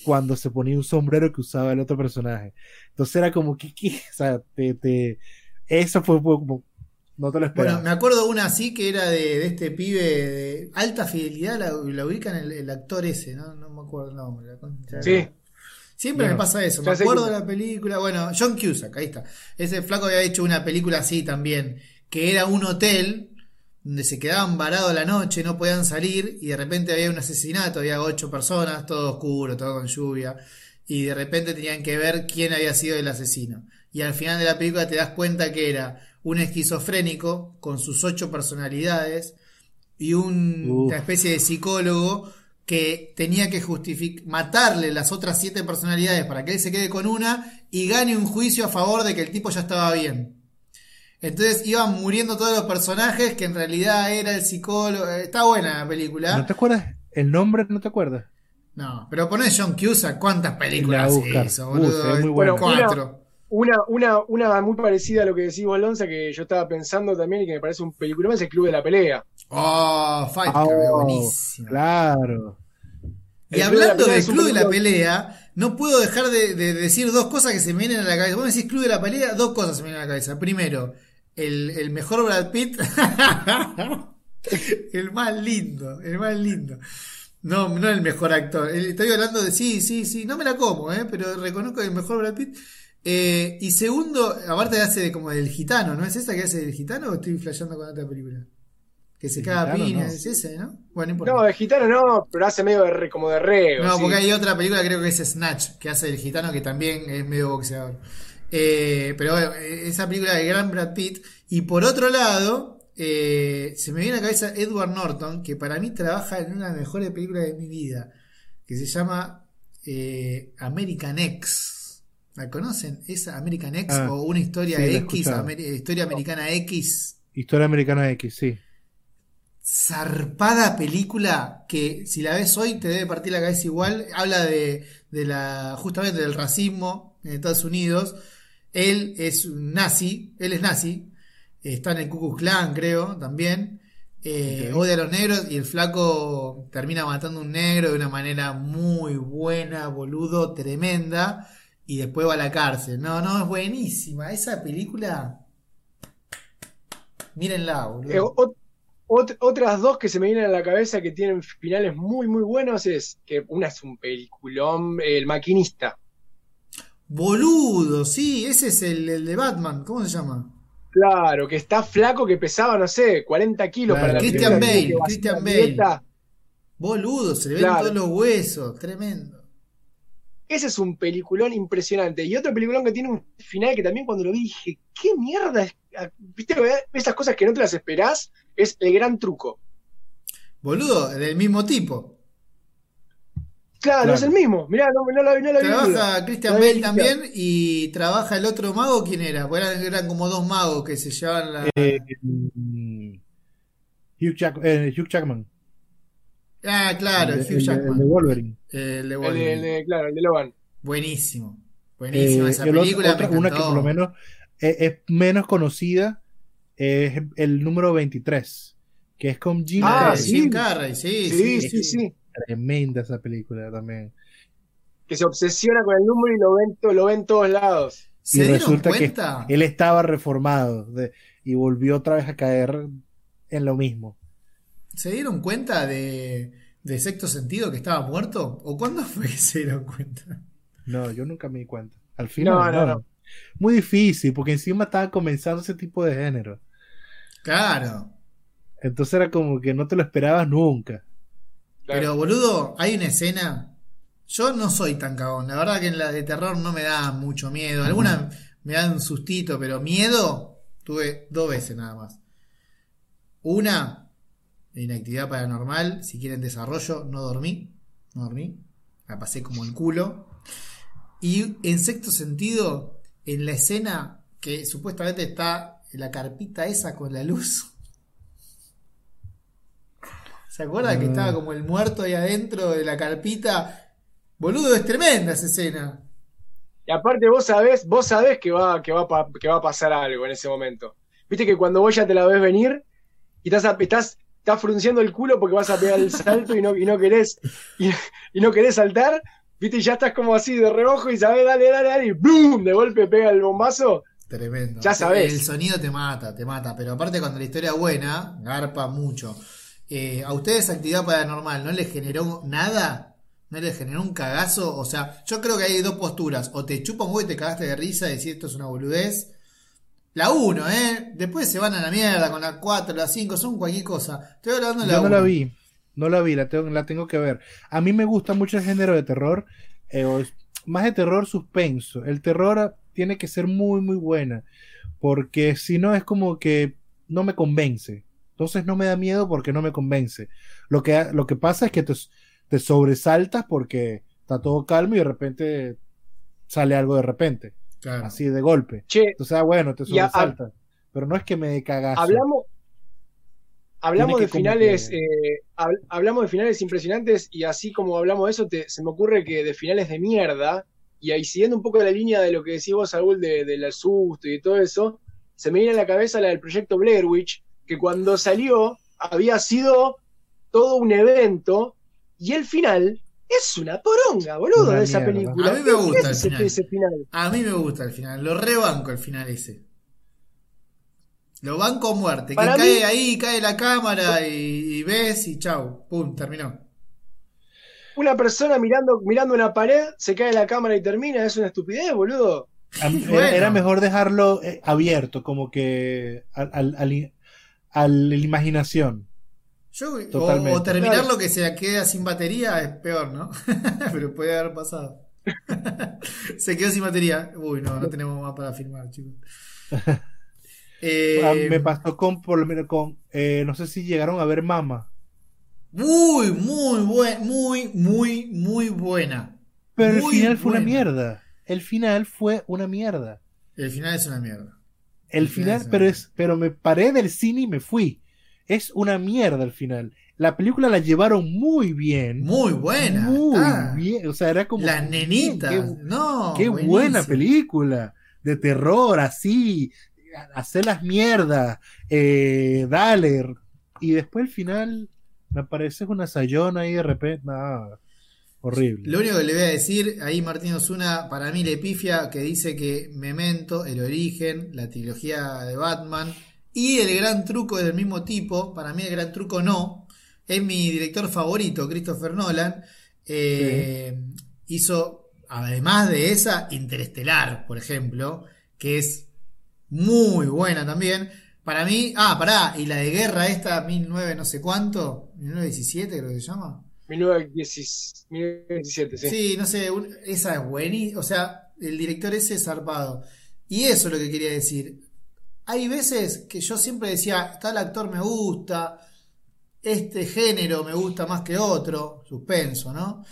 cuando se ponía un sombrero que usaba el otro personaje. Entonces era como que, que o sea, te, te, eso fue como, no te lo esperaba. Bueno, me acuerdo una así que era de, de este pibe de alta fidelidad, la, la ubican el, el actor ese, ¿no? No me acuerdo el nombre. la Sí. Siempre Bueno, me pasa eso, me acuerdo de la película, bueno, John Cusack, ahí está. Ese flaco había hecho una película así también, que era un hotel donde se quedaban varados la noche, no podían salir y de repente había un asesinato, había ocho personas, todo oscuro, todo con lluvia y de repente tenían que ver quién había sido el asesino. Y al final de la película te das cuenta que era un esquizofrénico con sus ocho personalidades y un- una especie de psicólogo que tenía que justific- matarle las otras siete personalidades para que él se quede con una y gane un juicio a favor de que el tipo ya estaba bien. Entonces iban muriendo todos los personajes que en realidad era el psicólogo. eh, Está buena la película. ¿No te acuerdas? ¿El nombre no te acuerdas? No, pero ponés John Cusack, ¿cuántas La películas hizo, Uf, boludo? es muy bueno. Cuatro. Una, una, una muy parecida a lo que decís vos, Lonza, que yo estaba pensando también y que me parece un película es el Club de la Pelea. Oh, Fight Ah, Club, oh, buenísimo. Claro. Y El Club de la hablando Pelea del Club de la Pelea, no puedo dejar de, de decir dos cosas que se me vienen a la cabeza. Vos me decís Club de la Pelea, dos cosas se me vienen a la cabeza. Primero, el, el mejor Brad Pitt. el más lindo, el más lindo. No, no el mejor actor. Estoy hablando de sí, sí, sí. No me la como, ¿eh? pero reconozco el mejor Brad Pitt. Eh, y segundo, aparte hace de como del gitano, ¿no es esa que hace del gitano o estoy flasheando con otra película? Que se El caga piña, no. es ese, ¿no? Bueno, no. No, de gitano no, pero hace medio de re- como de reo. No, sí. porque hay otra película, creo que es Snatch, que hace el gitano, que también es medio boxeador. Eh, pero bueno, esa película de gran Brad Pitt. Y por otro lado, eh, se me viene a la cabeza Edward Norton, que para mí trabaja en una de las mejores películas de mi vida, que se llama eh, American X. ¿La conocen? ¿Esa American X Ah, o una historia sí, X, historia americana X? Historia Americana X, sí. zarpada película que si la ves hoy te debe partir la cabeza igual. Habla de, de la justamente del racismo en Estados Unidos. Él es un nazi, él es nazi, está en el Ku Klux Klan creo también. Eh. Odia a los negros y el flaco termina matando a un negro de una manera muy buena, boludo, tremenda. Y después va a la cárcel. No, no, es buenísima. Esa película. Mírenla, boludo. Eh, ot- ot- otras dos que se me vienen a la cabeza que tienen finales muy, muy buenos es que una es un peliculón, El Maquinista. Boludo, sí, ese es el, el de Batman, ¿cómo se llama? Claro, que está flaco, que pesaba, no sé, 40 kilos Claro, para la Christian película, Bale, Christian la Bale. Boludo, se le ven Claro. todos los huesos, tremendo. Ese es un peliculón impresionante. Y otro peliculón que tiene un final que también cuando lo vi dije, ¿qué mierda es? Ah, ¿Viste? Esas cosas que no te las esperás, es el gran truco. Boludo, del mismo tipo. Claro, Claro. es el mismo. Mirá, no, no la, no la. Trabaja Christian Bale también y trabaja el otro mago, ¿quién era? Pues eran, como dos magos que se llevaban la... Eh, mm, Hugh, Jack- eh, Hugh Jackman. ah, claro, el, Hugh el- el Jackman. de Wolverine. El de Wolverine. el de- claro, el de Logan. Buenísimo. Buenísima Eh, esa el otro- película. otra- me una que por lo menos es, es menos conocida es el número 23, que es con Jim Ah, Ah, Carrey. Jim Carrey, sí, Sí, sí, sí, sí. Tremenda esa película también. Que se obsesiona con el número y lo ven, lo ven todos lados. ¿Se y dieron resulta cuenta? que él estaba reformado de- y volvió otra vez a caer en lo mismo. ¿Se dieron cuenta de, de sexto sentido que estaba muerto? ¿O cuándo fue que se dieron cuenta? No, yo nunca me di cuenta. Al final, No, no, no. no. Muy difícil, porque encima estaba comenzando ese tipo de género. Claro. Entonces era como que no te lo esperabas nunca. Claro. Pero boludo, hay una escena. Yo no soy tan cagón. La verdad que en la de terror no me da mucho miedo. Algunas me dan un sustito, pero miedo tuve dos veces nada más. Una, inactividad paranormal. Si quieren desarrollo, no dormí. No dormí. La pasé como el culo. Y en sexto sentido, en la escena que supuestamente está la carpita esa con la luz. ¿Se acuerdan que estaba como el muerto ahí adentro de la carpita? Boludo, es tremenda esa escena. Y aparte vos sabés, vos sabés que va, que va, pa- que va a pasar algo en ese momento. Viste que cuando vos ya te la ves venir y estás, estás, estás frunciendo el culo porque vas a pegar el salto y no, y no querés, y, y no querés saltar, viste, y ya estás como así de reojo y sabés, dale, dale, dale, y ¡blum! de golpe pega el bombazo. Tremendo. Ya sabés. El sonido te mata, te mata. Pero aparte, cuando la historia es buena, garpa mucho. Eh, ¿A ustedes actividad paranormal no les generó nada? ¿No les generó un cagazo? O sea, yo creo que hay dos posturas. O te chupa un huevo y te cagaste de risa y decís esto es una boludez. La 1, ¿eh? Después se van a la mierda con la 4, la 5, son cualquier cosa. Estoy hablando de la Yo no la vi, no la vi, la tengo, la tengo que ver. A mí me gusta mucho el género de terror, eh, más de terror suspenso. El terror tiene que ser muy, muy buena, porque si no es como que no me convence. Entonces no me da miedo porque no me convence. Lo que, lo que pasa es que te, te sobresaltas porque está todo calmo y de repente sale algo de repente, Claro. así de golpe. Che, Entonces, ah, bueno, te sobresaltas. Pero no es que me dé cagazo. hablamos, hablamos de finales, que- eh, hab- hablamos de finales impresionantes y así como hablamos de eso, te- se me ocurre que de finales de mierda, y ahí siguiendo un poco la línea de lo que decís vos, Saúl, de- del susto y de todo eso, se me viene a la cabeza la del proyecto Blair Witch, que cuando salió había sido todo un evento, y el final es una poronga, boludo, Una de esa mierda. película. A mí me ¿Qué gusta el ese- final. ese final? A mí me gusta el final, lo rebanco el final ese. Lo banco a muerte, que cae ahí, cae la cámara y, y ves y chau, pum, terminó. Una persona mirando, mirando una pared, se cae la cámara y termina, es una estupidez, boludo. A mí- Bueno. era, mejor dejarlo eh, abierto, como que al, al- al- a la imaginación. Yo, o, Totalmente. o terminar Claro. lo que se queda sin batería es peor, ¿no? Pero puede haber pasado. se quedó sin batería. Uy, no, no tenemos más para filmar, chicos. Eh, A mí me pasó con, por lo menos con, eh, no sé si llegaron a ver Mama, muy, muy buena, muy, muy, muy buena. pero Muy el final fue una mierda. El final fue una mierda. El final es una mierda. El final pero es, pero me paré del cine y me fui. Es una mierda el final. La película la llevaron muy bien. Muy buena. Muy bien. O sea, era como. Nenitas. qué- no, Qué buenísimo. buena película de terror, así, hacer las mierdas, eh, dale. Y después el final me parece una sayona ahí de repente, nada, horrible. Lo único que le voy a decir, ahí Martín Osuna, para mí le pifia, que dice que Memento, El Origen, la trilogía de Batman y El Gran Truco del mismo tipo, para mí El Gran Truco no, es mi director favorito, Christopher Nolan, eh, hizo, además de esa, Interestelar, por ejemplo, que es muy buena también. Para mí, ah, pará, y la de guerra esta, 19 no sé cuánto, 1917 creo que se llama. 1917, sí. Sí, no sé, un- esa es buenísima. O sea, el director ese es zarpado. Y eso es lo que quería decir. Hay veces que yo siempre decía, tal actor me gusta, este género me gusta más que otro, suspenso, ¿no?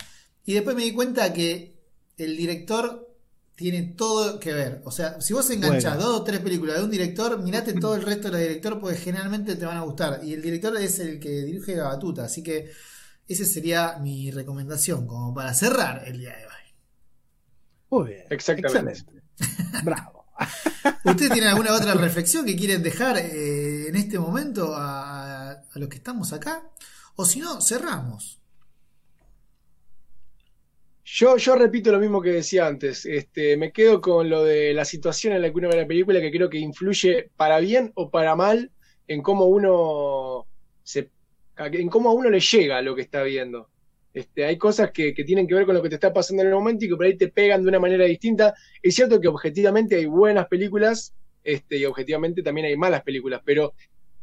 Y después me di cuenta que el director tiene todo que ver. O sea, si vos enganchás Bueno. dos o tres películas de un director, mirate todo el resto de los directores porque generalmente te van a gustar. Y el director es el que dirige la batuta. Así que esa sería mi recomendación, como para cerrar el día de hoy. Muy bien. Exactamente. excelente. Bravo. ¿Ustedes tienen alguna otra reflexión que quieren dejar eh, en este momento a, a los que estamos acá? O si no, cerramos. Yo, yo repito lo mismo que decía antes. Este, me quedo con lo de la situación en la que uno ve la película, que creo que influye para bien o para mal en cómo uno se, en cómo a uno le llega lo que está viendo. Este, hay cosas que, que tienen que ver con lo que te está pasando en el momento y que por ahí te pegan de una manera distinta. Es cierto que objetivamente hay buenas películas, este, y objetivamente también hay malas películas, pero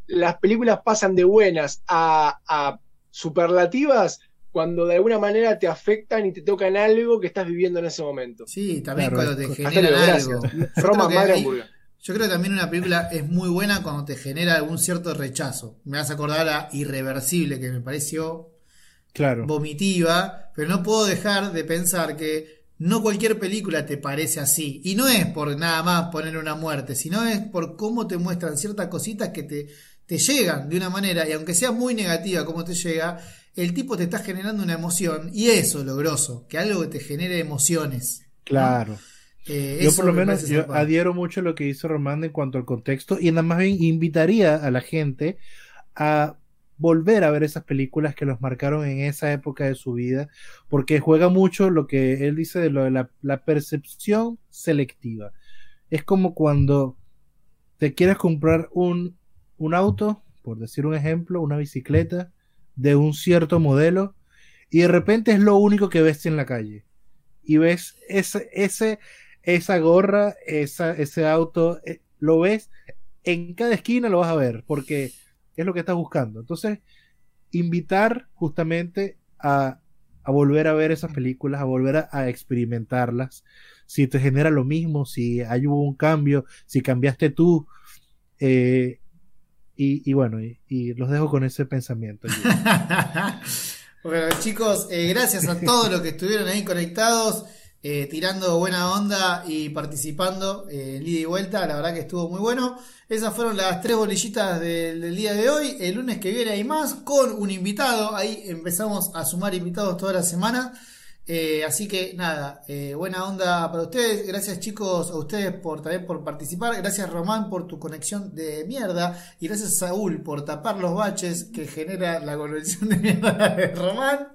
las películas pasan de buenas a, a superlativas cuando de alguna manera te afectan y te tocan algo que estás viviendo en ese momento. Sí, también Claro, cuando te generan Hasta luego, algo. Roma, madre. Yo creo que también una película es muy buena cuando te genera algún cierto rechazo. Me vas a acordar a Irreversible, que me pareció Claro. vomitiva, pero no puedo dejar de pensar que no cualquier película te parece así. Y no es por nada más poner una muerte, sino es por cómo te muestran ciertas cositas que te, te llegan de una manera, y aunque sea muy negativa como te llega, el tipo te está generando una emoción, y eso es lo grosso, que algo que te genere emociones. Claro. Eh, yo por lo me menos yo adhiero mucho a lo que hizo Román en cuanto al contexto y nada más bien invitaría a la gente a volver a ver esas películas que los marcaron en esa época de su vida porque juega mucho lo que él dice de lo de la, la percepción selectiva. Es como cuando te quieres comprar un, un auto, por decir un ejemplo, una bicicleta de un cierto modelo y de repente es lo único que ves en la calle y ves ese, ese, esa gorra, ese auto, eh, lo ves en cada esquina lo vas a ver, porque es lo que estás buscando. Entonces, invitar justamente a, a volver a ver esas películas, a volver a, experimentarlas, si te genera lo mismo, si hay un cambio, si cambiaste tú. Eh, y, bueno, y, y, los dejo con ese pensamiento. bueno, chicos, eh, gracias a todos los que estuvieron ahí conectados. Eh, tirando buena onda y participando eh, en ida y vuelta. La verdad que estuvo muy bueno. Esas fueron las tres bolillitas del, del, día de hoy. El lunes que viene hay más con un invitado. Ahí empezamos a sumar invitados toda la semana. Eh, así que nada, eh, buena onda para ustedes. Gracias chicos a ustedes por también por participar. Gracias Román por tu conexión de mierda. Y gracias Saúl por tapar los baches que genera la conexión de mierda de Román.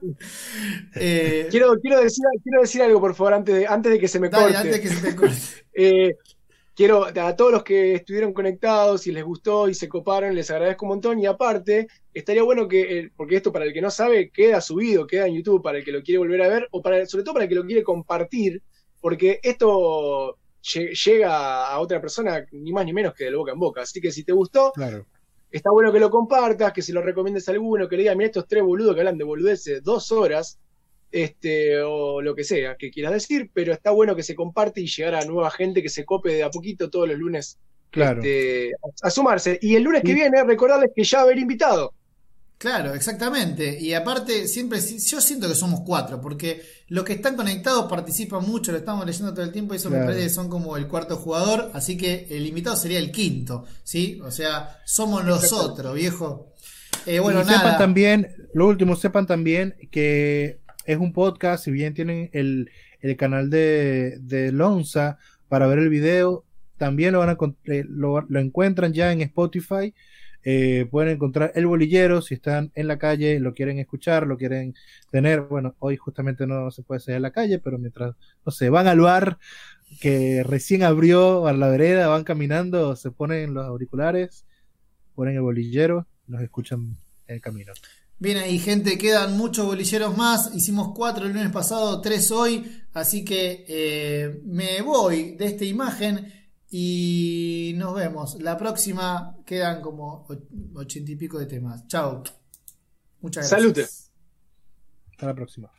Eh, quiero, quiero, decir, quiero decir algo por favor antes de, antes de que se me dale, corte. Antes que se te corte. Eh, quiero a todos los que estuvieron conectados y les gustó y se coparon, les agradezco un montón. Y aparte, estaría bueno que, porque esto para el que no sabe, queda subido, queda en YouTube para el que lo quiere volver a ver, o para, sobre todo para el que lo quiere compartir, porque esto llega a otra persona, ni más ni menos que de boca en boca. Así que si te gustó, claro. está bueno que lo compartas, que se lo recomiendes a alguno, que le diga, mira estos tres boludos que hablan de boludeces dos horas este, o lo que sea que quieras decir, pero está bueno que se comparte y llegar a nueva gente que se cope de a poquito todos los lunes claro. este, a, a, sumarse. Y el lunes que viene, recordarles que ya haber invitado. Claro, exactamente. Y aparte, siempre, yo siento que somos cuatro, porque los que están conectados participan mucho, lo estamos leyendo todo el tiempo y eso claro. me parece que son como el cuarto jugador, así que el invitado sería el quinto, ¿sí? O sea, somos nosotros, viejo. Eh, bueno, y nada. sepan también, lo último, sepan también que es un podcast, si bien tienen el, el canal de, de, Lonza para ver el video, también lo van a eh, lo, lo, encuentran ya en Spotify. Eh, pueden encontrar el bolillero si están en la calle, lo quieren escuchar, lo quieren tener. Bueno, hoy justamente no se puede salir a la calle, pero mientras, no sé, van al bar que recién abrió a la vereda, van caminando, se ponen los auriculares, ponen el bolillero, los escuchan en el camino. Bien ahí, gente, quedan muchos bolilleros más. Hicimos cuatro el lunes pasado, tres hoy. Así que eh, me voy de esta imagen y nos vemos. La próxima quedan como ochenta y pico de temas. Chao. Muchas gracias. Salute. Hasta la próxima.